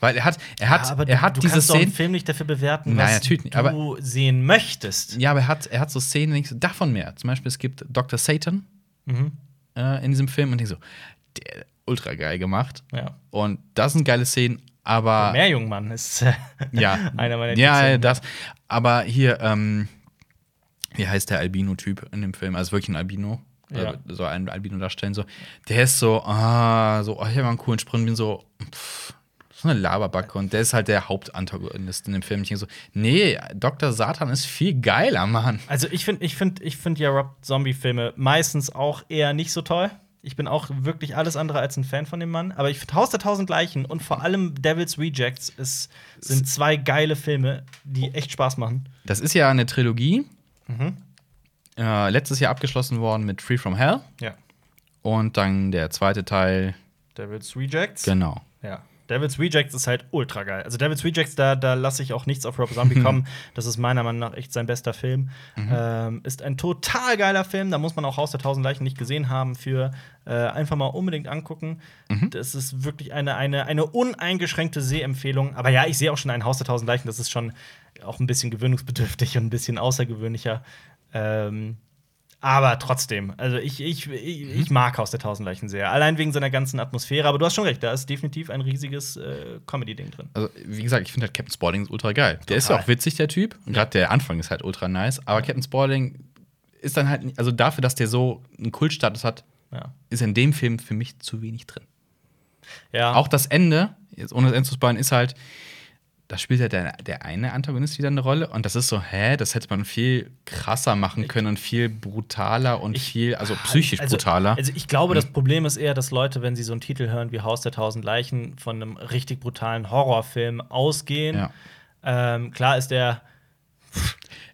A: Weil er hat, er hat,
B: ja, aber
A: er
B: du,
A: hat
B: du
A: diese
B: kannst doch einen
A: Szenen.
B: Film nicht dafür bewerten,
A: Nein,
B: was
A: natürlich nicht,
B: du
A: aber-
B: sehen möchtest.
A: Ja, aber er hat, er hat so Szenen, du, davon mehr. Zum Beispiel, es gibt Dr. Satan
B: Mhm.
A: äh, in diesem Film und denkst so, der ultra geil gemacht.
B: Ja.
A: Und das sind geile Szenen, aber.
B: Meerjungmann ist äh,
A: Ja,
B: einer meiner
A: ja, das. Aber hier, ähm, wie heißt der Albino-Typ in dem Film? Also wirklich ein Albino.
B: Ja.
A: Äh, so einen Albino darstellen. So. Der ist so, ah, so, oh, ich habe einen coolen Sprung, bin so, pff, so eine Laberbacke. Und der ist halt der Hauptantagonist in dem Film. Ich denke so, nee, Dr. Satan ist viel geiler, Mann.
B: Also ich finde ich find, ich find ja Rob Zombie-Filme meistens auch eher nicht so toll. Ich bin auch wirklich alles andere als ein Fan von dem Mann. Aber ich finde Haus der Tausend Leichen und vor allem Devil's Rejects ist, sind zwei geile Filme, die echt Spaß machen.
A: Das ist ja eine Trilogie.
B: Mhm.
A: Äh, letztes Jahr abgeschlossen worden mit Free from Hell.
B: Ja.
A: Und dann der zweite Teil,
B: Devil's Rejects.
A: genau.
B: Ja. Devil's Rejects ist halt ultra geil. Also Devil's Rejects, da, da lasse ich auch nichts auf Rob Zombie kommen. Das ist meiner Meinung nach echt sein bester Film. Ähm, ist ein total geiler Film. Da muss man auch Haus der Tausend Leichen nicht gesehen haben für äh, einfach mal unbedingt angucken. Das ist wirklich eine, eine, eine uneingeschränkte Sehempfehlung. Aber ja, ich sehe auch schon ein Haus der Tausend Leichen. Das ist schon auch ein bisschen gewöhnungsbedürftig und ein bisschen außergewöhnlicher. Ähm, aber trotzdem, also ich, ich, ich, ich mag Haus der Tausend Leichen sehr. Allein wegen seiner ganzen Atmosphäre. Aber du hast schon recht, da ist definitiv ein riesiges äh, Comedy-Ding drin.
A: Also, wie gesagt, ich finde halt Captain Spaulding ist ultra geil. Der ist ja
B: Total.
A: auch witzig, der Typ. Und gerade der Anfang ist halt ultra nice. Aber Captain Spaulding ist dann halt, also dafür, dass der so einen Kultstatus hat,
B: Ja.
A: ist in dem Film für mich zu wenig drin.
B: ja.
A: Auch das Ende, jetzt ohne das Ende zu spoilern, ist halt, da spielt ja der, der eine Antagonist wieder eine Rolle. Und das ist so, hä, das hätte man viel krasser machen können und viel brutaler und viel, also psychisch
B: also,
A: brutaler.
B: Also ich glaube, das Problem ist eher, dass Leute, wenn sie so einen Titel hören wie Haus der Tausend Leichen, von einem richtig brutalen Horrorfilm ausgehen.
A: Ja.
B: Ähm, klar ist der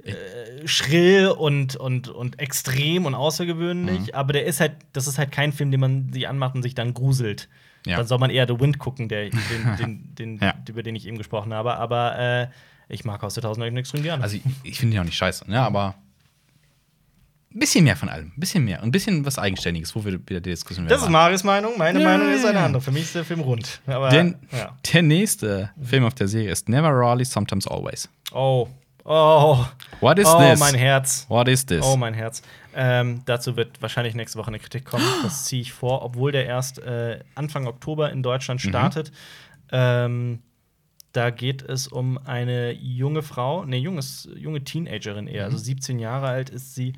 B: äh, schrill und, und, und extrem und außergewöhnlich,
A: Mhm.
B: aber der ist halt, das ist halt kein Film, den man sich anmacht und sich dann gruselt.
A: Ja.
B: Dann soll man eher The Wind gucken, der, den, den, den,
A: Ja.
B: über den ich eben gesprochen habe. Aber äh, ich mag Haus der Tausend Leichen extrem gerne.
A: Also ich, ich finde ihn auch nicht scheiße, ne? aber ein bisschen mehr von allem. Ein bisschen mehr. Und ein bisschen was Eigenständiges, wo wir wieder die Diskussion
B: das ist. Marius Meinung. Meine
A: Ja,
B: Meinung ist eine andere. Für mich ist der Film rund. Aber,
A: Denn
B: ja.
A: der nächste Film auf der Serie ist Never Rarely, Sometimes Always.
B: Oh. Oh.
A: What is
B: oh,
A: this?
B: mein Herz.
A: What is this?
B: Oh, mein Herz. Ähm, dazu wird wahrscheinlich nächste Woche eine Kritik kommen. Das ziehe ich vor, obwohl der erst äh, Anfang Oktober in Deutschland
A: Mhm.
B: startet. Ähm, da geht es um eine junge Frau, ne, junges, junge Teenagerin eher,
A: Mhm.
B: also 17 Jahre alt ist sie,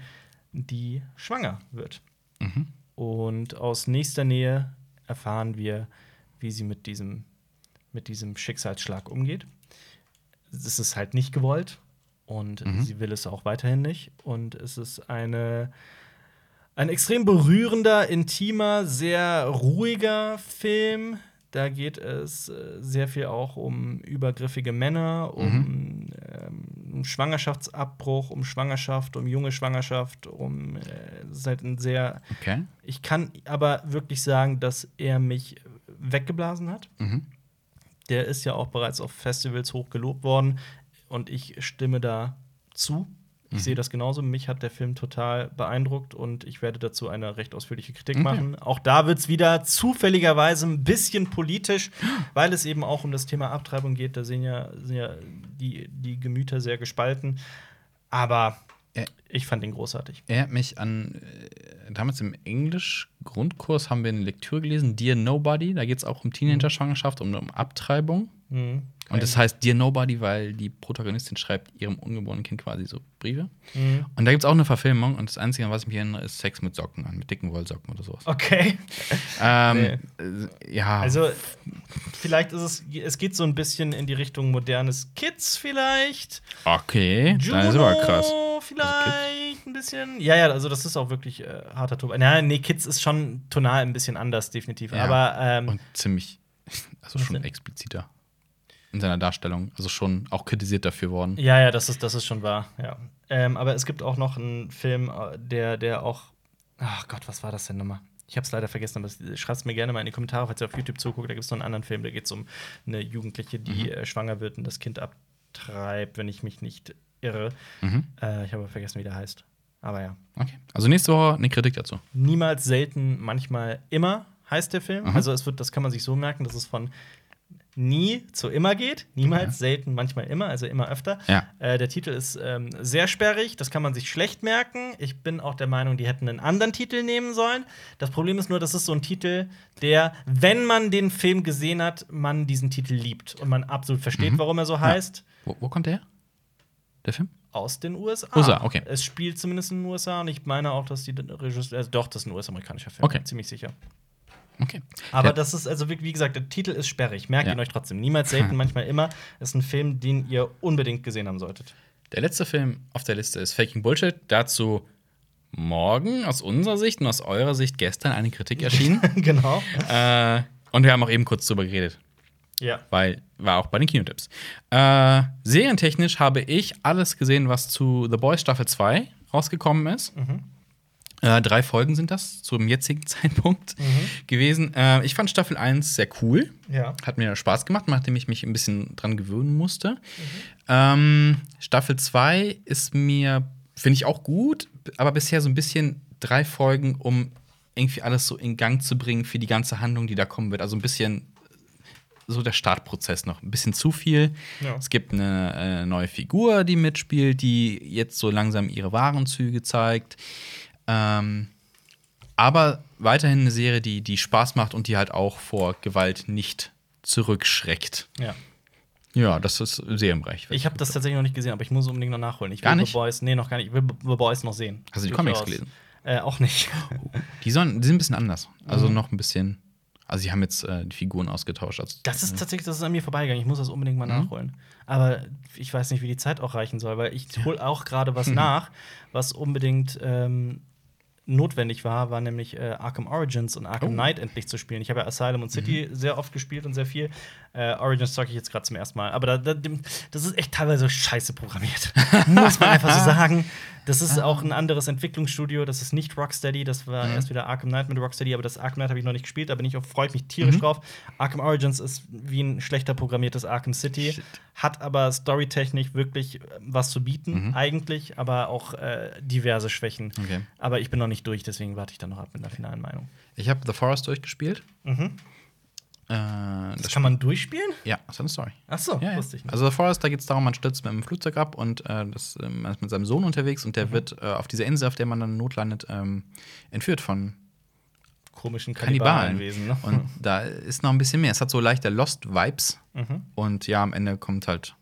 B: die schwanger wird.
A: Mhm.
B: Und aus nächster Nähe erfahren wir, wie sie mit diesem, mit diesem Schicksalsschlag umgeht. Es ist halt nicht gewollt und
A: Mhm.
B: sie will es auch weiterhin nicht. Und es ist eine, ein extrem berührender, intimer, sehr ruhiger Film. Da geht es äh, sehr viel auch um übergriffige Männer, um, ähm, um Schwangerschaftsabbruch, um Schwangerschaft, um junge Schwangerschaft, um äh, ist halt ein sehr
A: Okay.
B: ich kann aber wirklich sagen, dass er mich weggeblasen hat.
A: Mhm.
B: Der ist ja auch bereits auf Festivals hoch gelobt worden und ich stimme da zu. Ich sehe das genauso. Mich hat der Film total beeindruckt und ich werde dazu eine recht ausführliche Kritik
A: Okay.
B: machen. Auch da wird es wieder zufälligerweise ein bisschen politisch, weil es eben auch um das Thema Abtreibung geht. Da sind ja, sind ja die, die Gemüter sehr gespalten. Aber
A: Ja.
B: ich fand ihn großartig.
A: Erinnert mich an, äh, damals im Englisch-Grundkurs haben wir eine Lektüre gelesen, Dear Nobody. Da geht es auch um Teenager-Schwangerschaft und um Abtreibung.
B: Mhm.
A: Und das heißt Dear Nobody, weil die Protagonistin schreibt ihrem ungeborenen Kind quasi so Briefe.
B: Mhm.
A: Und da gibt es auch eine Verfilmung und das Einzige, an was ich mich erinnere, ist Sex mit Socken an, mit dicken Wollsocken oder sowas.
B: Okay.
A: Ähm,
B: Nee.
A: äh, ja.
B: Also, vielleicht ist es, es geht so ein bisschen in die Richtung modernes Kids vielleicht.
A: okay, dann ist aber krass.
B: Juno vielleicht ein bisschen. Ja, ja, also das ist auch wirklich äh, harter Tobak. Nein, nee, Kids ist schon tonal ein bisschen anders, definitiv.
A: Ja.
B: Aber ähm,
A: Und ziemlich, also schon expliziter in seiner Darstellung. Also schon auch kritisiert dafür worden.
B: ja, ja, das ist, das ist schon wahr, ja. Ähm, aber es gibt auch noch einen Film, äh, der, der auch. Ach Gott, was war das denn nochmal? Ich habe es leider vergessen, aber schreibt es mir gerne mal in die Kommentare, falls ihr auf YouTube zuguckt. Da gibt es noch einen anderen Film, da geht es um eine Jugendliche, die
A: Mhm.
B: äh, schwanger wird und das Kind abtreibt, wenn ich mich nicht irre.
A: Mhm.
B: Äh, ich habe vergessen, wie der heißt. Aber ja.
A: Okay. Also nächste Woche eine Kritik dazu.
B: Niemals, selten, manchmal immer heißt der Film.
A: Mhm.
B: Also es wird, das kann man sich so merken, dass es von nie zu immer geht. Niemals,
A: Ja.
B: selten, manchmal immer, also immer öfter.
A: Ja.
B: Äh, der Titel ist ähm, sehr sperrig, das kann man sich schlecht merken. Ich bin auch der Meinung, die hätten einen anderen Titel nehmen sollen. Das Problem ist nur, das ist so ein Titel, der, wenn man den Film gesehen hat, man diesen Titel liebt und man absolut versteht,
A: Mhm.
B: warum er so heißt.
A: Wo, wo kommt der her? Der Film?
B: Aus den USA.
A: USA, okay.
B: Es spielt zumindest in den USA und ich meine auch, dass die Regisseur, also doch, das ist ein US-amerikanischer Film.
A: Okay.
B: Ziemlich sicher.
A: Okay.
B: Aber
A: Ja.
B: das ist, also wie, wie gesagt, der Titel ist sperrig. Merkt
A: Ja.
B: ihn euch trotzdem. Niemals selten, manchmal immer. Ist ein Film, den ihr unbedingt gesehen haben solltet.
A: Der letzte Film auf der Liste ist Faking Bullshit. Dazu morgen aus unserer Sicht und aus eurer Sicht gestern eine Kritik erschienen.
B: genau.
A: äh, und wir haben auch eben kurz drüber geredet,
B: Ja.
A: weil war auch bei den Kinotipps. Äh, serientechnisch habe ich alles gesehen, was zu The Boys Staffel 2 rausgekommen ist.
B: Mhm.
A: Äh, drei Folgen sind das zum jetzigen Zeitpunkt gewesen. Äh, ich fand Staffel 1 sehr cool.
B: Ja.
A: Hat mir Spaß gemacht, nachdem ich mich ein bisschen dran gewöhnen musste. Ähm, Staffel 2 ist mir, finde ich auch gut, aber bisher so ein bisschen drei Folgen, um irgendwie alles so in Gang zu bringen für die ganze Handlung, die da kommen wird. Also ein bisschen so der Startprozess noch. Ein bisschen zu viel.
B: Ja.
A: Es gibt eine äh, neue Figur, die mitspielt, die jetzt so langsam ihre wahren Züge zeigt. Ähm, aber weiterhin eine Serie, die, die Spaß macht und die halt auch vor Gewalt nicht zurückschreckt.
B: Ja.
A: Ja, das ist sehr im Bereich.
B: Ich habe das tatsächlich noch nicht gesehen, aber ich muss unbedingt noch nachholen. Ich will
A: Gar
B: The
A: nicht?
B: Boys, nee, noch gar nicht. Ich will The Boys noch sehen.
A: Hast du die. Comics gelesen?
B: Äh, auch nicht.
A: Die, sollen, die sind ein bisschen anders. Also
B: Mhm.
A: noch ein bisschen. Also, sie haben jetzt äh, die Figuren ausgetauscht. Also,
B: Das ist tatsächlich, das ist an mir vorbeigegangen. Ich muss das unbedingt mal
A: Mhm.
B: nachholen. Aber ich weiß nicht, wie die Zeit auch reichen soll, weil ich hole auch gerade was nach, was unbedingt ähm, notwendig war, war nämlich äh, Arkham Origins und Arkham
A: Oh.
B: Knight endlich zu spielen. Ich habe ja Asylum und City sehr oft gespielt und sehr viel. Äh, Origins zocke ich jetzt gerade zum ersten Mal. Aber da, da, das ist echt teilweise scheiße programmiert. Muss man einfach so sagen. Das ist auch ein anderes Entwicklungsstudio. Das ist nicht Rocksteady. Das war
A: Mhm.
B: erst wieder Arkham Knight mit Rocksteady, aber das Arkham Knight habe ich noch nicht gespielt. Da bin ich auch, freue ich mich tierisch
A: Mhm.
B: drauf. Arkham Origins ist wie ein schlechter programmiertes Arkham City.
A: Shit.
B: Hat aber storytechnisch wirklich äh, was zu bieten,
A: Mhm.
B: eigentlich, aber auch äh, diverse Schwächen.
A: Okay.
B: Aber ich bin noch nicht durch, deswegen warte ich dann noch ab mit einer finalen Meinung.
A: Ich habe The Forest durchgespielt.
B: Mhm.
A: Äh,
B: Das kann man durchspielen?
A: Ja, das ist eine Story.
B: Ach so,
A: Ja, ja.
B: wusste ich nicht.
A: Also The Forest, da geht es darum, man stürzt mit einem Flugzeug ab und äh, das, äh, man ist mit seinem Sohn unterwegs und der
B: Mhm.
A: wird äh, auf dieser Insel, auf der man dann notlandet, ähm, entführt von
B: Komischen
A: Kannibalen.
B: Kannibalenwesen, ne?
A: Und da ist noch ein bisschen mehr. Es hat so leichte Lost-Vibes.
B: Mhm.
A: Und ja, am Ende kommt halt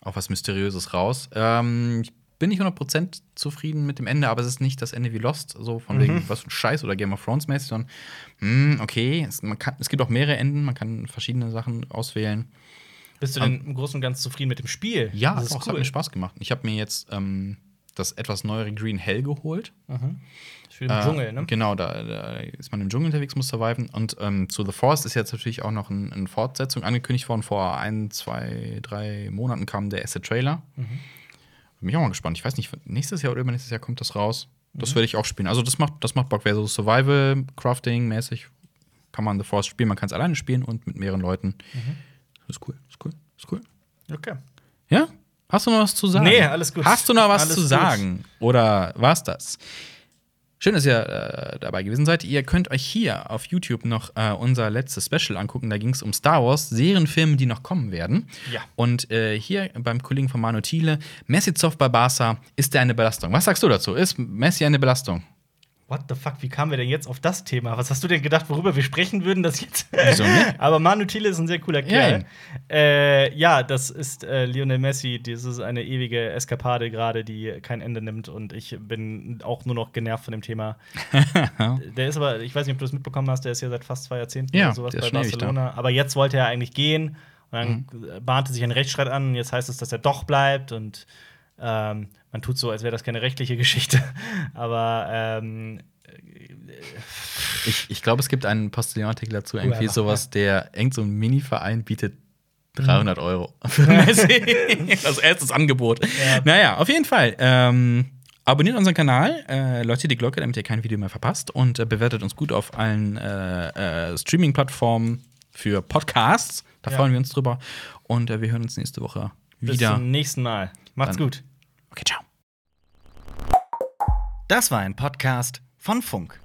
A: auch was Mysteriöses raus. Ähm, ich bin nicht 100% zufrieden mit dem Ende, aber es ist nicht das Ende wie Lost, so von
B: Mhm.
A: wegen was für ein Scheiß oder Game of Thrones mäßig, sondern hm, okay, es, man kann, es gibt auch mehrere Enden, man kann verschiedene Sachen auswählen.
B: Bist du denn im Großen und Ganzen zufrieden mit dem Spiel?
A: Ja,
B: das
A: es hat
B: cool.
A: mir Spaß gemacht. Ich habe mir jetzt ähm, das etwas neuere Green Hell geholt.
B: Mhm. Spiel im
A: Äh,
B: Dschungel, ne?
A: Genau, da, da ist man im Dschungel unterwegs, muss surviven. Und ähm, zu The Forest ist jetzt natürlich auch noch ein- eine Fortsetzung angekündigt worden. Vor ein, zwei, drei Monaten kam der erste Trailer.
B: Mhm.
A: Bin ich auch mal gespannt. Ich weiß nicht, nächstes Jahr oder übernächstes Jahr kommt das raus.
B: Mhm.
A: Das werde ich auch spielen. Also, das macht, das macht Bock. Wer so Survival, Crafting-mäßig kann man The Forest spielen. Man kann es alleine spielen und mit mehreren Leuten.
B: Mhm.
A: Ist cool, ist cool, ist cool.
B: Okay.
A: Ja? Hast du noch was zu sagen?
B: Nee, alles gut.
A: Hast du noch was
B: Alles
A: zu
B: gut.
A: sagen? Oder war's das? Schön, dass ihr äh, dabei gewesen seid. Ihr könnt euch hier auf YouTube noch äh, unser letztes Special angucken. Da ging es um Star Wars, Serienfilme, die noch kommen werden.
B: Ja.
A: Und äh, hier beim Kollegen von Manu Thiele, Messi Zoff bei Barca, ist der eine Belastung? Was sagst du dazu? Ist Messi eine Belastung?
B: What the fuck, wie kamen wir denn jetzt auf das Thema? Was hast du denn gedacht, worüber wir sprechen würden, das jetzt?
A: Wieso nicht?
B: Aber Manu Thiele ist ein sehr cooler Kerl. Äh, ja, das ist äh, Lionel Messi. Das ist eine ewige Eskapade gerade, die kein Ende nimmt. Und ich bin auch nur noch genervt von dem Thema. der ist aber, ich weiß nicht, ob du das mitbekommen hast, der ist ja seit fast zwei Jahrzehnten
A: Ja,
B: oder sowas bei. Barcelona. Aber jetzt wollte er eigentlich gehen. Und dann
A: Mhm.
B: bahnte sich ein Rechtsstreit an. Jetzt heißt es, dass er doch bleibt. Und ähm, man tut so, als wäre das keine rechtliche Geschichte. Aber ähm,
A: Ich, ich glaube, es gibt einen Postillon-Artikel dazu, irgendwie
B: einfach,
A: sowas, der irgend so ein Mini-Verein bietet 300 Euro für Messi. Als erstes Angebot.
B: Ja.
A: Naja, auf jeden Fall. Ähm, abonniert unseren Kanal, äh, läutet die Glocke, damit ihr kein Video mehr verpasst und äh, bewertet uns gut auf allen äh, äh, Streaming-Plattformen für Podcasts. Da
B: Ja.
A: freuen wir uns drüber. Und äh, wir hören uns nächste Woche
B: bis
A: wieder.
B: zum nächsten Mal. Macht's
A: Dann-
B: gut.
A: Okay, ciao.
B: Das war ein Podcast von Funk.